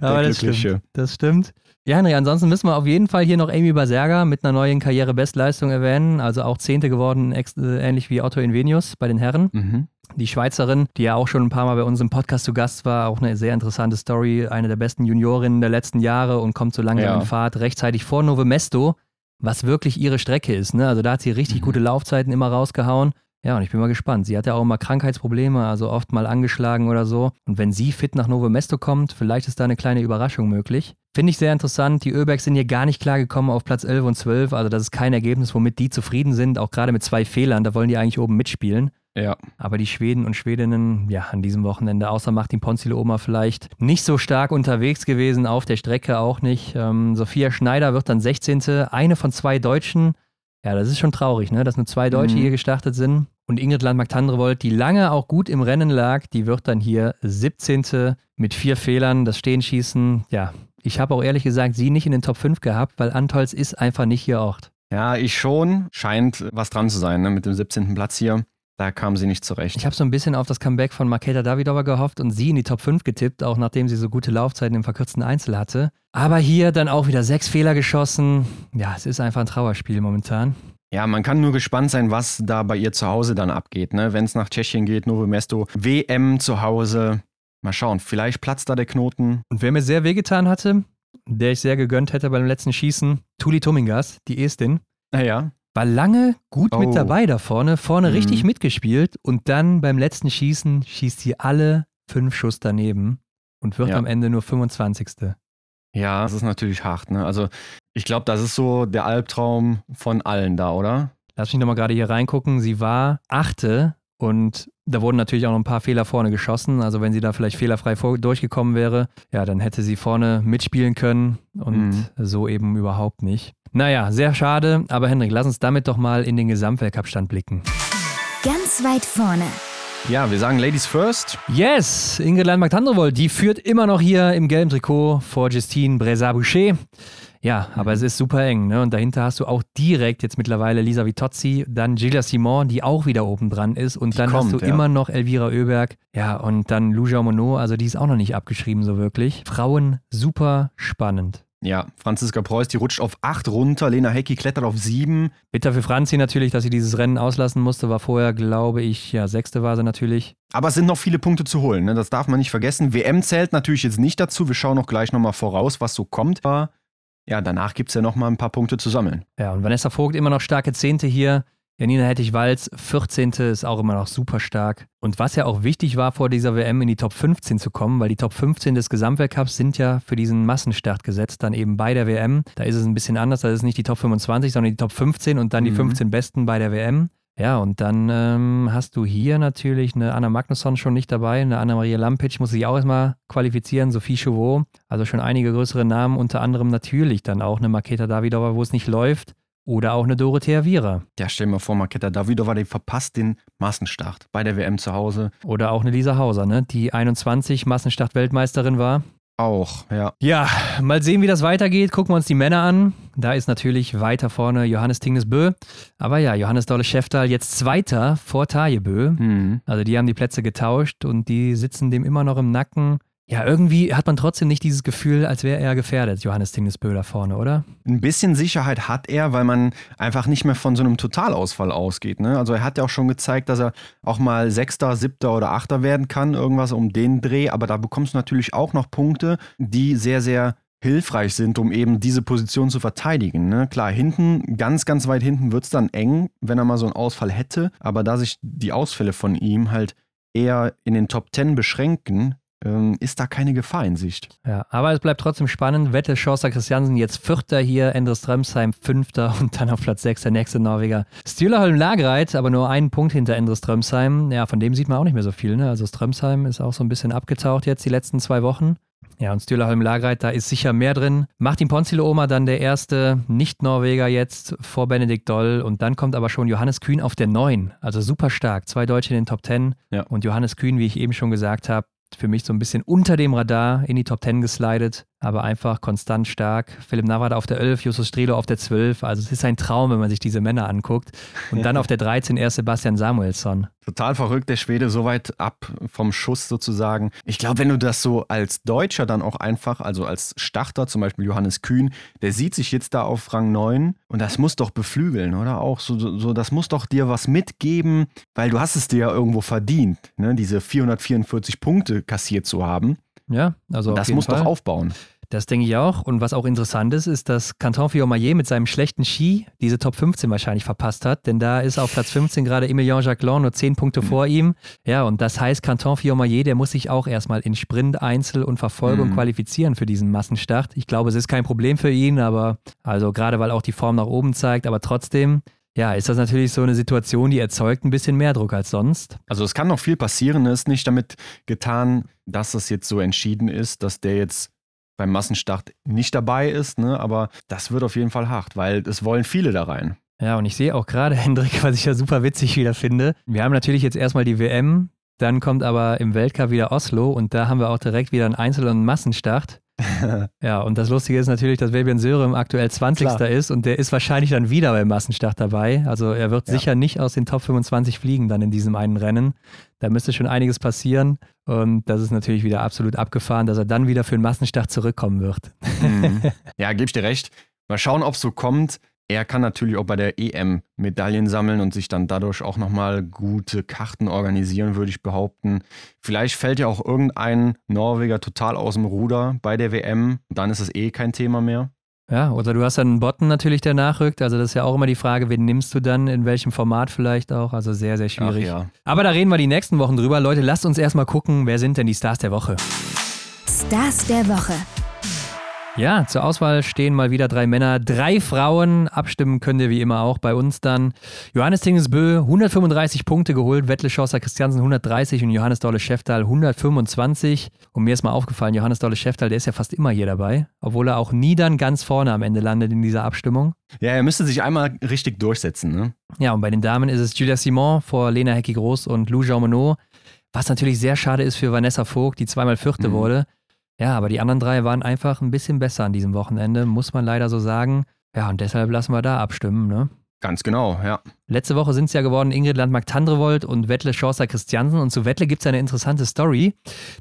Aber das stimmt. Das stimmt. Ja, Henry, ansonsten müssen wir auf jeden Fall hier noch Amy Baserga mit einer neuen Karrierebestleistung erwähnen. Also auch Zehnte geworden, äh, ähnlich wie Otto Invenius bei den Herren. Mhm. Die Schweizerin, die ja auch schon ein paar Mal bei uns im Podcast zu Gast war, auch eine sehr interessante Story, eine der besten Juniorinnen der letzten Jahre und kommt so langsam Ja. in Fahrt rechtzeitig vor Nove Mesto, was wirklich ihre Strecke ist. Ne? Also da hat sie richtig Mhm. gute Laufzeiten immer rausgehauen. Ja, und ich bin mal gespannt. Sie hat ja auch immer Krankheitsprobleme, also oft mal angeschlagen oder so. Und wenn sie fit nach Nove Mesto kommt, vielleicht ist da eine kleine Überraschung möglich. Finde ich sehr interessant. Die Öbergs sind hier gar nicht klar gekommen auf Platz 11 und 12. Also das ist kein Ergebnis, womit die zufrieden sind, auch gerade mit zwei Fehlern. Da wollen die eigentlich oben mitspielen. Ja. Aber die Schweden und Schwedinnen, ja, an diesem Wochenende, außer Martin Ponzile Oma vielleicht, nicht so stark unterwegs gewesen, auf der Strecke auch nicht. Ähm, Sophia Schneider wird dann 16. Eine von zwei Deutschen. Ja, das ist schon traurig, ne? dass nur zwei Deutsche Mhm. hier gestartet sind. Und Ingrid Landmark-Tandrevold, die lange auch gut im Rennen lag, die wird dann hier 17. mit vier Fehlern. Das Stehenschießen, ja, ich habe auch ehrlich gesagt sie nicht in den Top 5 gehabt, weil Antolz ist einfach nicht ihr Ort. Ja, ich schon. Scheint was dran zu sein, ne? mit dem 17. Platz hier. Da kam sie nicht zurecht. Ich habe so ein bisschen auf das Comeback von Maketa Davidova gehofft und sie in die Top 5 getippt, auch nachdem sie so gute Laufzeiten im verkürzten Einzel hatte. Aber hier dann auch wieder sechs Fehler geschossen. Ja, es ist einfach ein Trauerspiel momentan. Ja, man kann nur gespannt sein, was da bei ihr zu Hause dann abgeht. Ne? Wenn es nach Tschechien geht, Novo Mesto, WM zu Hause. Mal schauen, vielleicht platzt da der Knoten. Und wer mir sehr wehgetan hatte, der ich sehr gegönnt hätte beim letzten Schießen, Tuli Tomingas, die Estin, Naja, war lange gut mit Oh. dabei da vorne, vorne Mhm. richtig mitgespielt und dann beim letzten Schießen schießt sie alle fünf Schuss daneben und wird Ja. am Ende nur 25. ja, das ist natürlich hart. Ne? Also ich glaube, das ist so der Albtraum von allen da, oder? Lass mich nochmal gerade hier reingucken. Sie war Achte und da wurden natürlich auch noch ein paar Fehler vorne geschossen. Also wenn sie da vielleicht fehlerfrei durchgekommen wäre, ja, dann hätte sie vorne mitspielen können und Mhm. so eben überhaupt nicht. Naja, sehr schade, aber Henrik, lass uns damit doch mal in den Gesamtweltcup-Stand blicken. Ganz weit vorne. Ja, wir sagen Ladies first. Yes, Ingrid Landmark-Tandrevold, die führt immer noch hier im gelben Trikot vor Justine Brezat-Boucher. Ja, aber es ist super eng, ne? Und dahinter hast du auch direkt jetzt mittlerweile Lisa Vitozzi, dann Gilles Simon, die auch wieder oben dran ist. Und Die dann hast kommt, du ja. immer noch Elvira Oeberg. Ja, und dann Luja Monod, also die ist auch noch nicht abgeschrieben, so wirklich. Frauen super spannend. Ja, Franziska Preuß, die rutscht auf 8 runter. Lena Hecki klettert auf 7. Bitter für Franzi natürlich, dass sie dieses Rennen auslassen musste, war vorher, glaube ich, ja, sechste war sie natürlich. Aber es sind noch viele Punkte zu holen, ne? das darf man nicht vergessen. WM zählt natürlich jetzt nicht dazu. Wir schauen auch gleich nochmal voraus, was so kommt. Aber ja, danach gibt es ja nochmal ein paar Punkte zu sammeln. Ja, und Vanessa Vogt immer noch starke Zehnte hier. Janina Hettich-Walz, 14. ist auch immer noch super stark. Und was ja auch wichtig war, vor dieser WM in die Top 15 zu kommen, weil die Top 15 des Gesamtweltcups sind ja für diesen Massenstart gesetzt, dann eben bei der WM. Da ist es ein bisschen anders, da ist es nicht die Top 25, sondern die Top 15 und dann die Mhm. 15 Besten bei der WM. Ja, und dann ähm, hast du hier natürlich eine Anna Magnusson schon nicht dabei, eine Anna-Maria Lampic muss sich auch erstmal qualifizieren, Sophie Chauveau, also schon einige größere Namen, unter anderem natürlich dann auch eine Maketa Davidova, wo es nicht läuft. Oder auch eine Dorothea Viera. Ja, stell dir mal vor, Maketa Davidova, die verpasst den Massenstart bei der WM zu Hause. Oder auch eine Lisa Hauser, ne? die 21 Massenstart-Weltmeisterin war. Auch, ja. Ja, mal sehen, wie das weitergeht. Gucken wir uns die Männer an. Da ist natürlich weiter vorne Johannes Tingnes Bö. Aber ja, Johannes Dolle Schäftal jetzt Zweiter vor Taje Bö. Mhm. Also die haben die Plätze getauscht und die sitzen dem immer noch im Nacken. Ja, irgendwie hat man trotzdem nicht dieses Gefühl, als wäre er gefährdet, Johannes Tingnes Bö da vorne, oder? Ein bisschen Sicherheit hat er, weil man einfach nicht mehr von so einem Totalausfall ausgeht. Ne? Also er hat ja auch schon gezeigt, dass er auch mal Sechster, Siebter oder Achter werden kann, irgendwas um den Dreh. Aber da bekommst du natürlich auch noch Punkte, die sehr, sehr hilfreich sind, um eben diese Position zu verteidigen. Ne? Klar, hinten, ganz, ganz weit hinten wird es dann eng, wenn er mal so einen Ausfall hätte. Aber da sich die Ausfälle von ihm halt eher in den Top Ten beschränken, ähm, ist da keine Gefahr in Sicht. Ja, aber es bleibt trotzdem spannend. Wette Schorster Christiansen jetzt Vierter hier, Endres Strömsheim Fünfter und dann auf Platz Sechs der nächste Norweger. Stühlerholm Lagreit, aber nur einen Punkt hinter Endres Strömsheim. Ja, von dem sieht man auch nicht mehr so viel. Ne? Also Strömsheim ist auch so ein bisschen abgetaucht jetzt die letzten zwei Wochen. Ja, und Stühlerholm Lagreit, da ist sicher mehr drin. Martin Ponzile Oma dann der erste Nicht-Norweger jetzt vor Benedikt Doll und dann kommt aber schon Johannes Kühn auf der Neun. Also super stark. Zwei Deutsche in den Top Ten. Ja. Und Johannes Kühn, wie ich eben schon gesagt habe, für mich so ein bisschen unter dem Radar in die Top 10 geslidet. Aber einfach konstant stark. Philipp Navrat auf der 11, Justus Strelo auf der 12. Also es ist ein Traum, wenn man sich diese Männer anguckt. Und dann auf der 13 erst Sebastian Samuelsson. Total verrückt, der Schwede so weit ab vom Schuss sozusagen. Ich glaube, wenn du das so als Deutscher dann auch einfach, also als Starter, zum Beispiel Johannes Kühn, der sieht sich jetzt da auf Rang 9 und das muss doch beflügeln, oder? Auch so, so das muss doch dir was mitgeben, weil du hast es dir ja irgendwo verdient, ne? diese 444 Punkte kassiert zu haben. Ja, also das muss Fall. doch aufbauen. Das denke ich auch. Und was auch interessant ist, ist, dass Canton Fiormaillet mit seinem schlechten Ski diese Top 15 wahrscheinlich verpasst hat. Denn da ist auf Platz 15 gerade Emilien Jacquelin nur 10 Punkte mhm. vor ihm. Ja, und das heißt, Canton Fiormaillet, der muss sich auch erstmal in Sprint, Einzel und Verfolgung mhm. qualifizieren für diesen Massenstart. Ich glaube, es ist kein Problem für ihn, aber also gerade weil auch die Form nach oben zeigt, aber trotzdem, ja, ist das natürlich so eine Situation, die erzeugt ein bisschen mehr Druck als sonst. Also es kann noch viel passieren. Es ist nicht damit getan, dass es jetzt so entschieden ist, dass der jetzt beim Massenstart nicht dabei ist, ne? aber das wird auf jeden Fall hart, weil es wollen viele da rein. Ja, und ich sehe auch gerade, Hendrik, was ich ja super witzig wieder finde. Wir haben natürlich jetzt erstmal die WM, dann kommt aber im Weltcup wieder Oslo und da haben wir auch direkt wieder einen Einzel- und Massenstart. ja, und das Lustige ist natürlich, dass Fabian Sörem aktuell 20. Klar. ist und der ist wahrscheinlich dann wieder beim Massenstart dabei. Also er wird ja. sicher nicht aus den Top 25 fliegen dann in diesem einen Rennen. Da müsste schon einiges passieren und das ist natürlich wieder absolut abgefahren, dass er dann wieder für den Massenstart zurückkommen wird. Mhm. Ja, gebe ich dir recht. Mal schauen, ob es so kommt. Er kann natürlich auch bei der EM Medaillen sammeln und sich dann dadurch auch nochmal gute Karten organisieren, würde ich behaupten. Vielleicht fällt ja auch irgendein Norweger total aus dem Ruder bei der WM. Dann ist es eh kein Thema mehr. Ja, oder du hast dann einen Botten natürlich, der nachrückt. Also das ist ja auch immer die Frage, wen nimmst du dann, in welchem Format vielleicht auch. Also sehr, sehr schwierig. Ach, ja. Aber da reden wir die nächsten Wochen drüber. Leute, lasst uns erstmal gucken, wer sind denn die Stars der Woche? Stars der Woche. Ja, zur Auswahl stehen mal wieder drei Männer, drei Frauen. Abstimmen könnt ihr wie immer auch bei uns dann. Johannes Tingesbö, 135 Punkte geholt, Wettle Schosser Christiansen 130 und Johannes Dolle Schäftal 125. Und mir ist mal aufgefallen, Johannes Dolle Schäftal, der ist ja fast immer hier dabei, obwohl er auch nie dann ganz vorne am Ende landet in dieser Abstimmung. Ja, er müsste sich einmal richtig durchsetzen, ne? Ja, und bei den Damen ist es Julia Simon vor Lena Hecki-Groß und Lou Jean Monod. Was natürlich sehr schade ist für Vanessa Vogt, die zweimal Vierte mhm. wurde. Ja, aber die anderen drei waren einfach ein bisschen besser an diesem Wochenende, muss man leider so sagen. Ja, und deshalb lassen wir da abstimmen, ne? Ganz genau, ja. Letzte Woche sind es ja geworden Ingrid Landmark-Tandrevold und Wettle Chaucer Christiansen. Und zu Wettle gibt es eine interessante Story.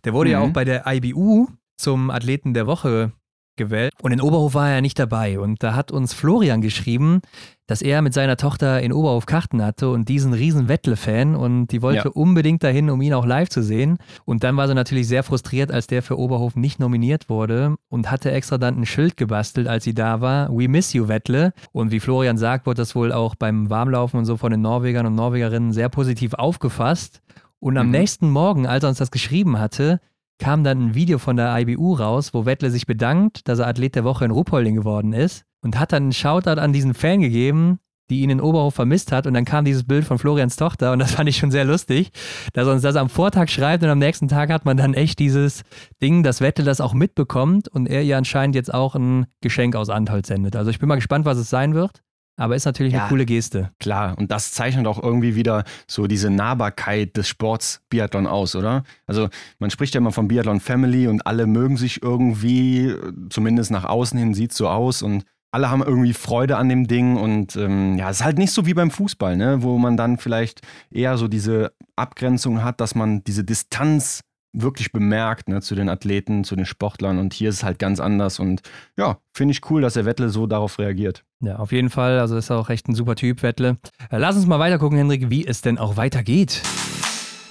Der wurde mhm. ja auch bei der IBU zum Athleten der Woche gewählt. Und in Oberhof war er nicht dabei. Und da hat uns Florian geschrieben, dass er mit seiner Tochter in Oberhof Karten hatte und diesen riesen Wettle-Fan und die wollte ja. unbedingt dahin, um ihn auch live zu sehen. Und dann war sie natürlich sehr frustriert, als der für Oberhof nicht nominiert wurde und hatte extra dann ein Schild gebastelt, als sie da war. We miss you, Wettle. Und wie Florian sagt, wurde das wohl auch beim Warmlaufen und so von den Norwegern und Norwegerinnen sehr positiv aufgefasst. Und am mhm. nächsten Morgen, als er uns das geschrieben hatte, kam dann ein Video von der IBU raus, wo Wettle sich bedankt, dass er Athlet der Woche in Ruppolding geworden ist und hat dann einen Shoutout an diesen Fan gegeben, die ihn in Oberhof vermisst hat. Und dann kam dieses Bild von Florians Tochter und das fand ich schon sehr lustig, dass er uns das am Vortag schreibt und am nächsten Tag hat man dann echt dieses Ding, dass Wettle das auch mitbekommt und er ihr anscheinend jetzt auch ein Geschenk aus Antholz sendet. Also ich bin mal gespannt, was es sein wird. Aber ist natürlich ja, eine coole Geste. Klar, und das zeichnet auch irgendwie wieder so diese Nahbarkeit des Sports Biathlon aus, oder? Also man spricht ja immer von Biathlon Family und alle mögen sich irgendwie, zumindest nach außen hin sieht es so aus und alle haben irgendwie Freude an dem Ding und ähm, ja, es ist halt nicht so wie beim Fußball, ne? wo man dann vielleicht eher so diese Abgrenzung hat, dass man diese Distanz wirklich bemerkt ne, zu den Athleten, zu den Sportlern. Und hier ist es halt ganz anders. Und ja, finde ich cool, dass der Wettle so darauf reagiert. Ja, auf jeden Fall. Also ist auch echt ein super Typ, Wettle. Äh, lass uns mal weiter gucken, Hendrik, wie es denn auch weitergeht.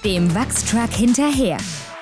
Dem Wachstruck hinterher.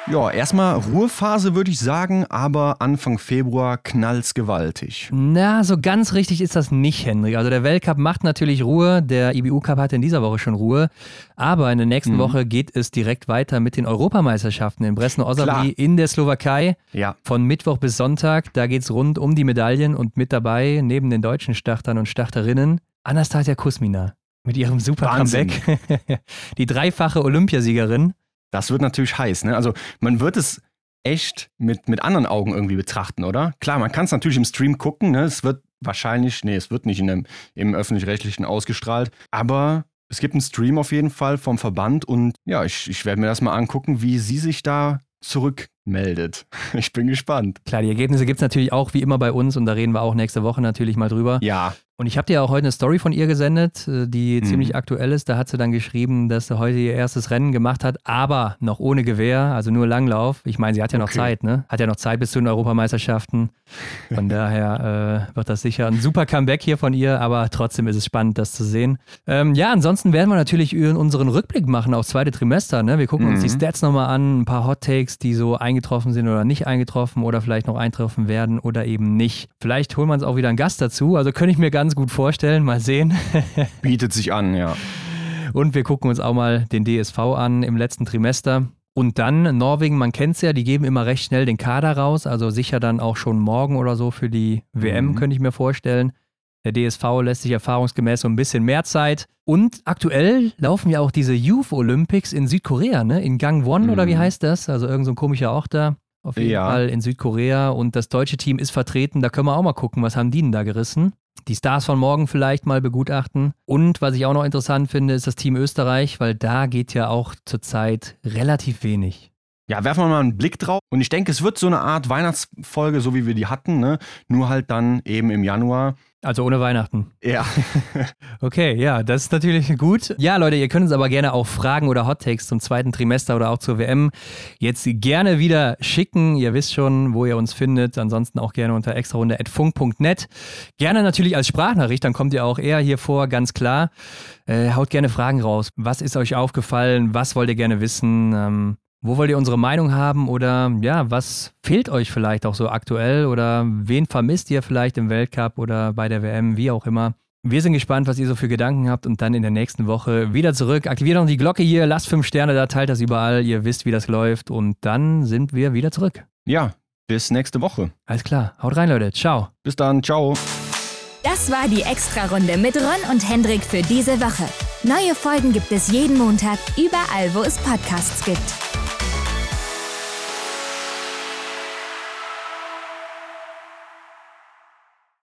Ja, erstmal Ruhephase würde ich sagen, aber Anfang Februar knallt's gewaltig. Na, so ganz richtig ist das nicht, Henrik. Also der Weltcup macht natürlich Ruhe, der IBU Cup hatte in dieser Woche schon Ruhe, aber in der nächsten mhm. Woche geht es direkt weiter mit den Europameisterschaften in Bresno-Osabli in der Slowakei. Ja. Von Mittwoch bis Sonntag, da geht's rund um die Medaillen und mit dabei, neben den deutschen Startern und Starterinnen, Anastasia Kusmina mit ihrem super Wahnsinn. Comeback. die dreifache Olympiasiegerin. Das wird natürlich heiß. Ne? Also man wird es echt mit, mit anderen Augen irgendwie betrachten, oder? Klar, man kann es natürlich im Stream gucken. Ne? Es wird wahrscheinlich, nee, es wird nicht in dem, im öffentlich-rechtlichen ausgestrahlt. Aber es gibt einen Stream auf jeden Fall vom Verband und ja, ich, ich werde mir das mal angucken, wie sie sich da zurück meldet. Ich bin gespannt. Klar, die Ergebnisse gibt es natürlich auch wie immer bei uns und da reden wir auch nächste Woche natürlich mal drüber. Ja. Und ich habe dir auch heute eine Story von ihr gesendet, äh, die Mhm. ziemlich aktuell ist. Da hat sie dann geschrieben, dass sie heute ihr erstes Rennen gemacht hat, aber noch ohne Gewehr, also nur Langlauf. Ich meine, sie hat ja noch Okay. Zeit, ne? Hat ja noch Zeit bis zu den Europameisterschaften. Von daher äh, wird das sicher ein super Comeback hier von ihr, aber trotzdem ist es spannend, das zu sehen. Ähm, ja, ansonsten werden wir natürlich unseren Rückblick machen aufs zweite Trimester. Ne? Wir gucken uns die Mhm. Stats nochmal an, ein paar Hot Takes, die so eingetroffen sind oder nicht eingetroffen oder vielleicht noch eintreffen werden oder eben nicht. Vielleicht holen wir uns auch wieder einen Gast dazu. Also könnte ich mir ganz gut vorstellen. Mal sehen. Bietet sich an, ja. Und wir gucken uns auch mal den DSV an im letzten Trimester. Und dann Norwegen, man kennt es ja, die geben immer recht schnell den Kader raus, also sicher dann auch schon morgen oder so für die WM, Mhm. könnte ich mir vorstellen. Der DSV lässt sich erfahrungsgemäß so ein bisschen mehr Zeit. Und aktuell laufen ja auch diese Youth Olympics in Südkorea, ne? In Gangwon oder wie Mhm. heißt das? Also irgend so ein komischer Ort da. Auf jeden Ja. Fall in Südkorea. Und das deutsche Team ist vertreten. Da können wir auch mal gucken, was haben die denn da gerissen. Die Stars von morgen vielleicht mal begutachten. Und was ich auch noch interessant finde, ist das Team Österreich, weil da geht ja auch zurzeit relativ wenig. Ja, werfen wir mal einen Blick drauf. Und ich denke, es wird so eine Art Weihnachtsfolge, so wie wir die hatten, ne? Nur halt dann eben im Januar. Also ohne Weihnachten. Ja. Okay, ja, das ist natürlich gut. Ja, Leute, ihr könnt uns aber gerne auch Fragen oder Hottakes zum zweiten Trimester oder auch zur WM jetzt gerne wieder schicken. Ihr wisst schon, wo ihr uns findet. Ansonsten auch gerne unter extrarunde.funk.net. Gerne natürlich als Sprachnachricht, dann kommt ihr auch eher hier vor, ganz klar. Äh, haut gerne Fragen raus. Was ist euch aufgefallen? Was wollt ihr gerne wissen? Ähm, wo wollt ihr unsere Meinung haben oder ja, was fehlt euch vielleicht auch so aktuell oder wen vermisst ihr vielleicht im Weltcup oder bei der WM, wie auch immer? Wir sind gespannt, was ihr so für Gedanken habt und dann in der nächsten Woche wieder zurück. Aktiviert noch die Glocke hier, lasst fünf Sterne da, teilt das überall, ihr wisst, wie das läuft und dann sind wir wieder zurück. Ja, bis nächste Woche. Alles klar, haut rein, Leute. Ciao. Bis dann, ciao. Das war die Extra-Runde mit Ron und Hendrik für diese Woche. Neue Folgen gibt es jeden Montag, überall, wo es Podcasts gibt.